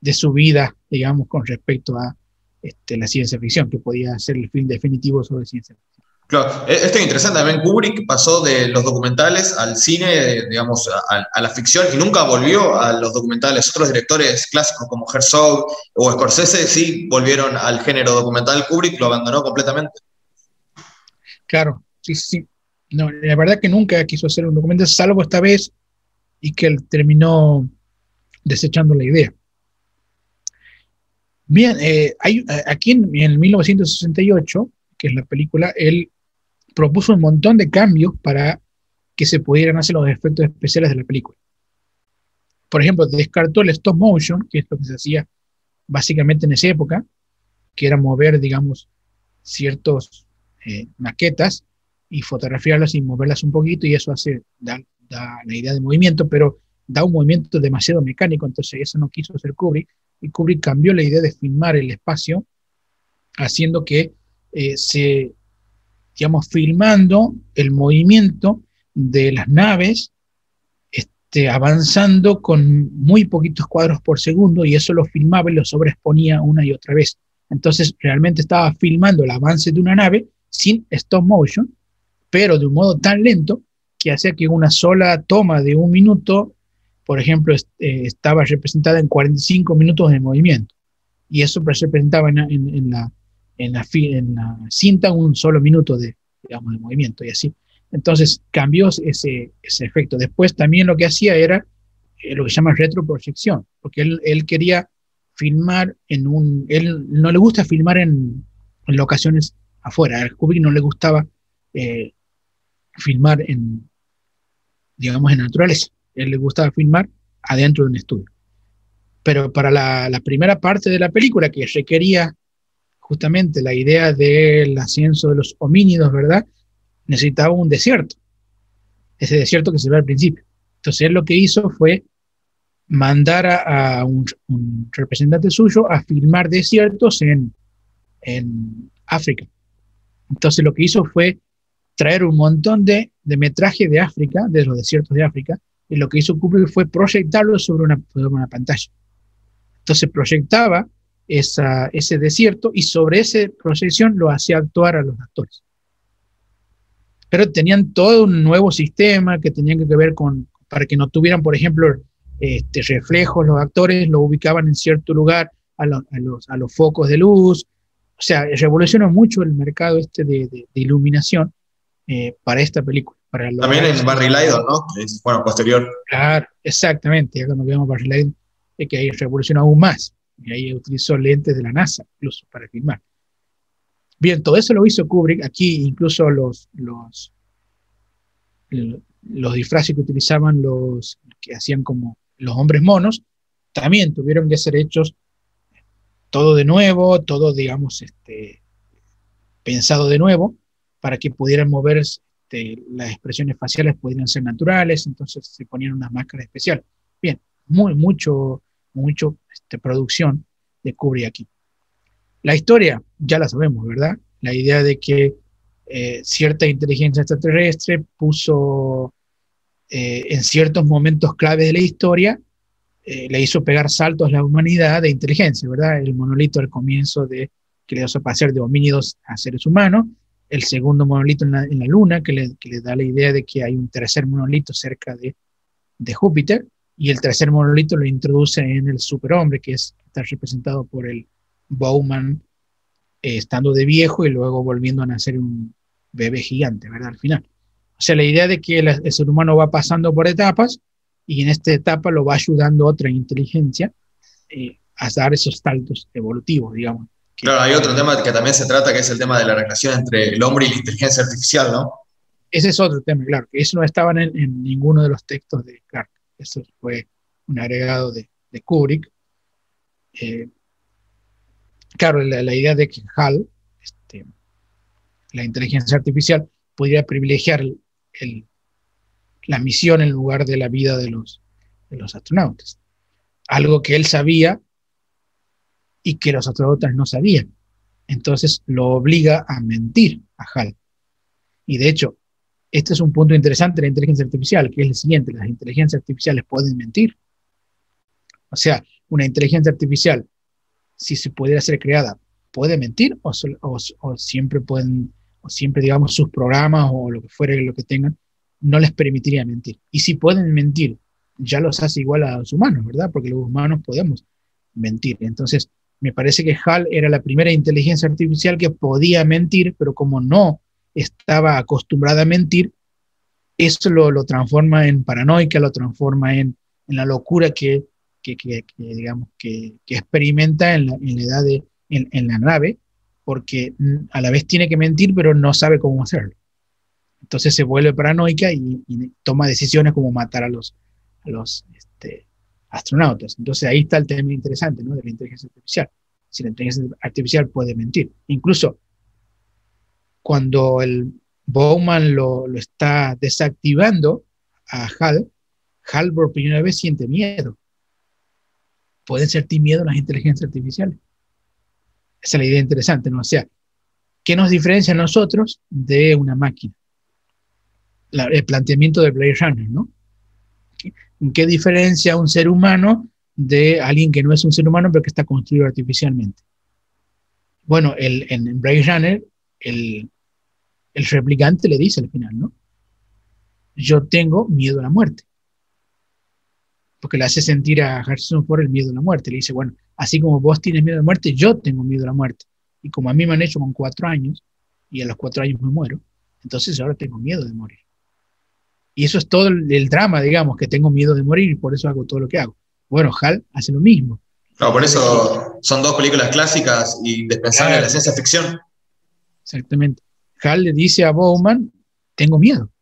de su vida, digamos, con respecto a este, la ciencia ficción, que podía ser el film definitivo sobre ciencia ficción. Claro, e-, esto es interesante. También Kubrick pasó de los documentales al cine, digamos, a, la ficción y nunca volvió a los documentales. Otros directores clásicos como Herzog o Scorsese sí volvieron al género documental. Kubrick lo abandonó completamente. Claro, sí, sí. No, la verdad que nunca quiso hacer un documental, salvo esta vez, y que él terminó desechando la idea. Bien, eh, hay, aquí en, en 1968, que es la película, él propuso un montón de cambios para que se pudieran hacer los efectos especiales de la película. Por ejemplo, descartó el stop motion, que es lo que se hacía básicamente en esa época, que era mover, digamos, ciertos eh, maquetas y fotografiarlas y moverlas un poquito, y eso hace, da, la idea de movimiento, pero da un movimiento demasiado mecánico, entonces eso no quiso hacer Kubrick, y Kubrick cambió la idea de filmar el espacio, haciendo que eh, se digamos, filmando el movimiento de las naves este, avanzando con muy poquitos cuadros por segundo y eso lo filmaba y lo sobreexponía una y otra vez. Entonces realmente estaba filmando el avance de una nave sin stop motion, pero de un modo tan lento hacía que una sola toma de un minuto, por ejemplo, eh, estaba representada en 45 minutos de movimiento. Y eso se representaba en la, en la, en la cinta un solo minuto de, digamos, de movimiento y así. Entonces cambió ese, ese efecto. Después también lo que hacía era eh, lo que se llama retroproyección, porque él, él, quería filmar en un... Él no le gusta filmar en, en locaciones afuera. A Kubrick no le gustaba eh, filmar en, digamos, en naturaleza. Él le gustaba filmar adentro de un estudio. Pero para la, la primera parte de la película, que requería justamente la idea del ascenso de los homínidos, ¿verdad? Necesitaba un desierto, ese desierto que se ve al principio. Entonces él lo que hizo fue mandar a, un, representante suyo a filmar desiertos en, en, África. Entonces lo que hizo fue traer un montón de, de, metraje de África, de los desiertos de África, y lo que hizo Kubrick fue proyectarlo sobre una, sobre una pantalla. Entonces proyectaba ese desierto y sobre esa proyección lo hacía actuar a los actores. Pero tenían todo un nuevo sistema que tenían que ver con, para que no tuvieran, por ejemplo, este, reflejos, los actores lo ubicaban en cierto lugar a, los, a los, focos de luz. O sea, revolucionó mucho el mercado este de, iluminación eh, para esta película. Para También en Barry Lyndon, ¿no? Es, bueno, posterior. Claro, exactamente. Ya cuando vemos Barry Lyndon, es que ahí revolucionó aún más. Y ahí utilizó lentes de la NASA, incluso, para filmar. Bien, todo eso lo hizo Kubrick. Aquí incluso los, los, los disfraces que utilizaban los que hacían como los hombres monos, también tuvieron que ser hechos todo de nuevo, todo, digamos, este, pensado de nuevo, para que pudieran mover este, las expresiones faciales, pudieran ser naturales, entonces se ponían unas máscaras especiales. Bien, muy, mucho, mucho este, producción de Kubrick aquí. La historia ya la sabemos, ¿verdad? La idea de que eh, cierta inteligencia extraterrestre puso eh, en ciertos momentos claves de la historia, eh, le hizo pegar saltos a la humanidad de inteligencia, ¿verdad? El monolito al comienzo de que le hizo pasar de homínidos a seres humanos, el segundo monolito en la, Luna, que le, que le, da la idea de que hay un tercer monolito cerca de, de Júpiter, y el tercer monolito lo introduce en el superhombre, que es, está representado por el Bowman eh, estando de viejo y luego volviendo a nacer un bebé gigante, ¿verdad? Al final. O sea, la idea de que el, ser humano va pasando por etapas y en esta etapa lo va ayudando otra inteligencia eh, a dar esos saltos evolutivos, digamos. Claro, hay otro tema que también se trata, que es el tema de la relación entre el hombre y la inteligencia artificial, ¿no? Ese es otro tema, claro, que eso no estaba en, ninguno de los textos de Clark. Eso fue un agregado de, Kubrick. Eh, claro, la, idea de que HAL, este, la inteligencia artificial, podría privilegiar la misión en lugar de la vida de los, de los astronautas. Algo que él sabía y que los astronautas no sabían. Entonces lo obliga a mentir a HAL. Y de hecho, este es un punto interesante de la inteligencia artificial, que es el siguiente, las inteligencias artificiales pueden mentir. O sea, una inteligencia artificial, si se pudiera ser creada, puede mentir o, siempre pueden, o siempre, digamos, sus programas o lo que fuere lo que tengan, no les permitiría mentir. Y si pueden mentir, ya los hace igual a los humanos, ¿verdad? Porque los humanos podemos mentir. Entonces, me parece que HAL era la primera inteligencia artificial que podía mentir, pero como no estaba acostumbrada a mentir, eso lo, transforma en paranoica, lo transforma en, la locura que, digamos, que, experimenta en la, edad de, en, la nave, porque a la vez tiene que mentir, pero no sabe cómo hacerlo. Entonces se vuelve paranoica y, toma decisiones como matar a los, los este, astronautas. Entonces ahí está el tema interesante ¿no? de la inteligencia artificial. Si la inteligencia artificial puede mentir. Incluso cuando el Bowman lo, está desactivando a Hal, Hal por primera vez siente miedo. Pueden sentir miedo las inteligencias artificiales. Esa es la idea interesante, ¿no? O sea, ¿qué nos diferencia a nosotros de una máquina? el planteamiento de Blade Runner, ¿no? ¿Qué diferencia un ser humano de alguien que no es un ser humano pero que está construido artificialmente? Bueno, el, en Blade Runner, el, el replicante le dice al final, ¿no? Yo tengo miedo a la muerte. Porque le hace sentir a Harrison por el miedo a la muerte. Le dice, bueno, así como vos tienes miedo a la muerte, yo tengo miedo a la muerte. Y como a mí me han hecho con cuatro años, y a los cuatro años me muero, entonces ahora tengo miedo de morir. Y eso es todo el, drama, digamos, que tengo miedo de morir y por eso hago todo lo que hago. Bueno, Hal hace lo mismo. No, por eso son dos películas clásicas y indispensables de la ciencia ficción. Exactamente. Hal le dice a Bowman, tengo miedo.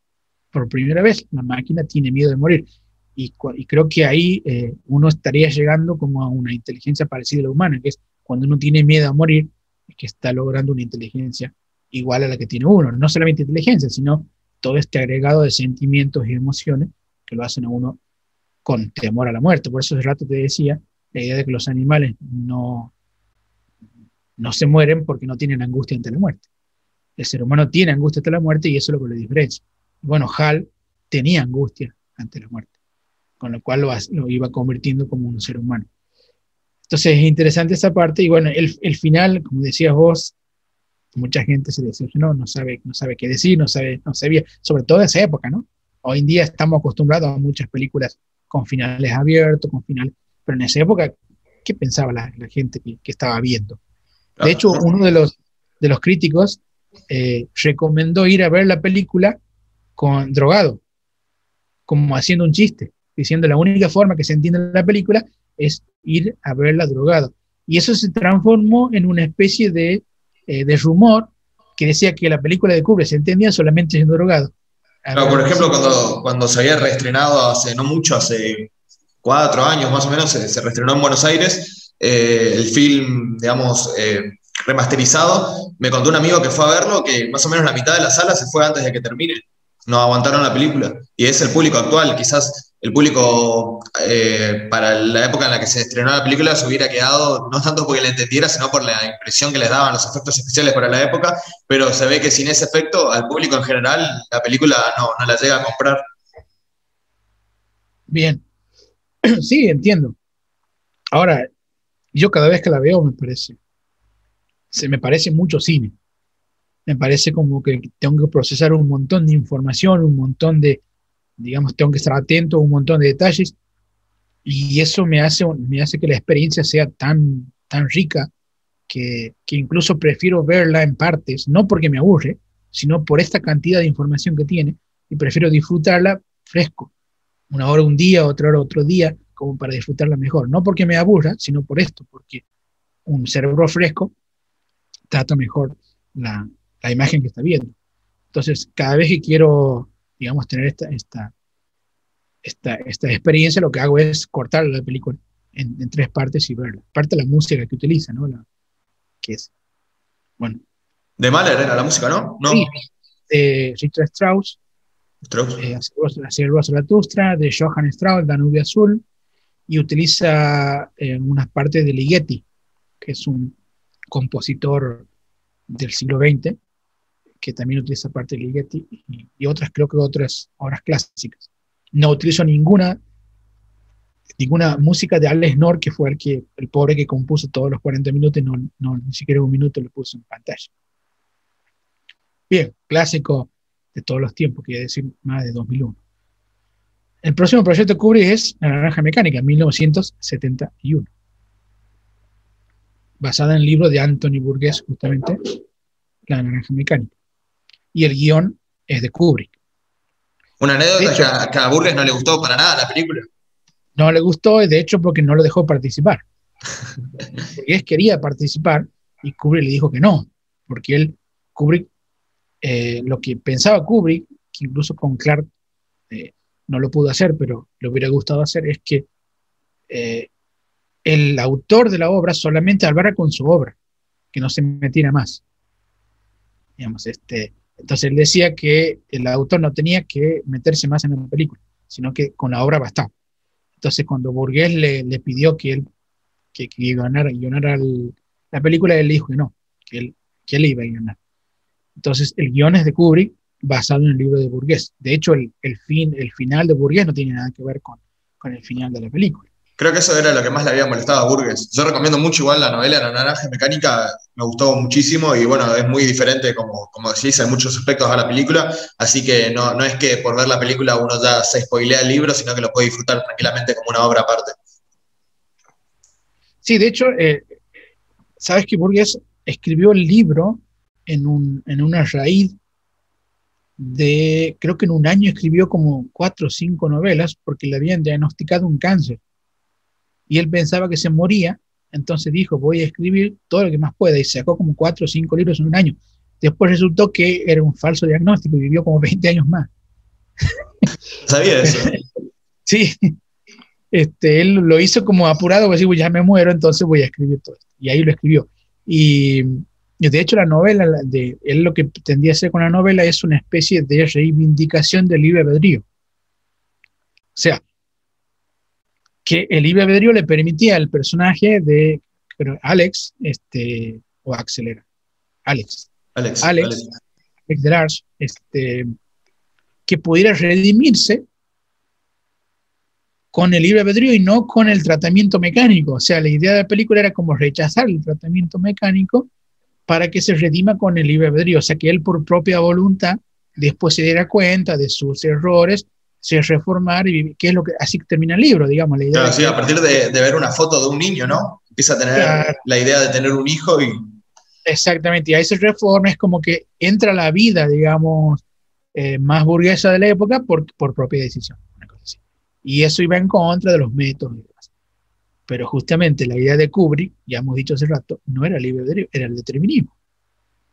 Por primera vez, la máquina tiene miedo de morir. Y, creo que ahí eh, uno estaría llegando como a una inteligencia parecida a la humana, que es cuando uno tiene miedo a morir, es que está logrando una inteligencia igual a la que tiene uno. No solamente inteligencia, sino todo este agregado de sentimientos y emociones que lo hacen a uno con temor a la muerte. Por eso hace rato te decía la idea de que los animales no, no se mueren porque no tienen angustia ante la muerte el ser humano tiene angustia ante la muerte y eso es lo que le diferencia. Bueno, Hal tenía angustia ante la muerte, con lo cual lo, iba convirtiendo como un ser humano. Entonces es interesante esa parte y bueno, el, final, como decías vos, mucha gente se decepcionó, no sabe, no sabe qué decir, no sabe, no sabía, sobre todo en esa época, ¿no? Hoy en día estamos acostumbrados a muchas películas con finales abiertos, con finales, pero en esa época, ¿qué pensaba la, gente que, que, estaba viendo? De hecho, uno de los, de los críticos eh, recomendó ir a ver la película con drogado, como haciendo un chiste, diciendo la única forma que se entiende la película es ir a verla drogado. Y eso se transformó en una especie de, eh, de rumor que decía que la película de Kubrick se entendía solamente siendo drogado. por ejemplo, cuando, cuando se había reestrenado hace no mucho, hace cuatro años más o menos, se, se reestrenó en Buenos Aires, eh, el film, digamos, remasterizado, me contó un amigo que fue a verlo que más o menos la mitad de la sala se fue antes de que termine. No aguantaron la película. Y es el público actual. Quizás el público eh, para la época en la que se estrenó la película se hubiera quedado, no tanto porque la entendiera, sino por la impresión que les daban los efectos especiales para la época. Pero se ve que sin ese efecto, al público en general, la película no, no la llega a comprar. Bien. Sí, entiendo. Ahora, yo cada vez que la veo me parece se me parece mucho cine. Me parece como que tengo que procesar un montón de información, un montón de, digamos, tengo que estar atento a un montón de detalles y eso me hace, me hace que la experiencia sea tan, tan rica que, que incluso prefiero verla en partes, no porque me aburre, sino por esta cantidad de información que tiene y prefiero disfrutarla fresco. Una hora un día, otra hora otro día, como para disfrutarla mejor. No porque me aburra, sino por esto, porque un cerebro fresco trata mejor la, la imagen que está viendo. Entonces, cada vez que quiero, digamos, tener esta, esta, esta, esta experiencia, lo que hago es cortar la película en, en, tres partes y verla. Parte de la música que utiliza, ¿no? La, que es, bueno. De Mahler era la música, ¿no? no. Sí, de Richard Strauss, Strauss. Eh, Zaratustra, de Johann Strauss, Danubio Azul, y utiliza eh, unas partes de Ligeti, que es un compositor del siglo XX, que también utiliza parte de Ligeti, y, y otras, creo que otras obras clásicas. No utilizo ninguna ninguna música de Alex Nor, que fue el, que, el pobre que compuso todos los 40 minutos, no, no, ni siquiera un minuto lo puso en pantalla. Bien, clásico de todos los tiempos, quiere decir más de 2001. El próximo proyecto de Kubrick es La Naranja Mecánica, 1971, basada en el libro de Anthony Burgess, justamente, La Naranja Mecánica. Y el guion es de Kubrick. Una anécdota que, a, que a Burgess no le gustó para nada la película. No le gustó, de hecho, porque no lo dejó participar. Él quería participar y Kubrick le dijo que no, porque él, Kubrick, eh, lo que pensaba Kubrick, que incluso con Clark eh, no lo pudo hacer, pero le hubiera gustado hacer, es que eh, el autor de la obra solamente hablara con su obra, que no se metiera más. Digamos, este, entonces él decía que el autor no tenía que meterse más en la película, sino que con la obra bastaba. Entonces, cuando Burgués le, le pidió que él que, que ganara, ganara la película, él dijo que no, que él, que él iba a ganar. Entonces, el guion es de Kubrick, basado en el libro de Burgués. De hecho, el, el, fin, el final de Burgués no tiene nada que ver con, con el final de la película. Creo que eso era lo que más le había molestado a Burgess. Yo recomiendo mucho igual la novela La Naranja Mecánica, me gustó muchísimo y bueno, es muy diferente, como, como decís, en muchos aspectos a la película, así que no, no es que por ver la película uno ya se spoilea el libro, sino que lo puede disfrutar tranquilamente como una obra aparte. Sí, de hecho, eh, sabes que Burgess escribió el libro en, un, en una raíz de, creo que en un año escribió como cuatro o cinco novelas porque le habían diagnosticado un cáncer y él pensaba que se moría, entonces dijo, voy a escribir todo lo que más pueda, y sacó como cuatro o cinco libros en un año. Después resultó que era un falso diagnóstico y vivió como 20 años más. ¿Sabía eso? sí, este, él lo hizo como apurado, pues ya me muero, entonces voy a escribir todo esto. Y ahí lo escribió. Y de hecho la novela, de, él lo que pretendía hacer con la novela es una especie de reivindicación del libre albedrío. O sea, que el libre albedrío le permitía al personaje de Alex, este, o Axel Alex, Alex, Alex, Alex, este, que pudiera redimirse con el libre albedrío y no con el tratamiento mecánico. O sea, la idea de la película era como rechazar el tratamiento mecánico para que se redima con el libre albedrío. O sea, que él por propia voluntad después se diera cuenta de sus errores se reformar y que es lo que así termina el libro, digamos. La idea claro, sí, a partir de, de, ver una foto de un niño, ¿no? Empieza a tener claro. la idea de tener un hijo y... Exactamente, y ahí se reforma, es como que entra la vida, digamos, eh, más burguesa de la época por, por propia decisión, una cosa así. Y eso iba en contra de los métodos y demás. Pero justamente la idea de Kubrick, ya hemos dicho hace rato, no era el libre albedrío, era el determinismo.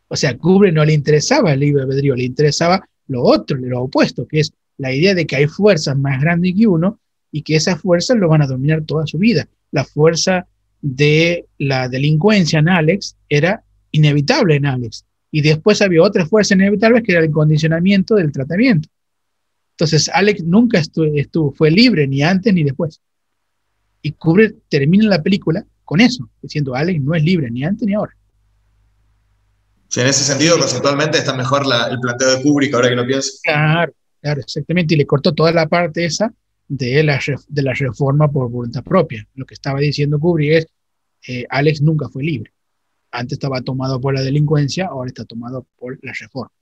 O sea, a Kubrick no le interesaba el libre albedrío, le interesaba lo otro, lo opuesto, que es la idea de que hay fuerzas más grandes que uno y que esas fuerzas lo van a dominar toda su vida. La fuerza de la delincuencia en Alex era inevitable en Alex. Y después había otra fuerza inevitable que era el condicionamiento del tratamiento. Entonces, Alex nunca estuvo, estuvo, fue libre ni antes ni después. Y Kubrick termina la película con eso, diciendo Alex no es libre ni antes ni ahora. Sí, en ese sentido, conceptualmente está mejor la, el planteo de Kubrick, ahora que lo pienso. Claro, Claro, exactamente, y le cortó toda la parte esa de la, de la reforma por voluntad propia. Lo que estaba diciendo Kubrick es, eh, Alex nunca fue libre. Antes estaba tomado por la delincuencia, ahora está tomado por la reforma.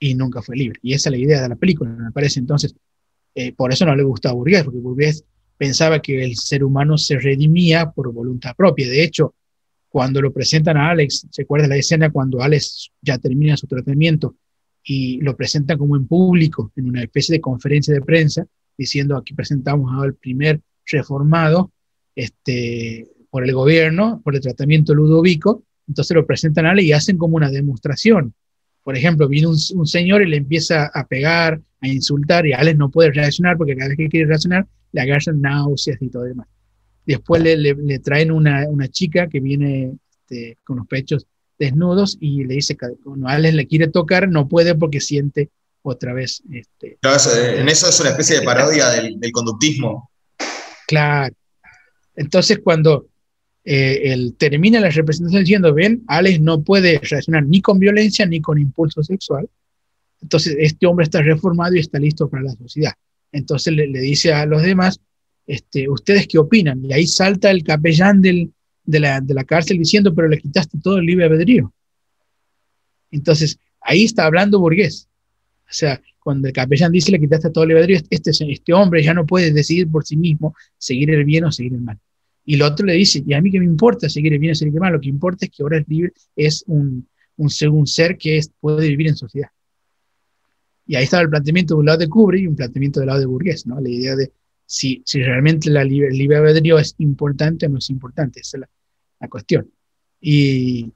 Y nunca fue libre. Y esa es la idea de la película, me parece. Entonces, eh, por eso no le gustaba a Burgués, porque Burgués pensaba que el ser humano se redimía por voluntad propia. De hecho, cuando lo presentan a Alex, ¿se acuerda la escena cuando Alex ya termina su tratamiento y lo presentan como en público, en una especie de conferencia de prensa, diciendo aquí presentamos al primer reformado este, por el gobierno, por el tratamiento ludovico, entonces lo presentan a Ale y hacen como una demostración. Por ejemplo, viene un, señor y le empieza a pegar, a insultar, y Alex no puede reaccionar porque cada vez que quiere reaccionar le agarran náuseas y todo demás. Después le, traen una, chica que viene este, con los pechos desnudos y le dice que cuando Alex le quiere tocar no puede porque siente otra vez. Este, en eso es una especie de parodia del, conductismo. Claro. Entonces cuando eh, él termina la representación diciendo, ven, Alex no puede reaccionar ni con violencia ni con impulso sexual, entonces este hombre está reformado y está listo para la sociedad. Entonces le, dice a los demás, este, ¿ustedes qué opinan? Y ahí salta el capellán del, de, la, de la cárcel diciendo, pero le quitaste todo el libre albedrío. Entonces, ahí está hablando burgués. O sea, cuando el capellán dice le quitaste todo el albedrío, este, este hombre ya no puede decidir por sí mismo seguir el bien o seguir el mal. Y el otro le dice, y a mí que me importa seguir el bien o seguir el mal, lo que importa es que ahora es libre, es un, un, un ser que es, puede vivir en sociedad. Y ahí estaba el planteamiento de un lado de Kubrick y un planteamiento del lado de Burgués, ¿no? La idea de si, si realmente la libre, el libre albedrío es importante o no es importante, esa es la, la, cuestión. Y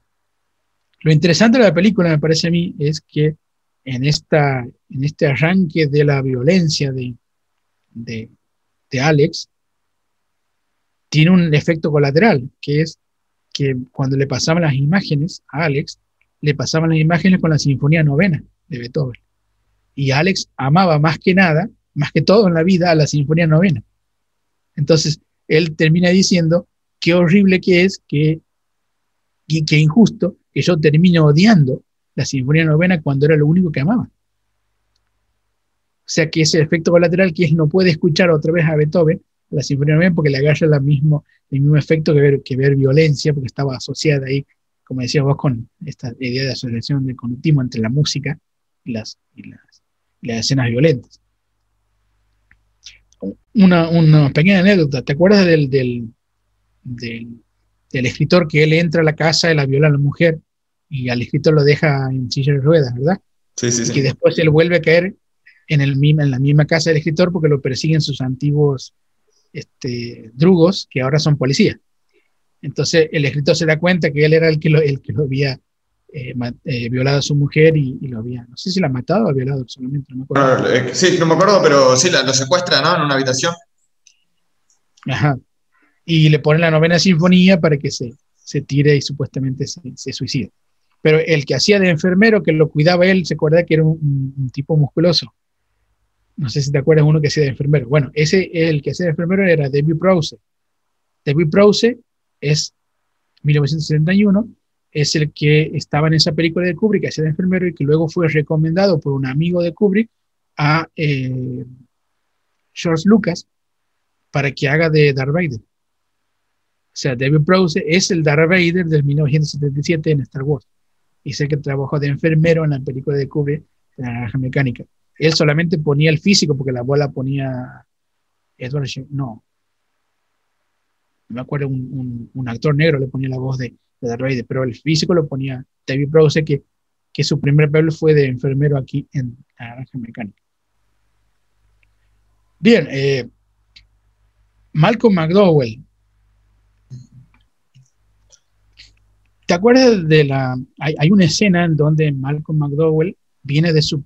lo interesante de la película, me parece a mí, es que en, esta, en este arranque de la violencia de, de, de Alex, tiene un efecto colateral, que es que cuando le pasaban las imágenes a Alex, le pasaban las imágenes con la Sinfonía Novena de Beethoven. Y Alex amaba más que nada, más que todo en la vida, a la Sinfonía Novena. Entonces, él termina diciendo, qué horrible que es, que, qué injusto que yo termine odiando la Sinfonía Novena cuando era lo único que amaba. O sea que ese efecto colateral que es no puede escuchar otra vez a Beethoven, la Sinfonía Novena, porque le agarra la mismo, el mismo efecto que ver, que violencia, porque estaba asociada ahí, como decías vos, con esta idea de asociación de continuo entre la música y las, y las las escenas violentas. Una, una pequeña anécdota, ¿te acuerdas del, del, escritor que él entra a la casa y la viola a la mujer y al escritor lo deja en silla de ruedas, ¿verdad? Sí, sí, sí. Y que después él vuelve a caer en, el, en la misma casa del escritor porque lo persiguen sus antiguos este, drugos que ahora son policías. Entonces el escritor se da cuenta que él era el que lo, el que lo había eh, eh, violado a su mujer y, lo había, no sé si la ha matado o ha violado solamente, no me acuerdo. Eh, sí, no me acuerdo, pero sí, lo secuestra, ¿no? En una habitación. Ajá. Y le ponen la novena sinfonía para que se, se tire y supuestamente se, se suicide. Pero el que hacía de enfermero, que lo cuidaba él, se acuerda que era un, tipo musculoso. No sé si te acuerdas uno que hacía de enfermero. Bueno, ese, el que hacía de enfermero era David Prowse. David Prowse es 1971 es el que estaba en esa película de Kubrick, que hacía de enfermero y que luego fue recomendado por un amigo de Kubrick a eh, George Lucas para que haga de Darth Vader. O sea, David Prowse es el Darth Vader del 1977 en Star Wars. Y sé que trabajó de enfermero en la película de Kubrick, en la naranja mecánica. Él solamente ponía el físico porque la bola ponía Edward no. No me acuerdo, un, actor negro le ponía la voz de, de pero el físico lo ponía David Prowse, que, que su primer papel fue de enfermero aquí en la Naranja Mecánica. Bien, eh, Malcolm McDowell. ¿Te acuerdas de la... Hay, una escena en donde Malcolm McDowell viene de su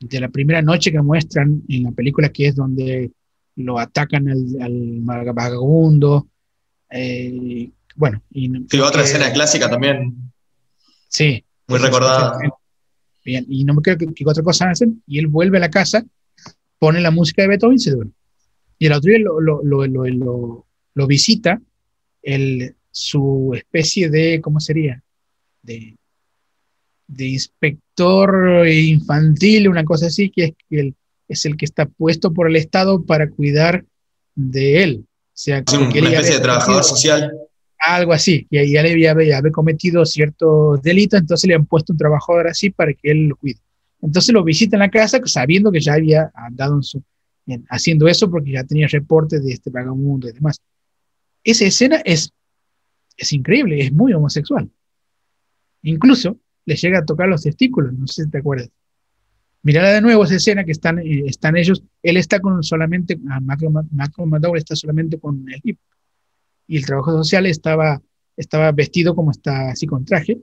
de la primera noche que muestran en la película, que es donde lo atacan al, al vagabundo, eh, bueno. Y, otra escena clásica también. Sí. Muy recordada. Bien, y no me creo que, otra cosa hacen, y él vuelve a la casa, pone la música de Beethoven y se duerme. Y el otro día lo, visita el, su especie de, ¿cómo sería? De, de inspector infantil, una cosa así, que es, el, es el que está puesto por el Estado para cuidar de él. O sea, una especie de trabajador social algo así, y ya le había, había cometido ciertos delitos, entonces le han puesto un trabajador así para que él lo cuide. Entonces lo visita en la casa sabiendo que ya había andado en su, haciendo eso porque ya tenía reportes de este vagabundo y demás. Esa escena es, es increíble, es muy homosexual. Incluso le llega a tocar los testículos, no sé si te acuerdas. Mirala de nuevo esa escena que están, eh, están ellos, él está con solamente, Malcolm, McDowell está solamente con el hip, y el trabajo social estaba, estaba vestido como está así con traje,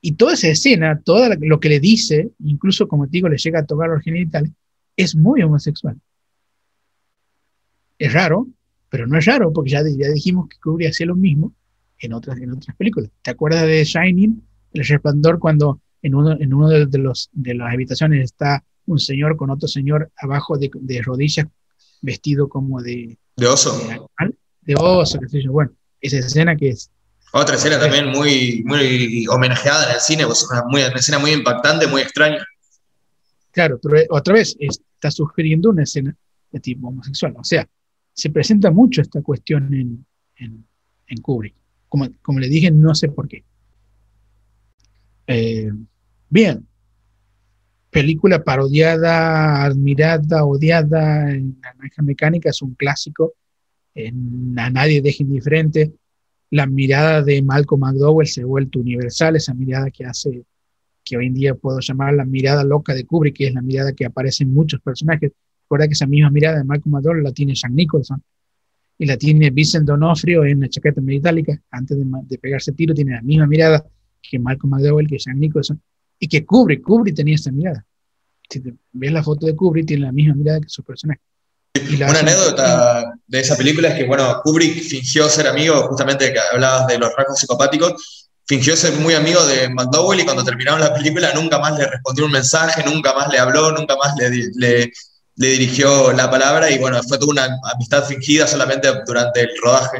y toda esa escena, todo lo que le dice, incluso como te digo, le llega a tocar los genitales, es muy homosexual. Es raro, pero no es raro, porque ya, ya dijimos que Kubrick hacía lo mismo en otras, en otras películas. ¿Te acuerdas de Shining, El Resplandor, cuando en uno, en uno de, los, de las habitaciones está un señor con otro señor abajo de, de rodillas, vestido como de... De oso. De, oso, qué sé yo. Bueno, esa escena que es... Otra escena también muy, muy homenajeada en el cine, pues una, muy, una escena muy impactante, muy extraña. Claro, pero otra vez está sugiriendo una escena de tipo homosexual. O sea, se presenta mucho esta cuestión en, en, en Kubrick. Como, como, le dije, no sé por qué. Eh, bien, película parodiada, admirada, odiada en la naranja mecánica, es un clásico. A nadie deja indiferente. La mirada de Malcolm McDowell se ha vuelto universal, esa mirada que hace que hoy en día puedo llamar la mirada loca de Kubrick, que es la mirada que aparece en muchos personajes. Recuerda que esa misma mirada de Malcolm McDowell la tiene Jack Nicholson y la tiene Vincent D'Onofrio en la chaqueta metálica. Antes de, pegarse tiro, tiene la misma mirada que Malcolm McDowell, que Jack Nicholson y que Kubrick. Kubrick tenía esa mirada. Si ves la foto de Kubrick, tiene la misma mirada que su personaje. Una anécdota de esa película es que, bueno, Kubrick fingió ser amigo, justamente que hablabas de los rasgos psicopáticos, fingió ser muy amigo de McDowell y cuando terminaron la película nunca más le respondió un mensaje, nunca más le habló, nunca más le, le, dirigió la palabra y bueno, fue toda una amistad fingida solamente durante el rodaje.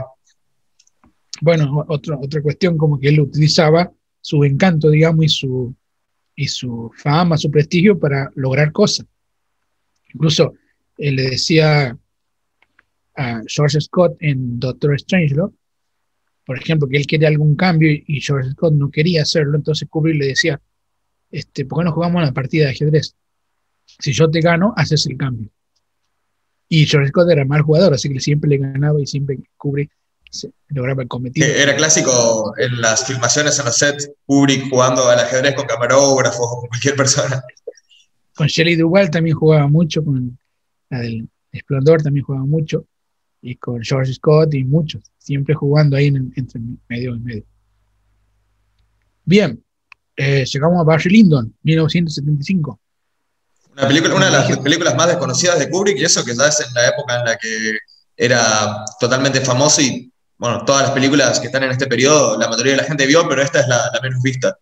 Bueno, otra, otra cuestión como que él utilizaba su encanto, digamos, y su, y su fama, su prestigio para lograr cosas. Incluso él le decía a George Scott en Doctor Strangelove por ejemplo, que él quería algún cambio y George Scott no quería hacerlo, entonces Kubrick le decía, este, ¿por qué no jugamos una partida de ajedrez? Si yo te gano, haces el cambio. Y George Scott era mal jugador, así que siempre le ganaba y siempre Kubrick lograba el cometido. Eh, era clásico en las filmaciones, en los sets, Kubrick jugando al ajedrez con camarógrafos o con cualquier persona. Con Shelley Duvall también jugaba mucho, con la del Esplendor también jugaba mucho y con George Scott y muchos, siempre jugando ahí entre medio y medio. Bien, eh, llegamos a Barry Lyndon, 1975. Una, película, una de las películas más desconocidas de Kubrick y eso que ya es en la época en la que era totalmente famoso y bueno, todas las películas que están en este periodo, la mayoría de la gente vio, pero esta es la, menos vista.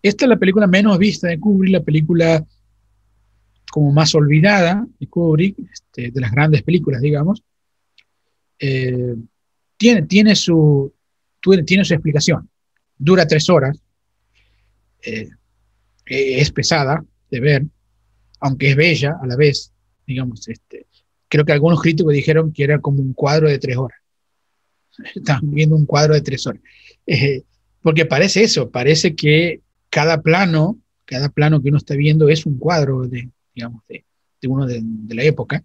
Esta es la película menos vista de Kubrick, la película como más olvidada de Kubrick, este, de las grandes películas, digamos, eh, tiene, tiene, su, tiene su explicación. Dura tres horas, eh, es pesada de ver, aunque es bella a la vez, digamos, este, creo que algunos críticos dijeron que era como un cuadro de tres horas. Están viendo un cuadro de tres horas. Eh, porque parece eso, parece que cada plano, cada plano que uno está viendo es un cuadro de, digamos, de, uno de, la época,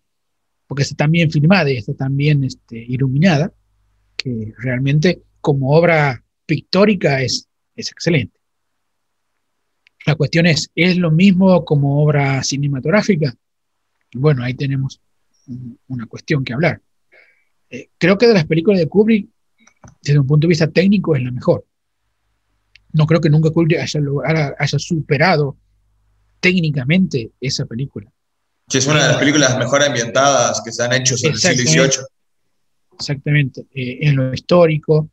porque está tan bien filmada y está tan bien este, iluminada, que realmente como obra pictórica es, es excelente. La cuestión es, ¿es lo mismo como obra cinematográfica? Bueno, ahí tenemos una cuestión que hablar. Eh, creo que de las películas de Kubrick, desde un punto de vista técnico, es la mejor. No creo que nunca Kubrick haya, haya superado técnicamente esa película. Sí, es una de las películas mejor ambientadas que se han hecho en el siglo XVIII. Exactamente, eh, en lo histórico,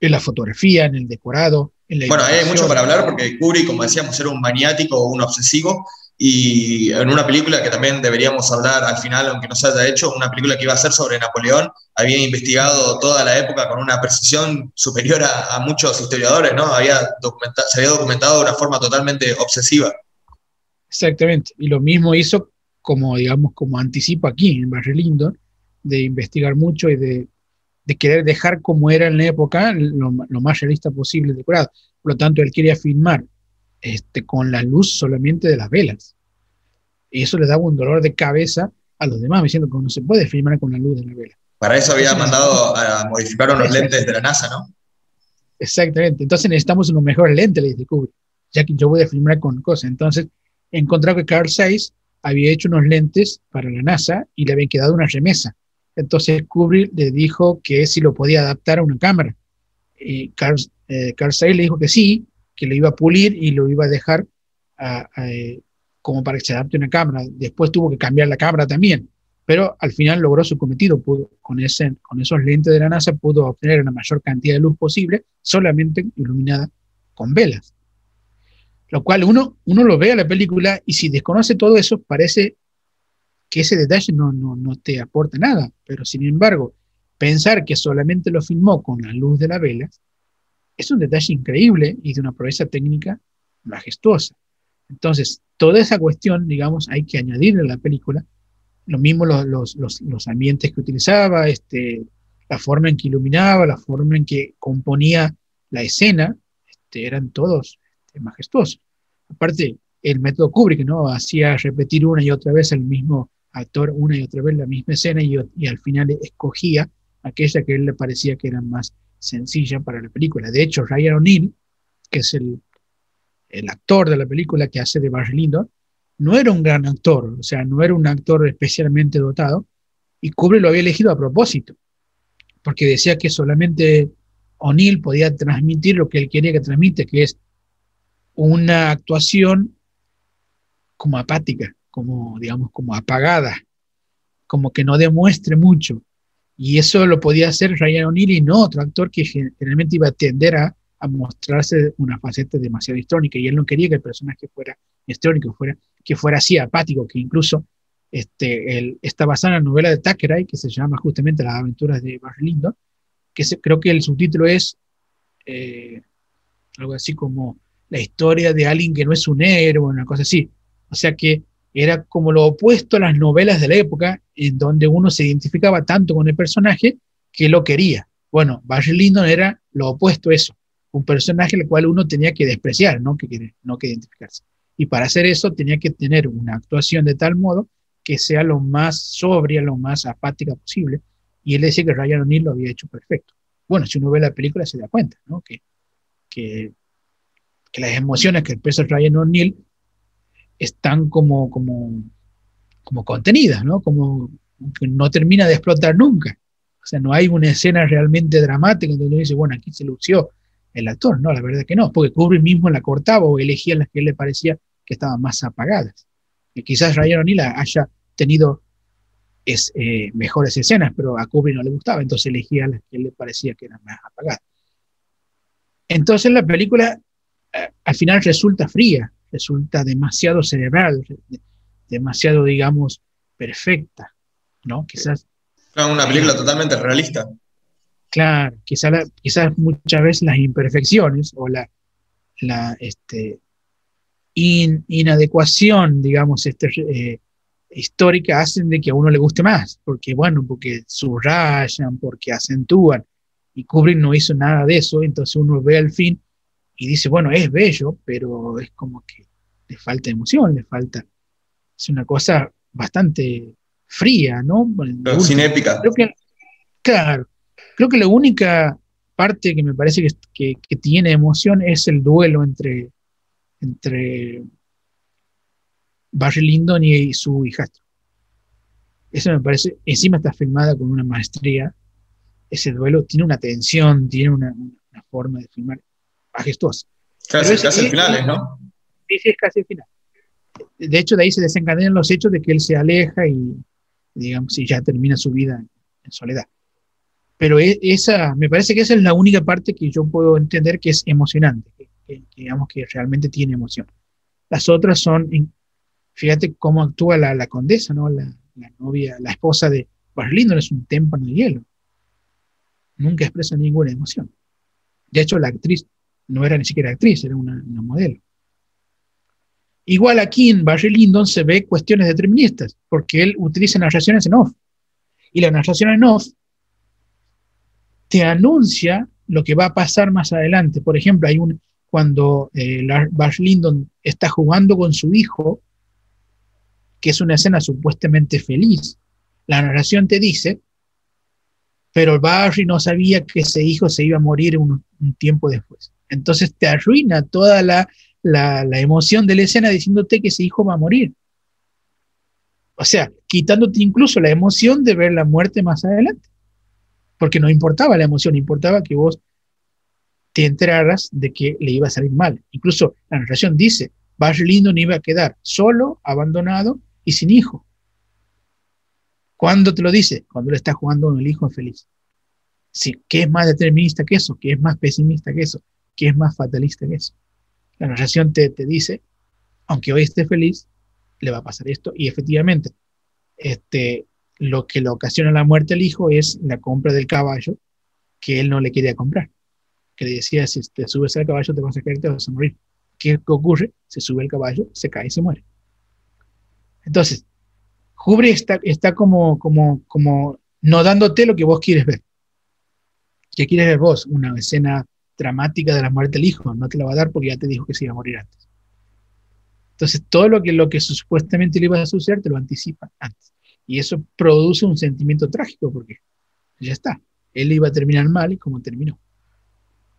en la fotografía, en el decorado. Bueno, hay mucho para hablar porque Kubrick, como decíamos, era un maniático o un obsesivo y en una película que también deberíamos hablar al final, aunque no se haya hecho, una película que iba a ser sobre Napoleón, había investigado toda la época con una precisión superior a, muchos historiadores, ¿no? Había se había documentado de una forma totalmente obsesiva. Exactamente. Y lo mismo hizo como, digamos, como anticipo aquí en Barry Lyndon, de investigar mucho y de, querer dejar como era en la época lo, más realista posible decorado. Por lo tanto, él quería filmar este, con la luz solamente de las velas. Y eso le daba un dolor de cabeza a los demás, diciendo que no se puede filmar con la luz de la vela. Para eso había mandado a modificar unos lentes de la NASA, ¿no? Exactamente. Entonces necesitamos unos mejores lentes, le dice Kubrick, ya que yo voy a filmar con cosas. Entonces encontró que Carl Zeiss había hecho unos lentes para la NASA y le habían quedado una remesa. Entonces Kubrick le dijo que si lo podía adaptar a una cámara. Y Carl, eh, Zeiss le dijo que sí, que lo iba a pulir y lo iba a dejar eh, como para que se adapte a una cámara. Después tuvo que cambiar la cámara también, pero al final logró su cometido. Pudo, con, ese, con esos lentes de la NASA pudo obtener la mayor cantidad de luz posible solamente iluminada con velas. Lo cual uno, uno lo ve a la película y si desconoce todo eso, parece que ese detalle no, no, no te aporta nada. Pero sin embargo, pensar que solamente lo filmó con la luz de la vela es un detalle increíble y de una proeza técnica majestuosa. Entonces, toda esa cuestión, digamos, hay que añadirle a la película. Lo mismo los, los, los, ambientes que utilizaba, este, la forma en que iluminaba, la forma en que componía la escena, este, eran todos este, majestuosos. Aparte, el método Kubrick, ¿no? Hacía repetir una y otra vez el mismo actor, una y otra vez la misma escena y, y al final escogía aquella que a él le parecía que era más sencilla para la película. De hecho, Ryan O'Neill, que es el, el, actor de la película que hace de Barry Lyndon, no era un gran actor, o sea, no era un actor especialmente dotado, y Kubrick lo había elegido a propósito, porque decía que solamente O'Neill podía transmitir lo que él quería que transmite, que es una actuación como apática, como, digamos, como apagada, como que no demuestre mucho. Y eso lo podía hacer Ryan O'Neill y no otro actor que generalmente iba a tender a, mostrarse una faceta demasiado histórica. Y él no quería que el personaje fuera histórico, fuera, que fuera así apático, que incluso este, él, está basada en la novela de Thackeray, que se llama justamente Las aventuras de Barry Lyndon, que creo que el subtítulo es eh, algo así como la historia de alguien que no es un héroe, una cosa así. O sea que era como lo opuesto a las novelas de la época, en donde uno se identificaba tanto con el personaje que lo quería. Bueno, Barry Lyndon era lo opuesto a eso, un personaje al cual uno tenía que despreciar, no que, no que identificarse. Y para hacer eso tenía que tener una actuación de tal modo que sea lo más sobria, lo más apática posible. Y él decía que Ryan O'Neill lo había hecho perfecto. Bueno, si uno ve la película se da cuenta, ¿no? Que, que, que las emociones que expresa Ryan O'Neill están como, como, como contenidas, ¿no? Como que no termina de explotar nunca. O sea, no hay una escena realmente dramática donde uno dice, bueno, aquí se lució el actor. No, la verdad que no, porque Kubrick mismo la cortaba o elegía las que él le parecía que estaban más apagadas. Y quizás Ryan O'Neill haya tenido es, eh, mejores escenas, pero a Kubrick no le gustaba, entonces elegía las que él le parecía que eran más apagadas. Entonces la película eh, al final resulta fría, resulta demasiado cerebral, demasiado, digamos, perfecta, ¿no? Quizás... Una película totalmente realista. Claro, quizás, quizás muchas veces las imperfecciones o la, la este, inadecuación, digamos, este, eh, histórica hacen de que a uno le guste más, porque bueno, porque subrayan, porque acentúan, y Kubrick no hizo nada de eso, entonces uno ve al fin y dice, bueno, es bello, pero es como que le falta emoción, le falta. Es una cosa bastante fría, ¿no? Pero sin épica. Creo que, claro, creo que la única parte que me parece que, que, tiene emoción es el duelo entre, entre Barry Lyndon y, su hijastro. Eso me parece, encima está filmada con una maestría. Ese duelo tiene una tensión, tiene una, una forma de filmar majestuosa. Casi, casi finales, ¿no? Sí, sí, es casi el final. De hecho, de ahí se desencadenan los hechos de que él se aleja y, digamos, y ya termina su vida en soledad. Pero e, esa, me parece que esa es la única parte que yo puedo entender que es emocionante, que, digamos que realmente tiene emoción. Las otras son, fíjate cómo actúa la, la condesa, ¿no? La, la, novia, la esposa de Barlindo es un témpano de hielo. Nunca expresa ninguna emoción. De hecho, la actriz no era ni siquiera actriz, era una, modelo. Igual aquí en Barry Lyndon se ve cuestiones deterministas, porque él utiliza narraciones en off. Y la narración en off te anuncia lo que va a pasar más adelante. Por ejemplo, hay un, cuando eh, Barry Lyndon está jugando con su hijo, que es una escena supuestamente feliz, la narración te dice, pero Barry no sabía que ese hijo se iba a morir un tiempo después. Entonces te arruina toda la, la, emoción de la escena diciéndote que ese hijo va a morir. O sea, quitándote incluso la emoción de ver la muerte más adelante. Porque no importaba la emoción, importaba que vos te enteraras de que le iba a salir mal. Incluso la narración dice, Barry Lyndon iba a quedar solo, abandonado y sin hijo. ¿Cuándo te lo dice? Cuando le está jugando con el hijo feliz. Sí, ¿Qué es más determinista que eso? ¿Qué es más pesimista que eso? ¿Qué es más fatalista que eso? La narración te, te dice, aunque hoy esté feliz, le va a pasar esto. Y efectivamente, este, lo que le ocasiona la muerte al hijo es la compra del caballo que él no le quería comprar. Que le decía, si te subes al caballo te vas a caer, te vas a morir. ¿Qué ocurre? Se sube el caballo, se cae y se muere. Entonces, Kubrick está, está como, como, como no dándote lo que vos quieres ver. ¿Qué quieres ver vos? Una escena dramática de la muerte del hijo. No te la va a dar porque ya te dijo que se iba a morir antes. Entonces, todo lo que, lo que supuestamente le iba a suceder te lo anticipa antes. Y eso produce un sentimiento trágico porque ya está. Él iba a terminar mal y como terminó.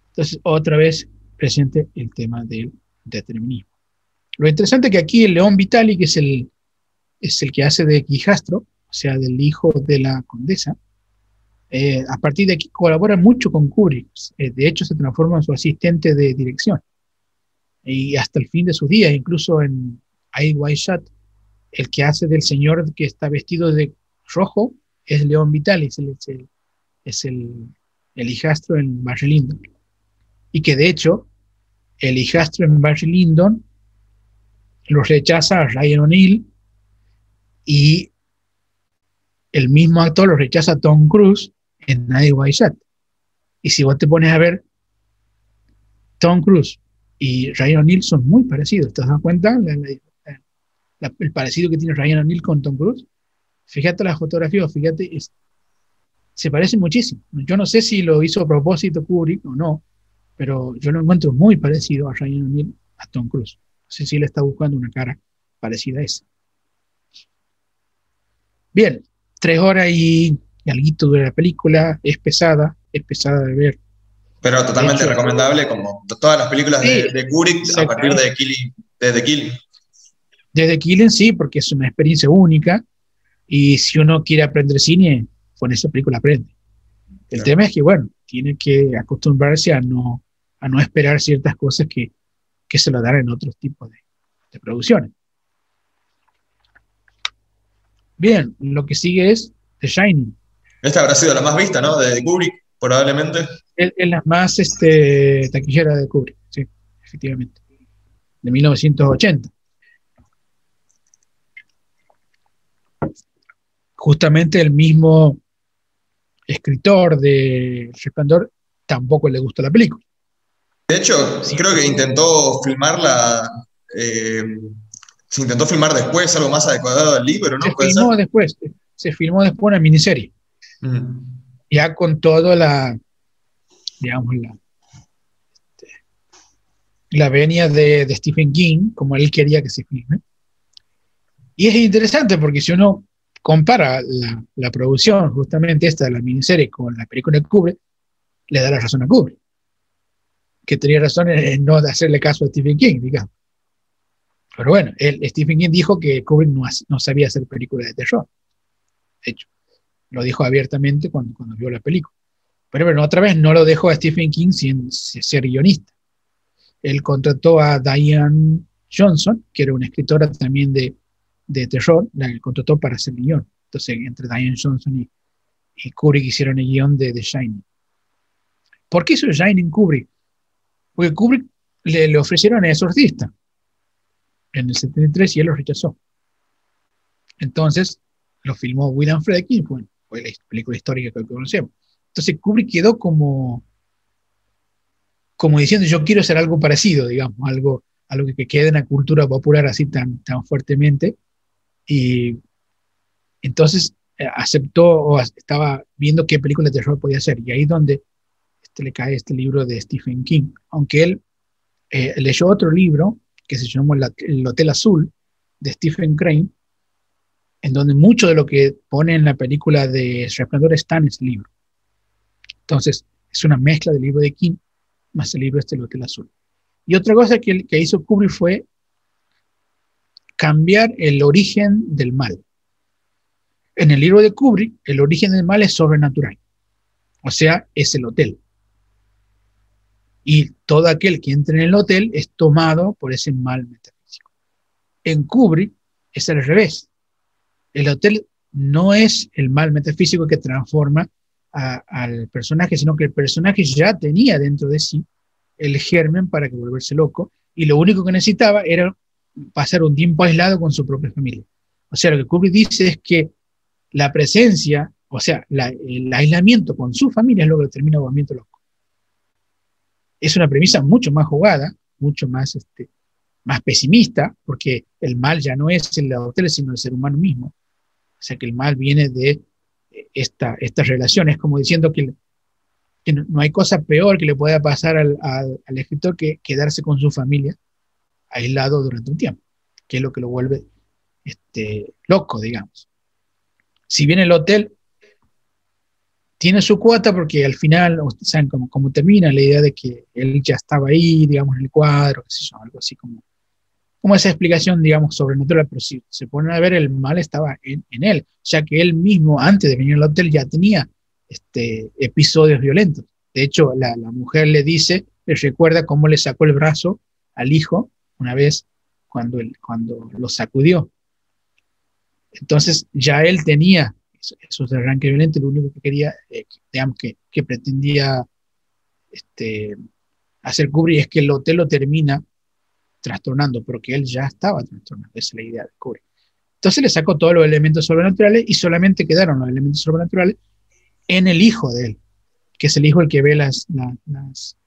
Entonces, otra vez presente el tema del determinismo. Lo interesante es que aquí el León Vitali, que es el, es el que hace de hijastro, o sea, del hijo de la condesa, eh, a partir de aquí colabora mucho con Kubrick. Eh, de hecho, se transforma en su asistente de dirección. Y hasta el fin de sus días, incluso en I White Shot, el que hace del señor que está vestido de rojo es León Vitalis, es el, es el, el hijastro en Barry Lyndon. Y que de hecho, el hijastro en Barry Lyndon lo rechaza a Ryan O'Neill y el mismo actor lo rechaza a Tom Cruise en Shot. Y si vos te pones a ver, Tom Cruise y Ryan O'Neill son muy parecidos. ¿Te das cuenta? el parecido que tiene Ryan O'Neill con Tom Cruise. Fíjate la fotografía, fíjate, se parecen muchísimo. Yo no sé si lo hizo a propósito Kubrick o no, pero yo lo encuentro muy parecido a Ryan O'Neill, a Tom Cruise. No sé si él está buscando una cara parecida a esa. Bien, tres horas y, y algo de la película, es pesada, es pesada de ver. Pero totalmente recomendable, como todas las películas de, Kubrick a partir de Killing, desde Killing. Desde Killing sí, porque es una experiencia única y si uno quiere aprender cine, con esa película aprende. El tema es que, bueno, tiene que acostumbrarse a no, a no esperar ciertas cosas que, que se lo dan en otros tipos de, de producciones. Bien, lo que sigue es The Shining. Esta habrá sido la más vista, ¿no? De Kubrick, probablemente. Es, la más este, taquillera de Kubrick, sí, efectivamente. De 1980. Justamente el mismo escritor de Resplandor tampoco le gustó la película. De hecho, creo que intentó filmarla, eh, se intentó filmar después, algo más adecuado al libro, ¿no? Se filmó después, se filmó después una miniserie. Ya con toda la, digamos, la, este, la venia de, de, Stephen King, como él quería que se filme. Y es interesante porque si uno compara la, la producción, justamente esta de la miniserie, con la película de Kubrick, le da la razón a Kubrick. Que tenía razón en no hacerle caso a Stephen King, digamos. Pero bueno, él, Stephen King dijo que Kubrick no, no sabía hacer películas de terror. De hecho, lo dijo abiertamente cuando, cuando vio la película. Pero bueno, otra vez no lo dejó a Stephen King sin, ser guionista. Él contrató a Diane Johnson, que era una escritora también de, de terror, la contrató para hacer el guion. Entonces, entre Diane Johnson y, y Kubrick hicieron el guion de The Shining. ¿Por qué hizo The Shining Kubrick? Porque Kubrick le, le ofrecieron a exorcista en el 73 y él lo rechazó. Entonces, lo filmó William Friedkin, bueno, fue la película histórica que conocemos. Entonces Kubrick quedó como, como diciendo, yo quiero hacer algo parecido, digamos, algo, algo que quede en la cultura popular así tan, tan fuertemente. Y entonces eh, aceptó o estaba viendo qué película de terror podía hacer. Y ahí donde este, le cae este libro de Stephen King. Aunque él eh, leyó otro libro que se llamó El Hotel Azul, de Stephen Crane, en donde mucho de lo que pone en la película de Resplandor está en ese libro. Entonces, es una mezcla del libro de King más el libro este, El Hotel Azul. Y otra cosa que, que hizo Kubrick fue cambiar el origen del mal. En el libro de Kubrick, el origen del mal es sobrenatural, o sea, es el hotel. Y todo aquel que entre en el hotel es tomado por ese mal metafísico. En Kubrick es al revés. El hotel no es el mal metafísico que transforma al personaje, sino que el personaje ya tenía dentro de sí el germen para que volverse loco y lo único que necesitaba era pasar un tiempo aislado con su propia familia. O sea, lo que Kubrick dice es que la presencia, o sea, el aislamiento con su familia es lo que lo termina volviendo loco. Es una premisa mucho más jugada, mucho más, este, más pesimista, porque el mal ya no es el hotel, sino el ser humano mismo. O sea, que el mal viene de esta, esta relación. Es como diciendo que, no hay cosa peor que le pueda pasar al, escritor que quedarse con su familia aislado durante un tiempo, que es lo que lo vuelve este, loco, digamos. Si bien el hotel tiene su cuota porque al final, ¿saben cómo, cómo termina? La idea de que él ya estaba ahí, digamos, en el cuadro, qué sé algo así como, como esa explicación, digamos, sobrenatural, pero si se ponen a ver, el mal estaba en, él, ya que él mismo, antes de venir al hotel, ya tenía este, episodios violentos. De hecho, la, mujer le dice, le recuerda cómo le sacó el brazo al hijo una vez cuando, él, cuando lo sacudió. Entonces ya él tenía esos arranques violentos, lo único que quería, eh, digamos, que, que pretendía este, hacer Kubrick es que el hotel lo termina trastornando, pero que él ya estaba trastornando, esa es la idea de Kubrick. Entonces le sacó todos los elementos sobrenaturales y solamente quedaron los elementos sobrenaturales en el hijo de él, que es el hijo el que ve las, las,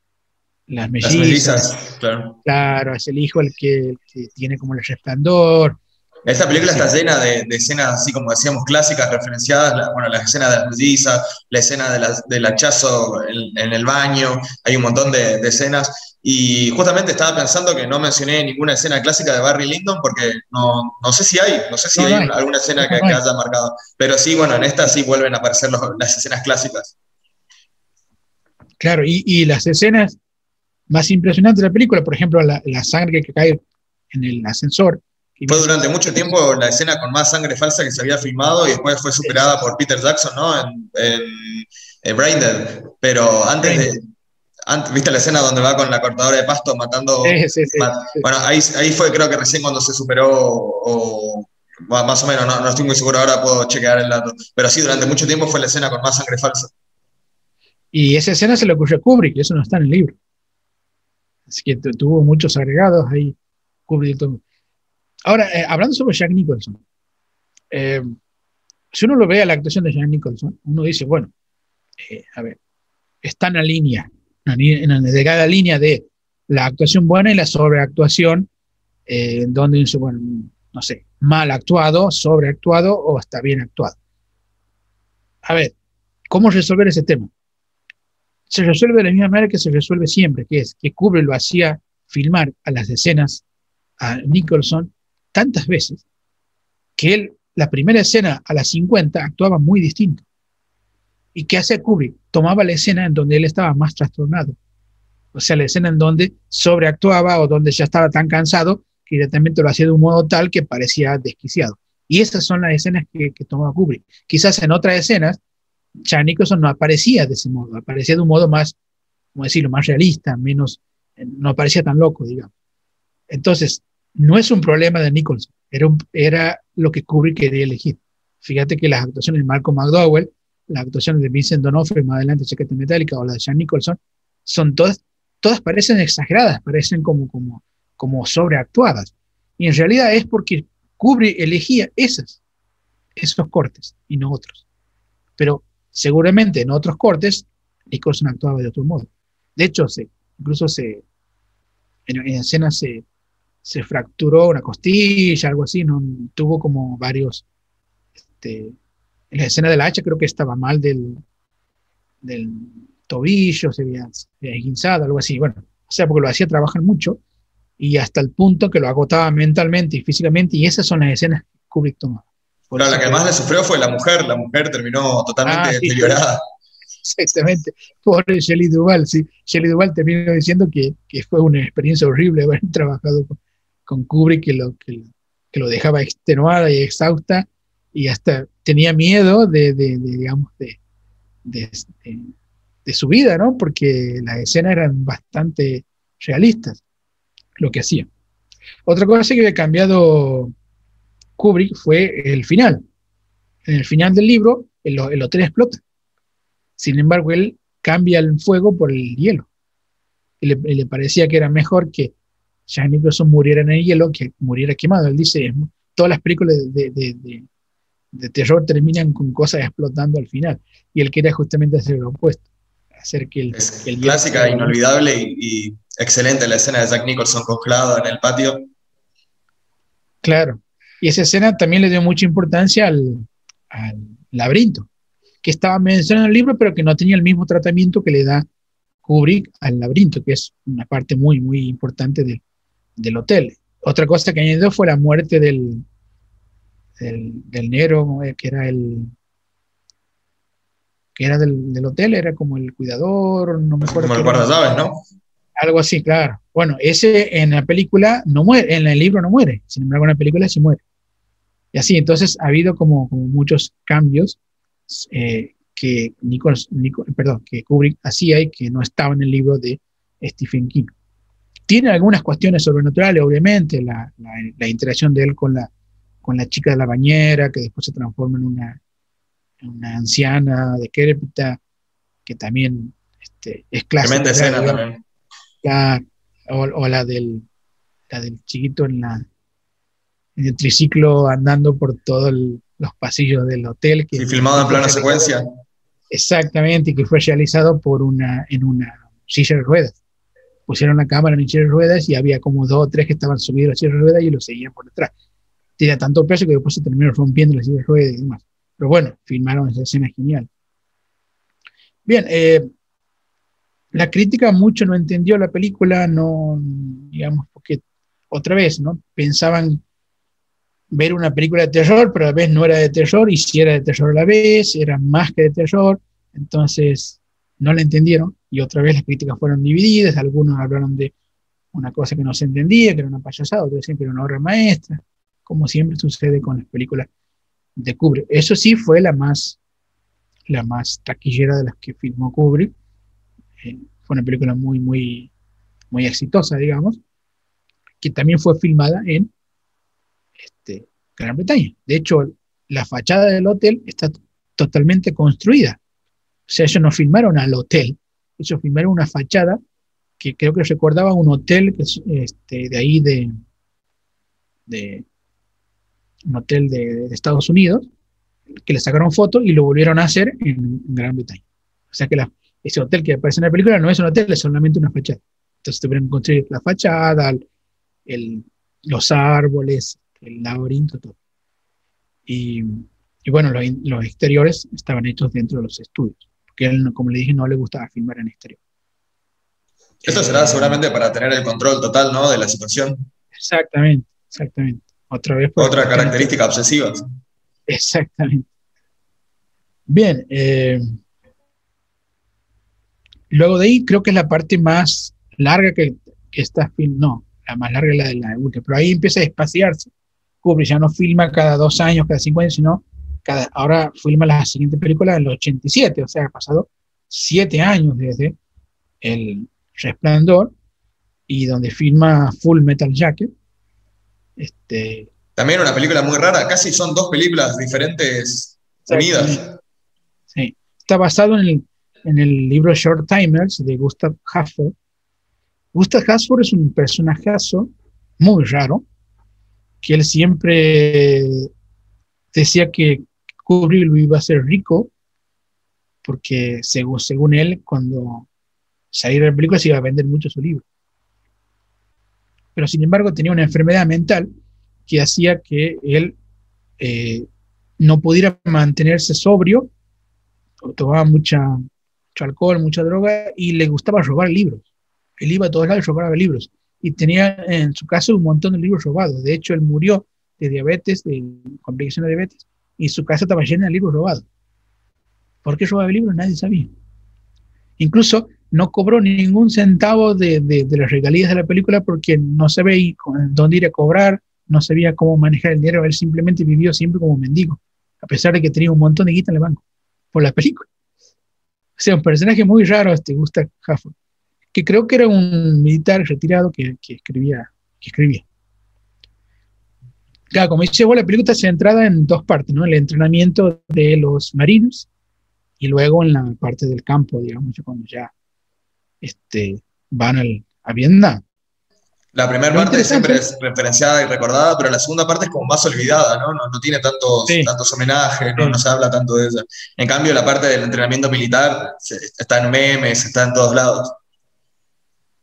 las mellizas. claro. Claro, es el hijo el que, tiene como el resplandor. Esta película está llena de, escenas, así como decíamos, clásicas, referenciadas. bueno, la escena de las mellizas, la escena de del hachazo en, el baño, hay un montón de, escenas. Y justamente estaba pensando que no mencioné ninguna escena clásica de Barry Lyndon porque no, no sé si hay, no sé si hay, alguna escena que, haya marcado. Pero sí, bueno, en esta sí vuelven a aparecer las escenas clásicas. Claro, y, y las escenas más impresionante de la película, por ejemplo, la, sangre que cae en el ascensor. Fue durante mucho tiempo la escena con más sangre falsa que se había filmado y después fue superada por Peter Jackson, ¿no? En, en, Braindead. Pero antes de, ¿Viste la escena donde va con la cortadora de pasto matando? Sí, sí, sí, bueno, ahí, ahí, fue creo que recién cuando se superó, o, más o menos, no, no, estoy muy seguro ahora, puedo chequear el dato. Pero sí, durante mucho tiempo fue la escena con más sangre falsa. Y esa escena se le ocurrió a Kubrick, y eso no está en el libro. Así que tuvo muchos agregados ahí. Ahora, eh, hablando sobre Jack Nicholson, eh, si uno lo ve a la actuación de Jack Nicholson, uno dice, bueno, eh, a ver, está en la línea, en delgada línea de la actuación buena y la sobreactuación, en donde bueno, no sé, mal actuado, sobreactuado o está bien actuado. A ver, ¿cómo resolver ese tema? se resuelve de la misma manera que se resuelve siempre, que es que Kubrick lo hacía filmar a las escenas a Nicholson tantas veces que él, la primera escena a las 50, actuaba muy distinto. ¿Y qué hacía Kubrick? Tomaba la escena en donde él estaba más trastornado. O sea, la escena en donde sobreactuaba o donde ya estaba tan cansado que directamente lo hacía de un modo tal que parecía desquiciado. Y esas son las escenas que, que tomaba Kubrick. Quizás en otras escenas Jack Nicholson no aparecía de ese modo, aparecía de un modo más, como decirlo, más realista, menos, no aparecía tan loco, digamos. Entonces, no es un problema de Nicholson, era, era lo que Kubrick quería elegir. Fíjate que las actuaciones de Malcolm McDowell, las actuaciones de Vincent D'Onofrio, más adelante Chaqueta Metálica, o la de Jack Nicholson, son todas, parecen exageradas, parecen como, como, como sobreactuadas. Y en realidad es porque Kubrick elegía esas, esos cortes y no otros. Pero Seguramente en otros cortes, Nicholson actuaba de otro modo. De hecho, se, incluso se, en, escena se, se, fracturó una costilla, algo así, ¿no? tuvo como varios... Este, en la escena de la hacha creo que estaba mal del, del tobillo, se había, se había algo así. Bueno, o sea, porque lo hacía trabajar mucho y hasta el punto que lo agotaba mentalmente y físicamente, y esas son las escenas que Kubrick tomaba. Pero la que más le sufrió fue la mujer, la mujer terminó totalmente ah, deteriorada. Exactamente, por Shelley Duval, sí. Shelley Duval terminó diciendo que, fue una experiencia horrible haber trabajado con, Kubrick, que lo, que, lo dejaba extenuada y exhausta, y hasta tenía miedo de, digamos, de, de, su vida, ¿no? Porque las escenas eran bastante realistas, lo que hacía. Otra cosa que había cambiado Kubrick fue el final. En el final del libro, el hotel explota sin embargo, él cambia el fuego por el hielo. Y le, parecía que era mejor que Jack Nicholson muriera en el hielo que muriera quemado. Él dice, todas las películas de, terror terminan con cosas explotando al final. Y él quería justamente hacer lo opuesto. Hacer que el, es clásica, inolvidable y, excelente la escena de Jack Nicholson congelado en el patio. Claro. Y esa escena también le dio mucha importancia al laberinto que estaba mencionado en el libro, pero que no tenía el mismo tratamiento que le da Kubrick al laberinto, que es una parte muy, muy importante del hotel. Otra cosa que añadió fue la muerte del, del, negro, eh, que era el que era del, hotel, era como el cuidador, no me acuerdo. Como el guardallaves, ¿no? Algo así, claro. Bueno, ese en la película no muere, en el libro no muere, sin embargo en la película sí muere. Y así, entonces ha habido como, como muchos cambios eh, que, Nicholas, perdón, que Kubrick hacía y que no estaba en el libro de Stephen King. Tiene algunas cuestiones sobrenaturales, obviamente, la, la, interacción de él con la, con la chica de la bañera, que después se transforma en una, una anciana decrépita, que también este, es clásica. escena también. o, la, del, la del chiquito en, la, en el triciclo andando por todo el, los pasillos del hotel. Que filmado en plana secuencia. Exactamente, y que fue realizado por una, en una silla de ruedas. Pusieron la cámara en silla de ruedas y había como dos o tres que estaban subidos a la silla de ruedas y lo seguían por detrás. Tenía tanto peso que después se terminó rompiendo la silla de ruedas y demás. Pero bueno, filmaron esa escena genial. Bien, eh, la crítica mucho no entendió la película, no, digamos, porque otra vez, ¿no? Pensaban ver una película de terror, pero a la vez no era de terror, y si era de terror a la vez, era más que de terror, entonces no la entendieron, y otra vez las críticas fueron divididas, algunos hablaron de una cosa que no se entendía, que era una payasada, otros decían que era una obra maestra, como siempre sucede con las películas de Kubrick. Eso sí fue la más, la más taquillera de las que filmó Kubrick, eh, fue una película muy, muy, muy exitosa, digamos, que también fue filmada en este, Gran Bretaña. De hecho, la fachada del hotel está totalmente construida. O sea, ellos no filmaron al hotel, ellos filmaron una fachada que creo que recordaba un hotel este, de ahí de un hotel de, Estados Unidos, que le sacaron fotos y lo volvieron a hacer en, Gran Bretaña. O sea que ese hotel que aparece en la película no es un hotel, es solamente una fachada. Entonces tuvieron que construir la fachada, los árboles, el laberinto, todo. Y, bueno, los, exteriores estaban hechos dentro de los estudios, porque él, como le dije, no le gustaba filmar en exterior. Esto será seguramente para tener el control total, ¿no? De la situación. Exactamente, exactamente. Otra vez. Otra característica obsesiva. Exactamente. Bien. Eh, luego de ahí, creo que es la parte más larga que, que está film. No, la más larga es la de la última, pero ahí empieza a espaciarse Kubrick ya no filma cada dos años, cada cinco años, sino cada, ahora filma la siguiente película en el 87, o sea, ha pasado siete años desde El Resplandor y donde filma Full Metal Jacket. Este, También una película muy rara, casi son dos películas diferentes unidas. Sí, está basado en el, en el libro Short Timers de Gustav Hasford. Gustav Hasford es un personajazo muy raro, que él siempre decía que Kubrick lo iba a hacer rico, porque según, según él, cuando saliera la película se iba a vender mucho su libro. Pero sin embargo tenía una enfermedad mental que hacía que él eh, no pudiera mantenerse sobrio, tomaba mucha, alcohol, mucha droga y le gustaba robar libros. Él iba a todos lados y robaba libros y tenía en su casa un montón de libros robados. De hecho, él murió de diabetes, de complicación de diabetes, y su casa estaba llena de libros robados. ¿Por qué robaba libros? Nadie sabía. Incluso no cobró ningún centavo de, de, las regalías de la película porque no sabía dónde ir a cobrar, no sabía cómo manejar el dinero, él simplemente vivió siempre como mendigo, a pesar de que tenía un montón de guita en el banco por la película. O sea, un personaje muy raro este Gustav Hafford, que creo que era un militar retirado que, que escribía, que escribía. Claro, como dice la película está centrada en dos partes, ¿no? El entrenamiento de los marinos y luego en la parte del campo, digamos, cuando ya este, van al, a Vietnam. La primera parte siempre es referenciada y recordada, pero la segunda parte es como más olvidada, ¿no? No, tiene tantos, tantos homenajes, ¿no? no se habla tanto de ella. En cambio, la parte del entrenamiento militar está en memes, está en todos lados.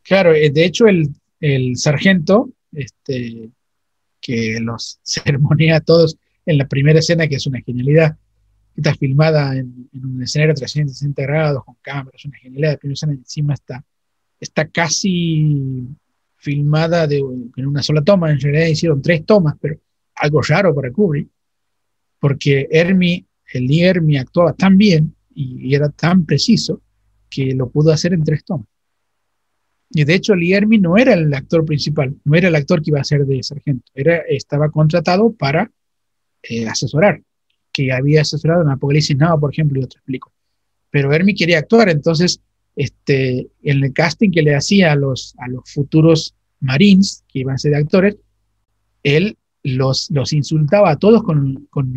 Claro, eh, de hecho, el, el sargento, este, que los sermonea a todos en la primera escena, que es una genialidad. Está filmada en, un escenario 360 grados, con cámaras, una genialidad. Escena encima está, está casi filmada de, en una sola toma. En realidad hicieron tres tomas, pero algo raro para Kubrick, porque Hermie, el Lee Hermie actuaba tan bien y era tan preciso que lo pudo hacer en tres tomas. Y de hecho, Lee Ermey no era el actor principal, no era el actor que iba a ser de sargento, era, estaba contratado para eh, asesorar, que había asesorado en Apocalipsis Now, por ejemplo, y otras películas. Pero Ermi quería actuar, entonces, este, en el casting que le hacía a los, a los futuros Marines, que iban a ser actores, él los, los insultaba a todos con, con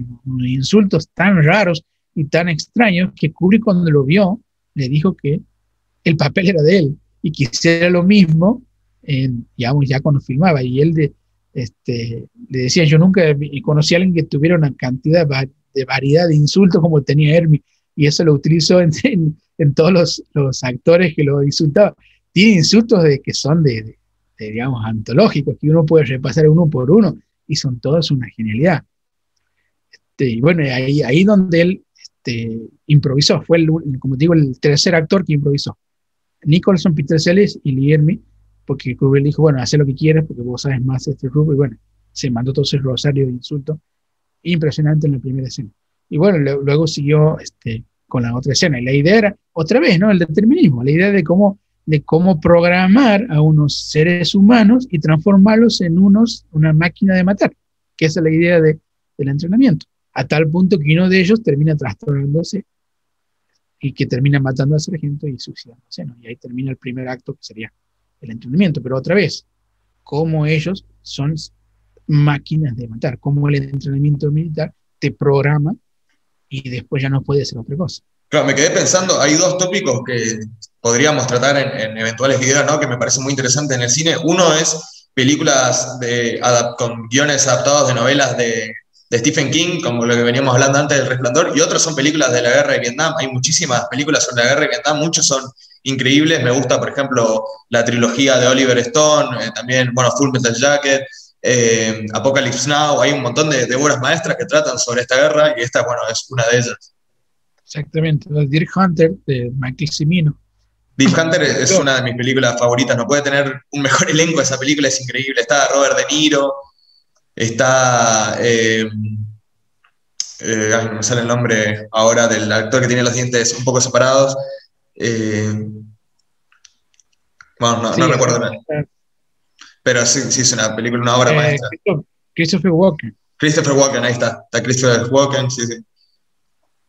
insultos tan raros y tan extraños que Kubrick cuando lo vio le dijo que el papel era de él y quisiera lo mismo, en, digamos, ya cuando filmaba. Y él de, este, le decía, yo nunca conocí a alguien que tuviera una cantidad de variedad de insultos como tenía Hermi, y eso lo utilizó en, todos los, actores que lo insultaban. Tiene insultos de, que son de, digamos, antológicos, que uno puede repasar uno por uno, y son todos una genialidad. Este, y bueno, ahí, ahí donde él este, improvisó, fue, el, como digo, el tercer actor que improvisó. Nicholson, Peter Sellers y Lee porque Kubrick dijo, bueno, haz lo que quieras porque vos sabes más de este rubro, y bueno, se mandó todo ese rosario de insultos impresionante en la primera escena. Y bueno, luego siguió este, con la otra escena, y la idea era, otra vez, ¿no? El determinismo, la idea de cómo, de cómo programar a unos seres humanos y transformarlos en unos, una máquina de matar, que esa es la idea de, del entrenamiento, a tal punto que uno de ellos termina trastornándose y que termina matando al sargento y suicidándose. Y ahí termina el primer acto que sería el entrenamiento. Pero otra vez, cómo ellos son máquinas de matar, cómo el entrenamiento militar te programa y después ya no puede ser otra cosa. Claro, me quedé pensando, hay dos tópicos que podríamos tratar en, eventuales videos, ¿no? Que me parece muy interesante en el cine. Uno es películas de, con guiones adaptados de novelas de, de Stephen King, como lo que veníamos hablando antes del Resplandor, y otros son películas de la guerra de Vietnam. Hay muchísimas películas sobre la guerra de Vietnam, muchos son increíbles. Me gusta, por ejemplo, la trilogía de Oliver Stone, eh, también, bueno, Full Metal Jacket, eh, Apocalypse Now. Hay un montón de, de, obras maestras que tratan sobre esta guerra y esta, bueno, es una de ellas. Exactamente, Deer Hunter de Michael Cimino. Deep Hunter es una de mis películas favoritas, no puede tener un mejor elenco, esa película es increíble. Está Robert De Niro, Está. Eh, eh, no me sale el nombre ahora del actor que tiene los dientes un poco separados. Eh, bueno, no, recuerdo nada. Pero sí, sí, es una película, una obra maestra. Christopher Walken. Christopher Walken, ahí está. Está Christopher Walken, sí, sí.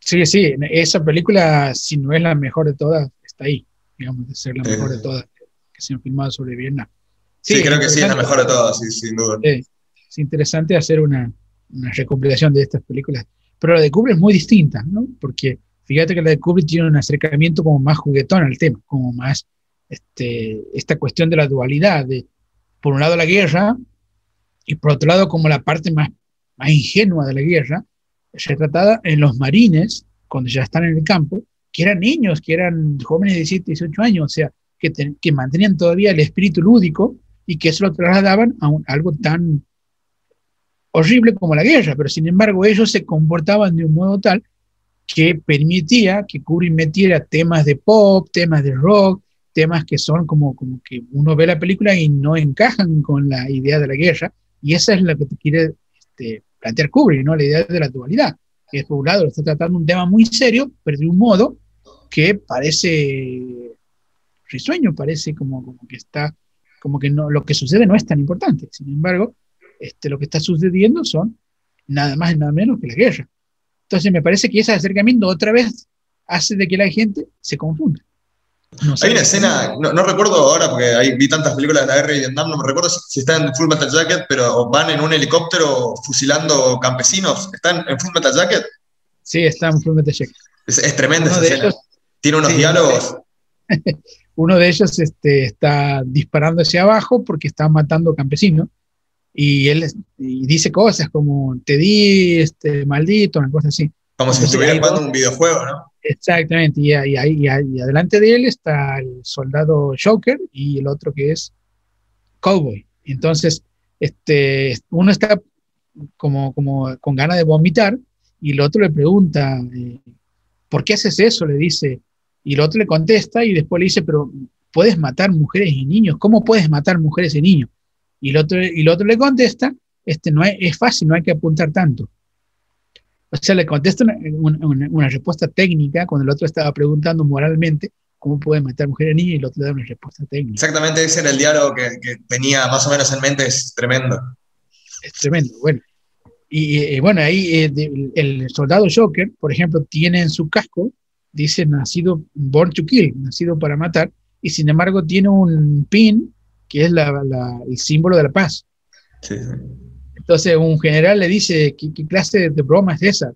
Sí, sí, esa película, si no es la mejor de todas, está ahí, digamos, de ser la mejor de todas que se han filmado sobre Vietnam. Sí, creo que sí, es la mejor de todas, sí, sin duda es interesante hacer una, una recopilación de estas películas. Pero la de Kubrick es muy distinta, ¿no? Porque fíjate que la de Kubrick tiene un acercamiento como más juguetón al tema, como más este, esta cuestión de la dualidad, de por un lado la guerra y por otro lado como la parte más, más ingenua de la guerra, retratada en los marines, cuando ya están en el campo, que eran niños, que eran jóvenes de 17, 18 años, o sea, que, que mantenían todavía el espíritu lúdico y que eso lo trasladaban a, un, algo tan horrible como la guerra, pero sin embargo ellos se comportaban de un modo tal que permitía que Kubrick metiera temas de pop, temas de rock, temas que son como, como que uno ve la película y no encajan con la idea de la guerra, y esa es la que te quiere este, plantear Kubrick, ¿no? la idea de la dualidad, que por un lado está tratando un tema muy serio, pero de un modo que parece risueño, parece como, como que está, como que no, lo que sucede no es tan importante. Sin embargo, este, lo que está sucediendo son nada más y nada menos que la guerra. Entonces me parece que ese acercamiento otra vez hace de que la gente se confunda. Hay una escena, no, recuerdo ahora porque hay, vi tantas películas de la guerra de Vietnam, no me recuerdo si, están en Full Metal Jacket, pero van en un helicóptero fusilando campesinos. ¿Están en Full Metal Jacket? Sí, están en Full Metal Jacket. Es, tremenda esa escena. Tiene unos diálogos. Uno de ellos este, está disparando hacia abajo porque está matando campesinos y él dice cosas como te di, este, maldito, una cosa así. Como si estuviera jugando un videojuego, ¿no? Exactamente, y, ahí adelante de él está el soldado Joker y el otro que es Cowboy. Entonces, este, uno está como, con ganas de vomitar y el otro le pregunta, eh, ¿por qué haces eso? Le dice, y el otro le contesta y después le dice, pero puedes matar mujeres y niños, ¿cómo puedes matar mujeres y niños? Y el otro, y el otro le contesta, este, no es fácil, no hay que apuntar tanto. O sea, le contesta una, una, respuesta técnica cuando el otro estaba preguntando moralmente cómo puede matar mujeres y niños y el otro le da una respuesta técnica. Exactamente, ese era el diálogo que, que tenía más o menos en mente, es tremendo. Es tremendo, bueno. Y eh, bueno, ahí eh, el soldado Joker, por ejemplo, tiene en su casco, dice nacido, born to kill, nacido para matar, y sin embargo tiene un pin que es el símbolo de la paz. Entonces un general le dice, ¿qué, clase de broma es esa?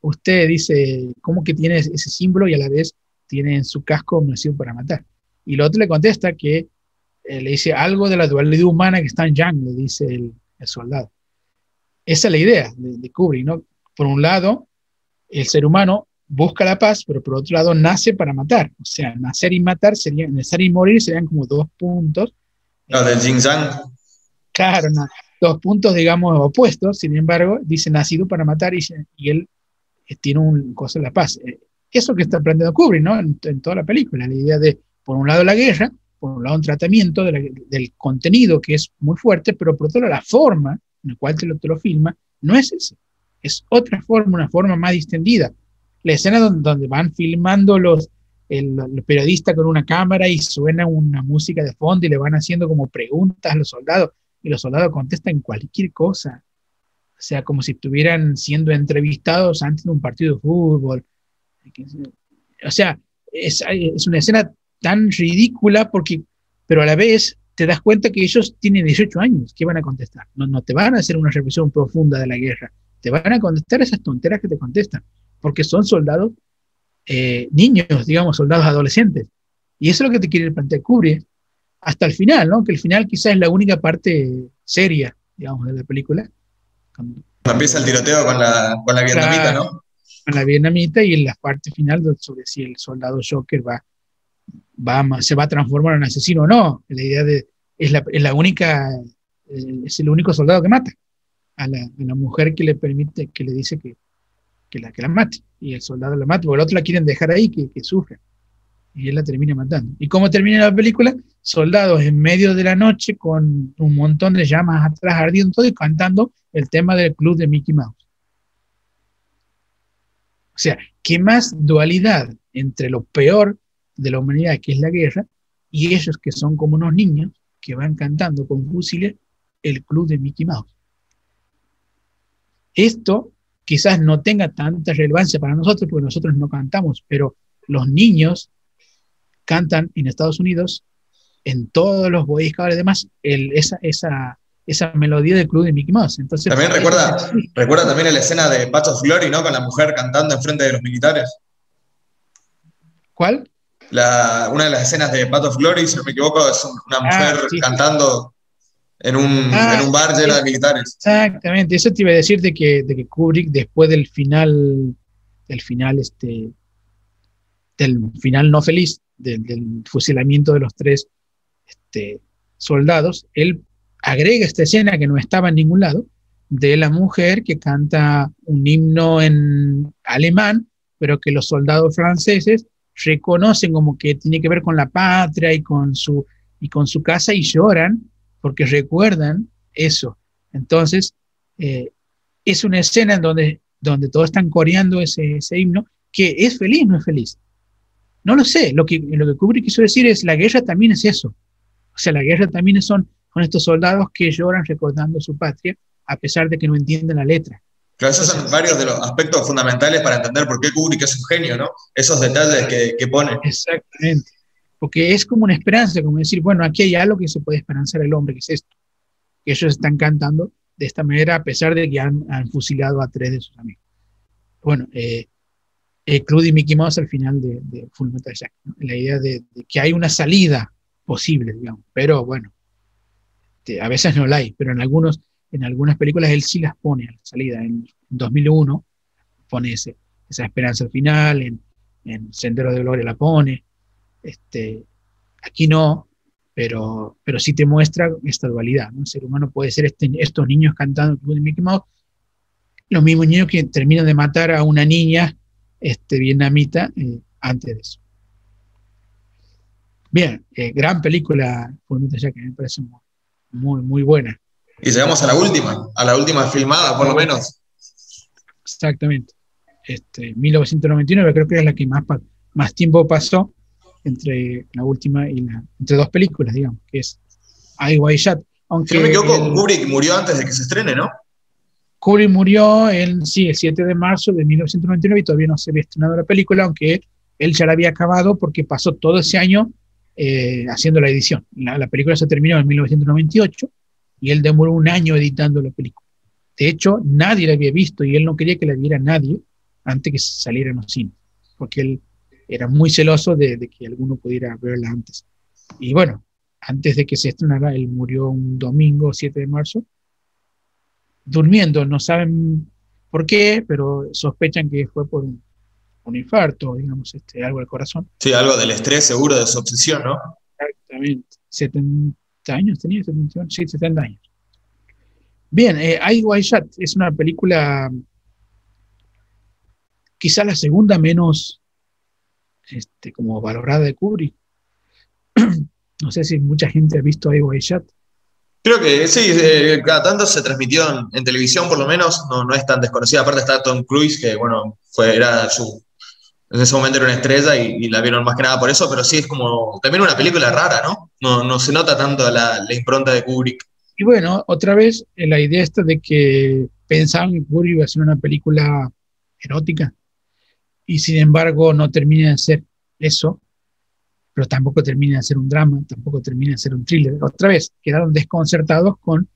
Usted dice, ¿cómo que tiene ese símbolo y a la vez tiene en su casco nacido para matar? Y el otro le contesta que eh, le dice algo de la dualidad humana que está en Yang, le dice el, soldado. Esa es la idea de, de Kubrick, ¿no? Por un lado, el ser humano busca la paz, pero por otro lado nace para matar. O sea, nacer y matar serían, nacer y morir serían como dos puntos no, del Xinjiang. Claro. Dos puntos, digamos, opuestos, sin embargo, dice nacido para matar y, él eh, tiene un cosa de la paz. Eh, eso que está aprendiendo Kubrick, ¿no? En, toda la película, la idea de, por un lado, la guerra, por un lado, un tratamiento del contenido que es muy fuerte, pero por otro lado, la forma en la cual te lo, te lo filma no es esa. Es otra forma, una forma más distendida. La escena donde, donde van filmando los, el, periodista con una cámara y suena una música de fondo y le van haciendo como preguntas a los soldados y los soldados contestan cualquier cosa. O sea, como si estuvieran siendo entrevistados antes de un partido de fútbol. O sea, es, es una escena tan ridícula porque, pero a la vez te das cuenta que ellos tienen 18 años, ¿qué van a contestar? No, no te van a hacer una revisión profunda de la guerra, te van a contestar esas tonteras que te contestan, porque son soldados eh, niños, digamos, soldados adolescentes. Y eso es lo que te quiere plantear Kubrick hasta el final, ¿no? Que el final quizás es la única parte seria, digamos, de la película. Cuando, empieza el tiroteo con la, con la vietnamita, ¿no? Con la vietnamita y en la parte final sobre si el soldado Joker va, va, se va a transformar en asesino o no. La idea de, es la, es la única, eh, es el único soldado que mata a la, a la mujer que le permite, que le dice que, que la, que la mate. Y el soldado la mata, porque el otro la quieren dejar ahí, que, que sufre. Y él la termina matando. ¿Y cómo termina la película? Soldados en medio de la noche con un montón de llamas atrás ardiendo y cantando el tema del club de Mickey Mouse. O sea, ¿qué más dualidad entre lo peor de la humanidad, que es la guerra, y ellos que son como unos niños que van cantando con fusiles el club de Mickey Mouse? Esto quizás no tenga tanta relevancia para nosotros porque nosotros no cantamos, pero los niños cantan en Estados Unidos, en todos los Boy Scouts y demás, esa, esa, esa melodía del club de Mickey Mouse. Entonces, también recuerda, recuerda también la escena de Patch of Glory, ¿no? Con la mujer cantando enfrente de los militares. ¿Cuál? La, una de las escenas de Path of Glory, si no me equivoco, es una ah, mujer cantando en un, ah, en un bar lleno de militares. Exactamente, eso te iba a decir de que, de que Kubrick después del final, del final, este, del final no feliz, del, fusilamiento de los tres este, soldados, él agrega esta escena que no estaba en ningún lado, de la mujer que canta un himno en alemán, pero que los soldados franceses reconocen como que tiene que ver con la patria y con su, y con su casa y lloran porque recuerdan eso. Entonces, eh, es una escena en donde, donde todos están coreando ese, himno, que es feliz, no es feliz. No lo sé, lo que, lo que Kubrick quiso decir es, la guerra también es eso. O sea, la guerra también son, son estos soldados que lloran recordando su patria, a pesar de que no entienden la letra. Claro, esos son varios de los aspectos fundamentales para entender por qué Kubrick es un genio, ¿no? Esos detalles que, que pone. Exactamente. Porque es como una esperanza, como decir, bueno, aquí hay algo que se puede esperanzar el hombre, que es esto. Que ellos están cantando de esta manera, a pesar de que han, han fusilado a tres de sus amigos. Bueno, eh, eh, y Mickey Mouse al final de, Full Metal Jacket. La idea de, que hay una salida posible, digamos. Pero bueno, a veces no la hay, pero en, algunos, en algunas películas él sí las pone a la salida. En 2001 pone ese, esa esperanza al final, en, en Sendero de Gloria la pone. Este, aquí no, pero, pero sí te muestra esta dualidad. ¿no? El ser humano puede ser este, estos niños cantando Club de Mickey Mouse, los mismos niños que terminan de matar a una niña este, vietnamita eh, antes de eso. Bien, eh, gran película, ya que me parece muy, muy buena. Y llegamos a la última, a la última filmada, por lo menos. Exactamente. Este, 1999 creo que es la que más, más tiempo pasó entre la última y la, entre dos películas, digamos, que es I Shot. Aunque si no me equivoco, Kubrick murió antes de que se estrene, ¿no? Kubrick murió el, sí, el 7 de marzo de 1999 y todavía no se había estrenado la película, aunque él ya la había acabado porque pasó todo ese año eh, haciendo la edición. La, película se terminó en 1998 y él demoró un año editando la película. De hecho, nadie la había visto y él no quería que la viera nadie antes que saliera en los cines, porque él era muy celoso de, de, que alguno pudiera verla antes. Y bueno, antes de que se estrenara, él murió un domingo 7 de marzo durmiendo, no saben por qué, pero sospechan que fue por un, infarto, digamos, este, algo del corazón. Sí, algo del estrés seguro, de su obsesión, ¿no? Exactamente. 70 años tenía, 70, sí, 70 años. Bien, eh, Shot es una película quizá la segunda menos este, como valorada de Kubrick. no sé si mucha gente ha visto I Shot. Creo que sí, eh, cada tanto se transmitió en, televisión, por lo menos, no, no es tan desconocida. Aparte está Tom Cruise, que bueno, fue, era su, en ese momento era una estrella y, la vieron más que nada por eso, pero sí es como también una película rara, ¿no? No, no se nota tanto la, impronta de Kubrick. Y bueno, otra vez eh, la idea esta de que pensaban que Kubrick iba a ser una película erótica y sin embargo no termina de ser eso, pero tampoco termina de ser un drama, tampoco termina de ser un thriller. Otra vez, quedaron desconcertados con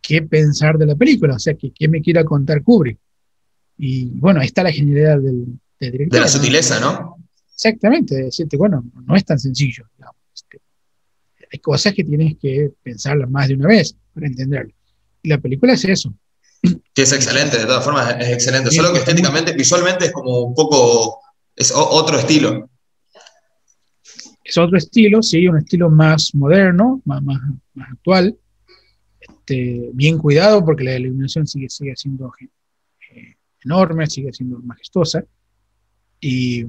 qué pensar de la película, o sea, que qué me quiera contar Kubrick. Y bueno, ahí está la genialidad del, director. De la sutileza, ¿no? Exactamente, decirte, bueno, no es tan sencillo. Este, hay cosas que tienes que pensarlas más de una vez para entenderlo. Y la película es eso. Que es excelente, de todas formas es excelente. Solo que estéticamente, visualmente es como un poco, es otro estilo es otro estilo, sí, un estilo más moderno, más, actual, este, bien cuidado porque la iluminación sigue, sigue siendo eh, enorme, sigue siendo majestuosa, y,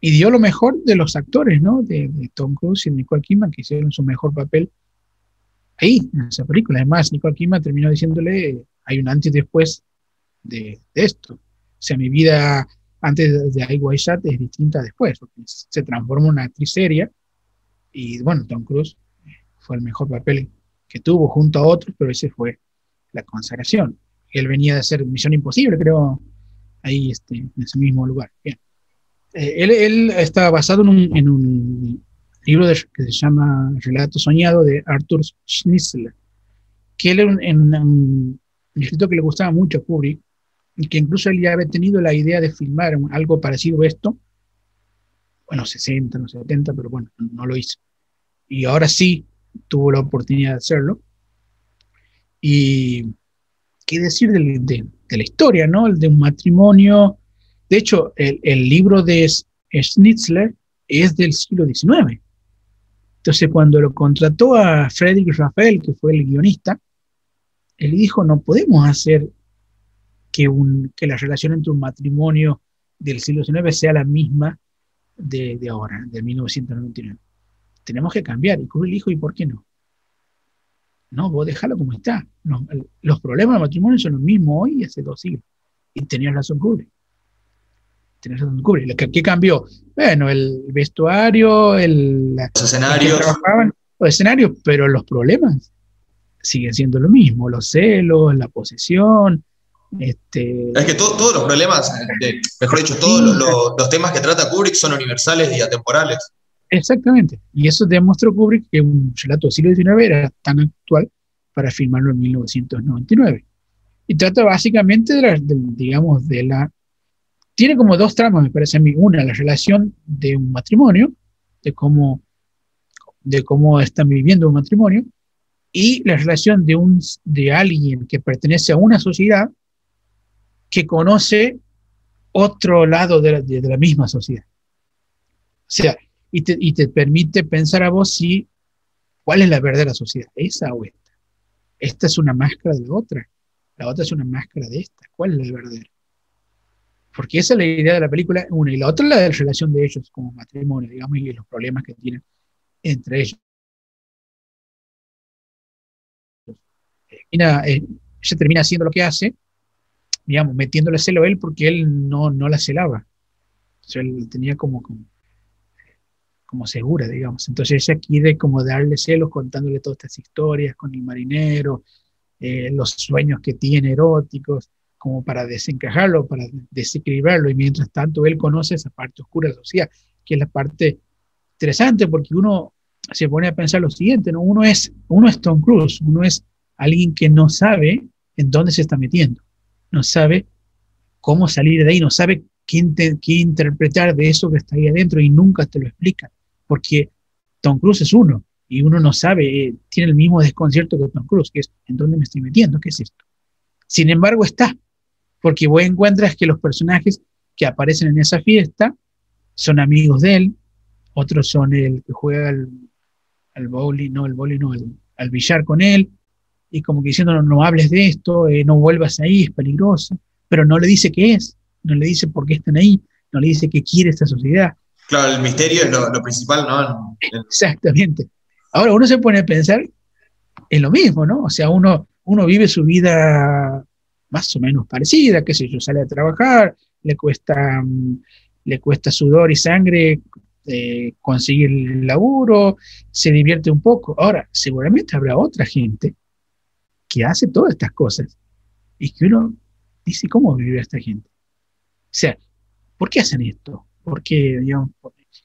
y, dio lo mejor de los actores, ¿no? De, Tom Cruise y Nicole Kidman, que hicieron su mejor papel ahí, en esa película. Además, Nicole Kidman terminó diciéndole, hay un antes y después de, de esto. O sea, mi vida antes de I Shot es distinta después, porque se transforma en una actriz seria y bueno, Tom Cruise fue el mejor papel que tuvo junto a otros, pero ese fue la consagración. Él venía de hacer Misión Imposible, creo, ahí este, en ese mismo lugar. Bien. Eh, él, él, está basado en un, en un libro que se llama Relato Soñado de Arthur Schnitzler, que él en, un, escrito que le gustaba mucho a Kubrick, y que incluso él ya había tenido la idea de filmar algo parecido a esto, bueno, 60, no 70, pero bueno, no lo hizo. Y ahora sí tuvo la oportunidad de hacerlo. Y qué decir de, la historia, ¿no? El de un matrimonio. De hecho, el, el libro de Schnitzler es del siglo XIX. Entonces, cuando lo contrató a Frederick Rafael, que fue el guionista, él dijo, no podemos hacer que, un, que la relación entre un matrimonio del siglo XIX sea la misma de, de ahora, del 1999. Tenemos que cambiar. Y Kubrick dijo, ¿y por qué no? No, vos déjalo como está. los problemas del matrimonio son los mismos hoy y hace dos siglos. Y tenías razón Kubrick. ¿Qué, cambió? Bueno, el vestuario, el, los escenarios. los escenarios, pero los problemas siguen siendo lo mismo, los celos, la posesión. Este, es que todos los problemas, eh, mejor dicho, todos los, temas que trata Kubrick son universales y atemporales. Exactamente, y eso demostró Kubrick que un relato del siglo XIX era tan actual para filmarlo en 1999. Y trata básicamente de la, digamos, de la... Tiene como dos tramas, me parece a mí. Una, la relación de un matrimonio, de cómo, de cómo están viviendo un matrimonio, y la relación de, un, de alguien que pertenece a una sociedad que conoce otro lado de la, misma sociedad. O sea, y te, y te, permite pensar a vos si, cuál es la verdadera sociedad, esa o esta. Esta es una máscara de la otra, la otra es una máscara de esta. ¿Cuál es la verdadera? Porque esa es la idea de la película, una, y la otra la de la relación de ellos como matrimonio, digamos, y los problemas que tienen entre ellos. ella termina haciendo lo que hace, digamos, metiéndole celo a él porque él no, no la celaba. Él tenía como, como, segura, digamos. Entonces ella quiere como darle celos contándole todas estas historias con el marinero, eh, los sueños que tiene eróticos, como para desencajarlo, para desequilibrarlo. Y mientras tanto él conoce esa parte oscura de la sociedad, que es la parte interesante porque uno se pone a pensar lo siguiente, ¿no? Uno es, uno es Tom Cruise, uno es alguien que no sabe en dónde se está metiendo, no sabe cómo salir de ahí, no sabe qué, interpretar de eso que está ahí adentro y nunca te lo explica, porque Tom Cruise es uno y uno no sabe, eh, tiene el mismo desconcierto que Tom Cruise, que es en dónde me estoy metiendo, qué es esto. Sin embargo, está, porque vos encuentras que los personajes que aparecen en esa fiesta son amigos de él, otros son el que juega al, al bowling, no, el bowling no, al billar con él, y como que diciendo, no, hables de esto, eh, no vuelvas ahí, es peligroso, pero no le dice qué es, no le dice por qué están ahí, no le dice qué quiere esta sociedad. Claro, el misterio es lo, principal, ¿no? Exactamente. Ahora uno se pone a pensar en lo mismo, ¿no? O sea, uno, uno vive su vida más o menos parecida, qué sé yo, sale a trabajar, le cuesta, mm, le cuesta sudor y sangre eh, conseguir el laburo, se divierte un poco. Ahora, seguramente habrá otra gente que hace todas estas cosas y que uno dice, ¿cómo vive esta gente? O sea, ¿por qué hacen esto? ¿Por qué, digamos,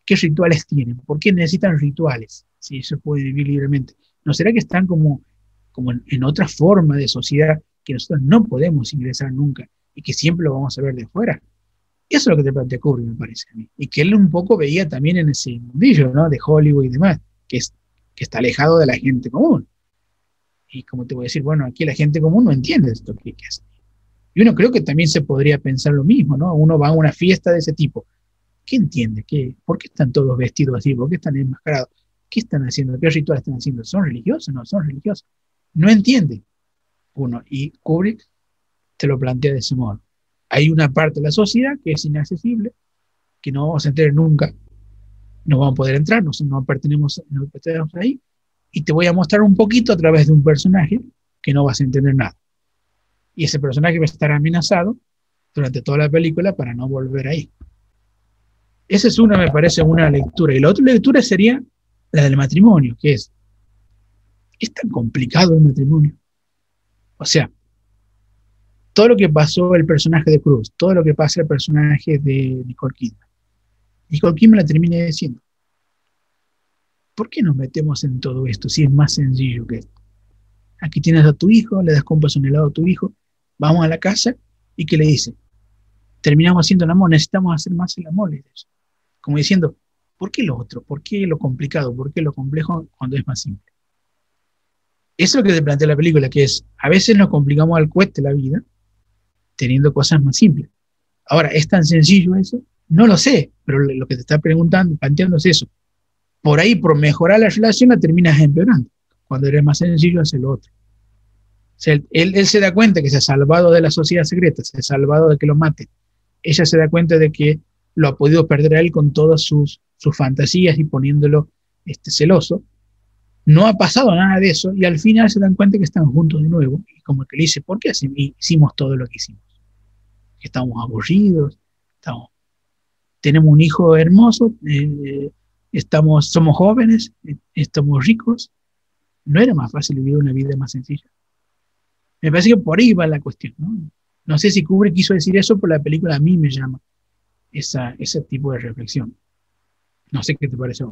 qué rituales tienen? ¿Por qué necesitan rituales? Si eso puede vivir libremente. ¿No será que están como, como en, otra forma de sociedad que nosotros no podemos ingresar nunca y que siempre lo vamos a ver de fuera? Eso es lo que te plantea Kubrick, me parece a mí. Y que él un poco veía también en ese mundillo, ¿no? De Hollywood y demás, que está alejado de la gente común. Y como te voy a decir, bueno, aquí la gente común no entiende esto que, hace. Y uno creo que también se podría pensar lo mismo, ¿no? Uno va a una fiesta de ese tipo. ¿Qué entiende? ¿Qué, ¿Por qué están todos vestidos así? ¿Por qué están enmascarados? ¿Qué están haciendo? ¿Qué ritual están haciendo? ¿Son religiosos? No, son religiosos. No entiende uno. Y Kubrick te lo plantea de ese modo. Hay una parte de la sociedad que es inaccesible, que no vamos a entender nunca. No vamos a poder entrar, no, no pertenecemos, no pertenecemos ahí y te voy a mostrar un poquito a través de un personaje que no vas a entender nada. Y ese personaje va a estar amenazado durante toda la película para no volver ahí. Esa es una, me parece, una lectura. Y la otra lectura sería la del matrimonio, que es, ¿es tan complicado el matrimonio? O sea, todo lo que pasó el personaje de Cruz, todo lo que pasa el personaje de Nicole Kidman. Nicole Kidman la termina diciendo, ¿por qué nos metemos en todo esto si es más sencillo que esto? Aquí tienes a tu hijo, le das compas en helado a tu hijo, vamos a la casa y ¿qué le dice? Terminamos haciendo el amor, necesitamos hacer más el amor. Como diciendo, ¿por qué lo otro? ¿Por qué lo complicado? ¿Por qué lo complejo cuando es más simple? Eso es lo que te plantea la película, que es, a veces nos complicamos al cueste la vida teniendo cosas más simples. Ahora, ¿es tan sencillo eso? No lo sé, pero lo que te está preguntando, planteando es eso por ahí, por mejorar la relación, la terminas empeorando. Cuando eres más sencillo, hace lo otro. él, se da cuenta que se ha salvado de la sociedad secreta, se ha salvado de que lo maten. Ella se da cuenta de que lo ha podido perder a él con todas sus, sus fantasías y poniéndolo este, celoso. No ha pasado nada de eso y al final se dan cuenta que están juntos de nuevo. Y como que le dice, ¿por qué hicimos todo lo que hicimos? Estamos aburridos, tenemos un hijo hermoso, eh, estamos, somos jóvenes, estamos ricos. No era más fácil vivir una vida más sencilla. Me parece que por ahí va la cuestión. No, no sé si Kubrick quiso decir eso, pero la película a mí me llama esa, ese tipo de reflexión. No sé qué te parece.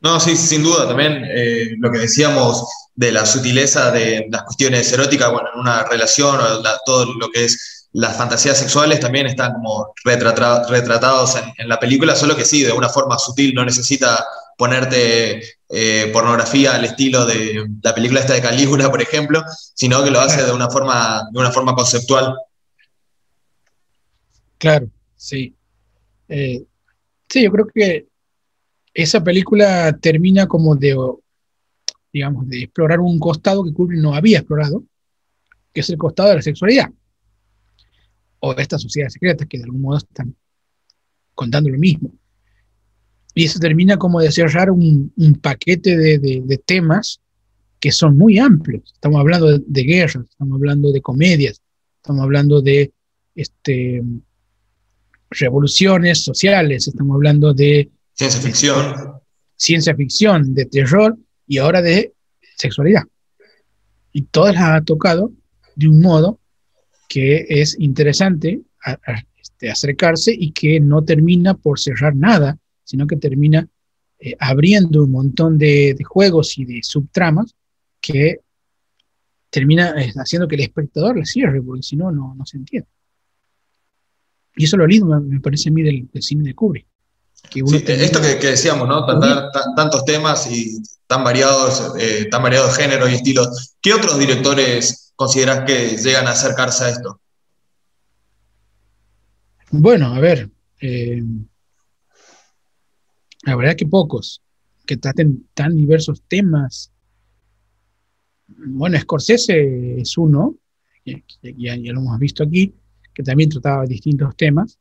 No, sí, sin duda, también eh, lo que decíamos de la sutileza de las cuestiones eróticas, bueno, en una relación, todo lo que es las fantasías sexuales también están como retratados en, la película, solo que sí, de una forma sutil, no necesita ponerte eh, pornografía al estilo de la película esta de Calígula, por ejemplo, sino que lo hace de una forma, de una forma conceptual. Claro, sí. Eh, sí, yo creo que esa película termina como de, digamos, de explorar un costado que Kubrick no había explorado, que es el costado de la sexualidad. O estas sociedades secretas que de algún modo están contando lo mismo. Y eso termina como de cerrar un, paquete de, temas que son muy amplios. Estamos hablando de, de, guerras, estamos hablando de comedias, estamos hablando de este, revoluciones sociales, estamos hablando de Ciencia ficción. Ciencia ficción, de terror y ahora de sexualidad. Y todas las ha tocado de un modo que es interesante este, acercarse y que no termina por cerrar nada, sino que termina eh, abriendo un montón de, juegos y de subtramas que termina eh, haciendo que el espectador le cierre, porque si no, no, se entiende. Y eso es lo lindo, me parece a mí, del cine de Kubrick esto que, decíamos, ¿no? tantos temas y tan variados, eh, tan variados géneros y estilos. ¿Qué otros directores consideras que llegan a acercarse a esto? Bueno, a ver, eh, la verdad que pocos que traten tan diversos temas. Bueno, Scorsese es uno, ya, ya lo hemos visto aquí, que también trataba distintos temas.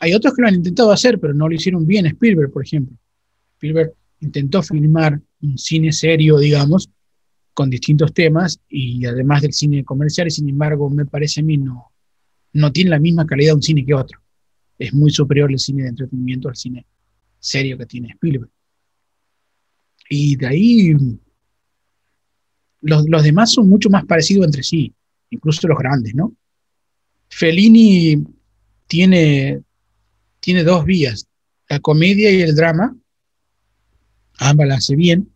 Hay otros que lo han intentado hacer, pero no lo hicieron bien. Spielberg, por ejemplo. Spielberg intentó filmar un cine serio, digamos, con distintos temas y además del cine comercial, y sin embargo, me parece a mí, no, no tiene la misma calidad un cine que otro. Es muy superior el cine de entretenimiento al cine serio que tiene Spielberg. Y de ahí, los, los demás son mucho más parecidos entre sí, incluso los grandes, ¿no? Fellini tiene tiene dos vías, la comedia y el drama, ambas las hace bien,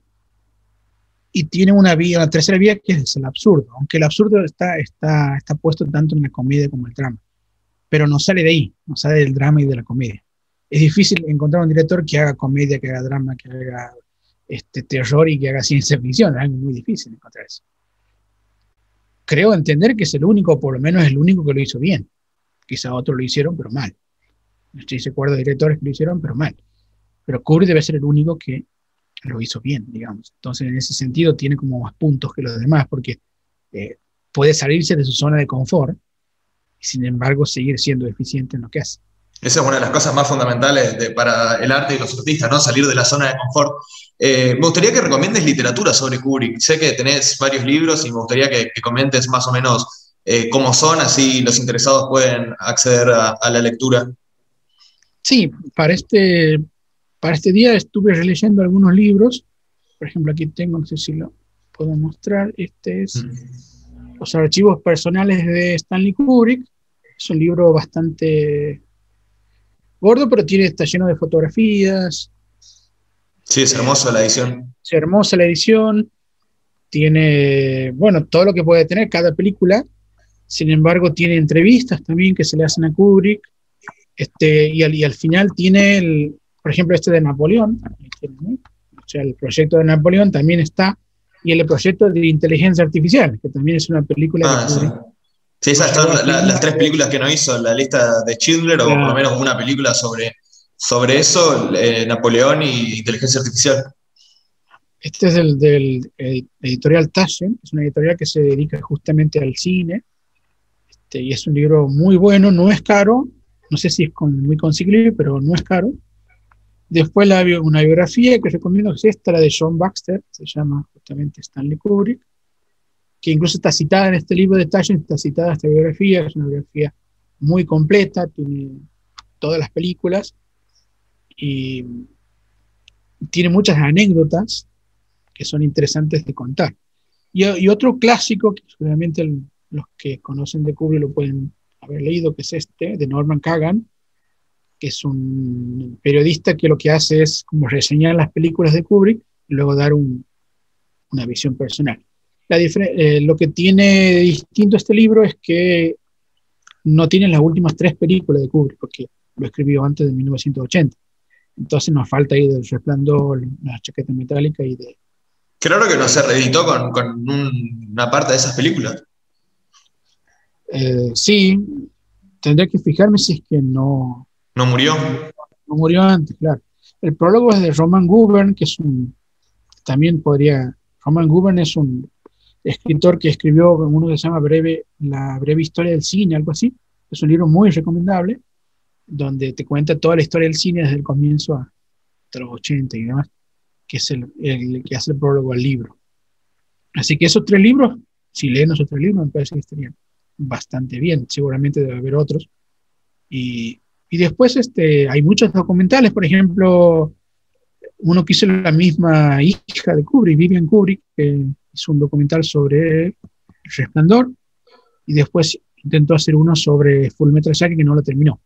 y tiene una vía, la tercera vía que es el absurdo, aunque el absurdo está, está, está puesto tanto en la comedia como en el drama, pero no sale de ahí, no sale del drama y de la comedia. Es difícil encontrar un director que haga comedia, que haga drama, que haga este, terror y que haga ciencia ficción, es muy difícil encontrar eso. Creo entender que es el único, por lo menos es el único que lo hizo bien. Quizá otros lo hicieron, pero mal. Estoy de directores que lo hicieron, pero mal. Pero Kubrick debe ser el único que lo hizo bien, digamos. Entonces, en ese sentido, tiene como más puntos que los demás, porque eh, puede salirse de su zona de confort y, sin embargo, seguir siendo eficiente en lo que hace. Esa es una de las cosas más fundamentales para el arte y los artistas, ¿no? Salir de la zona de confort. Eh, me gustaría que recomiendes literatura sobre Kubrick. Sé que tenés varios libros y me gustaría que, comentes más o menos eh, cómo son, así los interesados pueden acceder a la lectura. Sí, para este, para este día estuve releyendo algunos libros. Por ejemplo, aquí tengo, no sé si lo puedo mostrar. Este es mm. Los archivos personales de Stanley Kubrick. Es un libro bastante gordo, pero tiene, está lleno de fotografías. Sí, es hermosa la edición. Es hermosa la edición. Tiene, bueno, todo lo que puede tener cada película. Sin embargo, tiene entrevistas también que se le hacen a Kubrick este, y, al, y al final tiene, el, por ejemplo, este de Napoleón, o sea, el proyecto de Napoleón también está, y el proyecto de inteligencia artificial, que también es una película ah, sí. sí. esas son las tres películas que no hizo, la lista de Schindler, o por lo menos una película sobre, sobre eso, eh, Napoleón y inteligencia artificial. Este es el del editorial Taschen, es una editorial que se dedica justamente al cine, este, y es un libro muy bueno, no es caro, no sé si es muy consiglible, pero no es caro. Después la, una biografía que recomiendo es esta, la de John Baxter, se llama justamente Stanley Kubrick, que incluso está citada en este libro de Taschen, está citada esta biografía, es una biografía muy completa, tiene todas las películas y tiene muchas anécdotas que son interesantes de contar. Y, otro clásico, que seguramente los que conocen de Kubrick lo pueden haber leído, que es este, de Norman Kagan, que es un periodista que lo que hace es como reseñar las películas de Kubrick y luego dar una visión personal. Eh, lo que tiene distinto este libro es que no tiene las últimas tres películas de Kubrick, porque lo escribió antes de 1980. Entonces nos falta ahí del resplandor, la chaqueta metálica y de... Claro que no se reeditó con, con una parte de esas películas. Eh, sí, tendría que fijarme si es que no... ¿No murió? No murió antes, claro. El prólogo es de Roman Gubern, que es un... También podría... Roman Gubern es un escritor que escribió uno que se llama breve, La breve historia del cine, algo así. Es un libro muy recomendable donde te cuenta toda la historia del cine desde el comienzo a, los 80 y demás, que es el, que hace el prólogo al libro. Así que esos tres libros, si leen esos tres libros, me parece que estarían bastante bien. Seguramente debe haber otros. Y, y después este, hay muchos documentales, por ejemplo, uno que hizo la misma hija de Kubrick, Vivian Kubrick, que hizo un documental sobre el resplandor, y después intentó hacer uno sobre Full Metal Jacket que no lo terminó.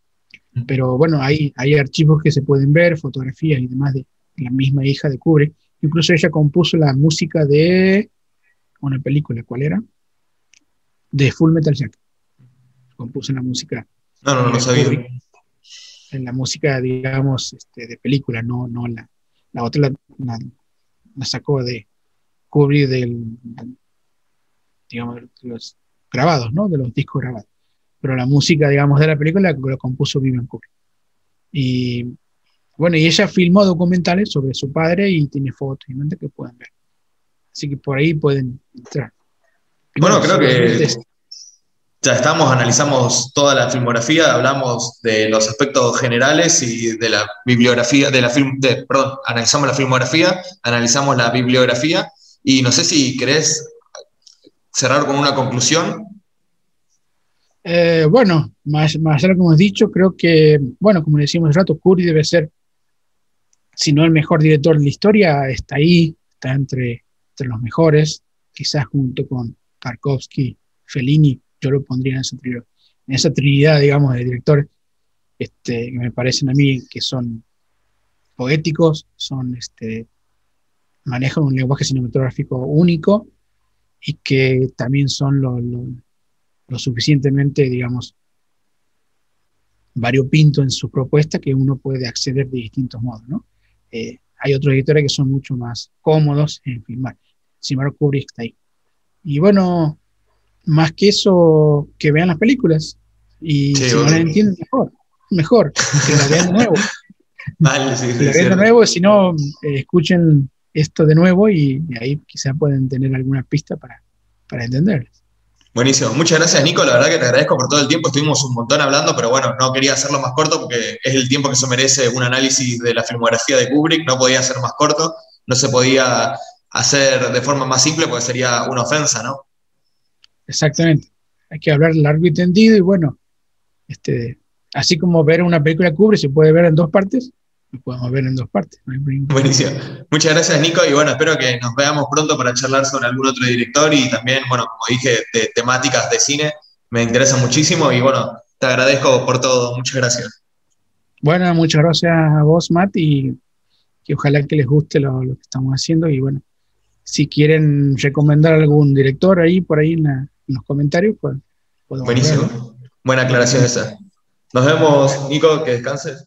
Pero bueno, hay, hay archivos que se pueden ver, fotografías y demás de la misma hija de Kubrick. Incluso ella compuso la música de una película, ¿cuál era? De Full Metal Jacket. Compuso la música. No, no, no, no sabía. En la música, digamos, este, de película, no, no la, la otra la, la, sacó de Kubrick del, digamos, los grabados, ¿no? De los discos grabados pero la música, digamos, de la película lo compuso Vivian Cook. Y bueno, y ella filmó documentales sobre su padre y tiene fotos y que pueden ver. Así que por ahí pueden entrar. Bueno, creo que ya estamos, analizamos toda la filmografía, hablamos de los aspectos generales y de la bibliografía, de la film, de, perdón, analizamos la filmografía, analizamos la bibliografía y no sé si querés cerrar con una conclusión. Eh, bueno, más, más allá como hemos dicho, creo que, bueno, como decimos hace rato, Curry debe ser, si no el mejor director de la historia, está ahí, está entre, entre los mejores, quizás junto con Tarkovsky, Fellini, yo lo pondría en esa, trinidad, digamos, de directores este, que me parecen a mí que son poéticos, son, este, manejan un lenguaje cinematográfico único y que también son los lo suficientemente, digamos, variopinto en su propuesta que uno puede acceder de distintos modos, ¿no? Eh, hay otros editores que son mucho más cómodos en filmar. Sin embargo, Kubrick está ahí. Y bueno, más que eso, que vean las películas. Y si no las entienden, mejor. Mejor, que las vean de nuevo. Vale, sí, sí, la vean de nuevo, si no, eh, escuchen esto de nuevo y, ahí quizás pueden tener alguna pista para, para entenderles. Buenísimo. Muchas gracias, Nico. La verdad que te agradezco por todo el tiempo. Estuvimos un montón hablando, pero bueno, no quería hacerlo más corto porque es el tiempo que se merece un análisis de la filmografía de Kubrick. No podía ser más corto. No se podía hacer de forma más simple porque sería una ofensa, ¿no? Exactamente. Hay que hablar largo y tendido y bueno, este, así como ver una película Kubrick se puede ver en dos partes, podemos ver en dos partes. Buenísimo. Muchas gracias, Nico, y bueno, espero que nos veamos pronto para charlar sobre algún otro director y también, bueno, como dije, de temáticas de cine. Me interesa muchísimo y bueno, te agradezco por todo. Muchas gracias. Bueno, muchas gracias a vos, Matt, y que ojalá que les guste lo, que estamos haciendo. Y bueno, si quieren recomendar algún director ahí, por ahí en, los comentarios, pues Buenísimo. Buena aclaración esa. Nos vemos, Nico, que descanses.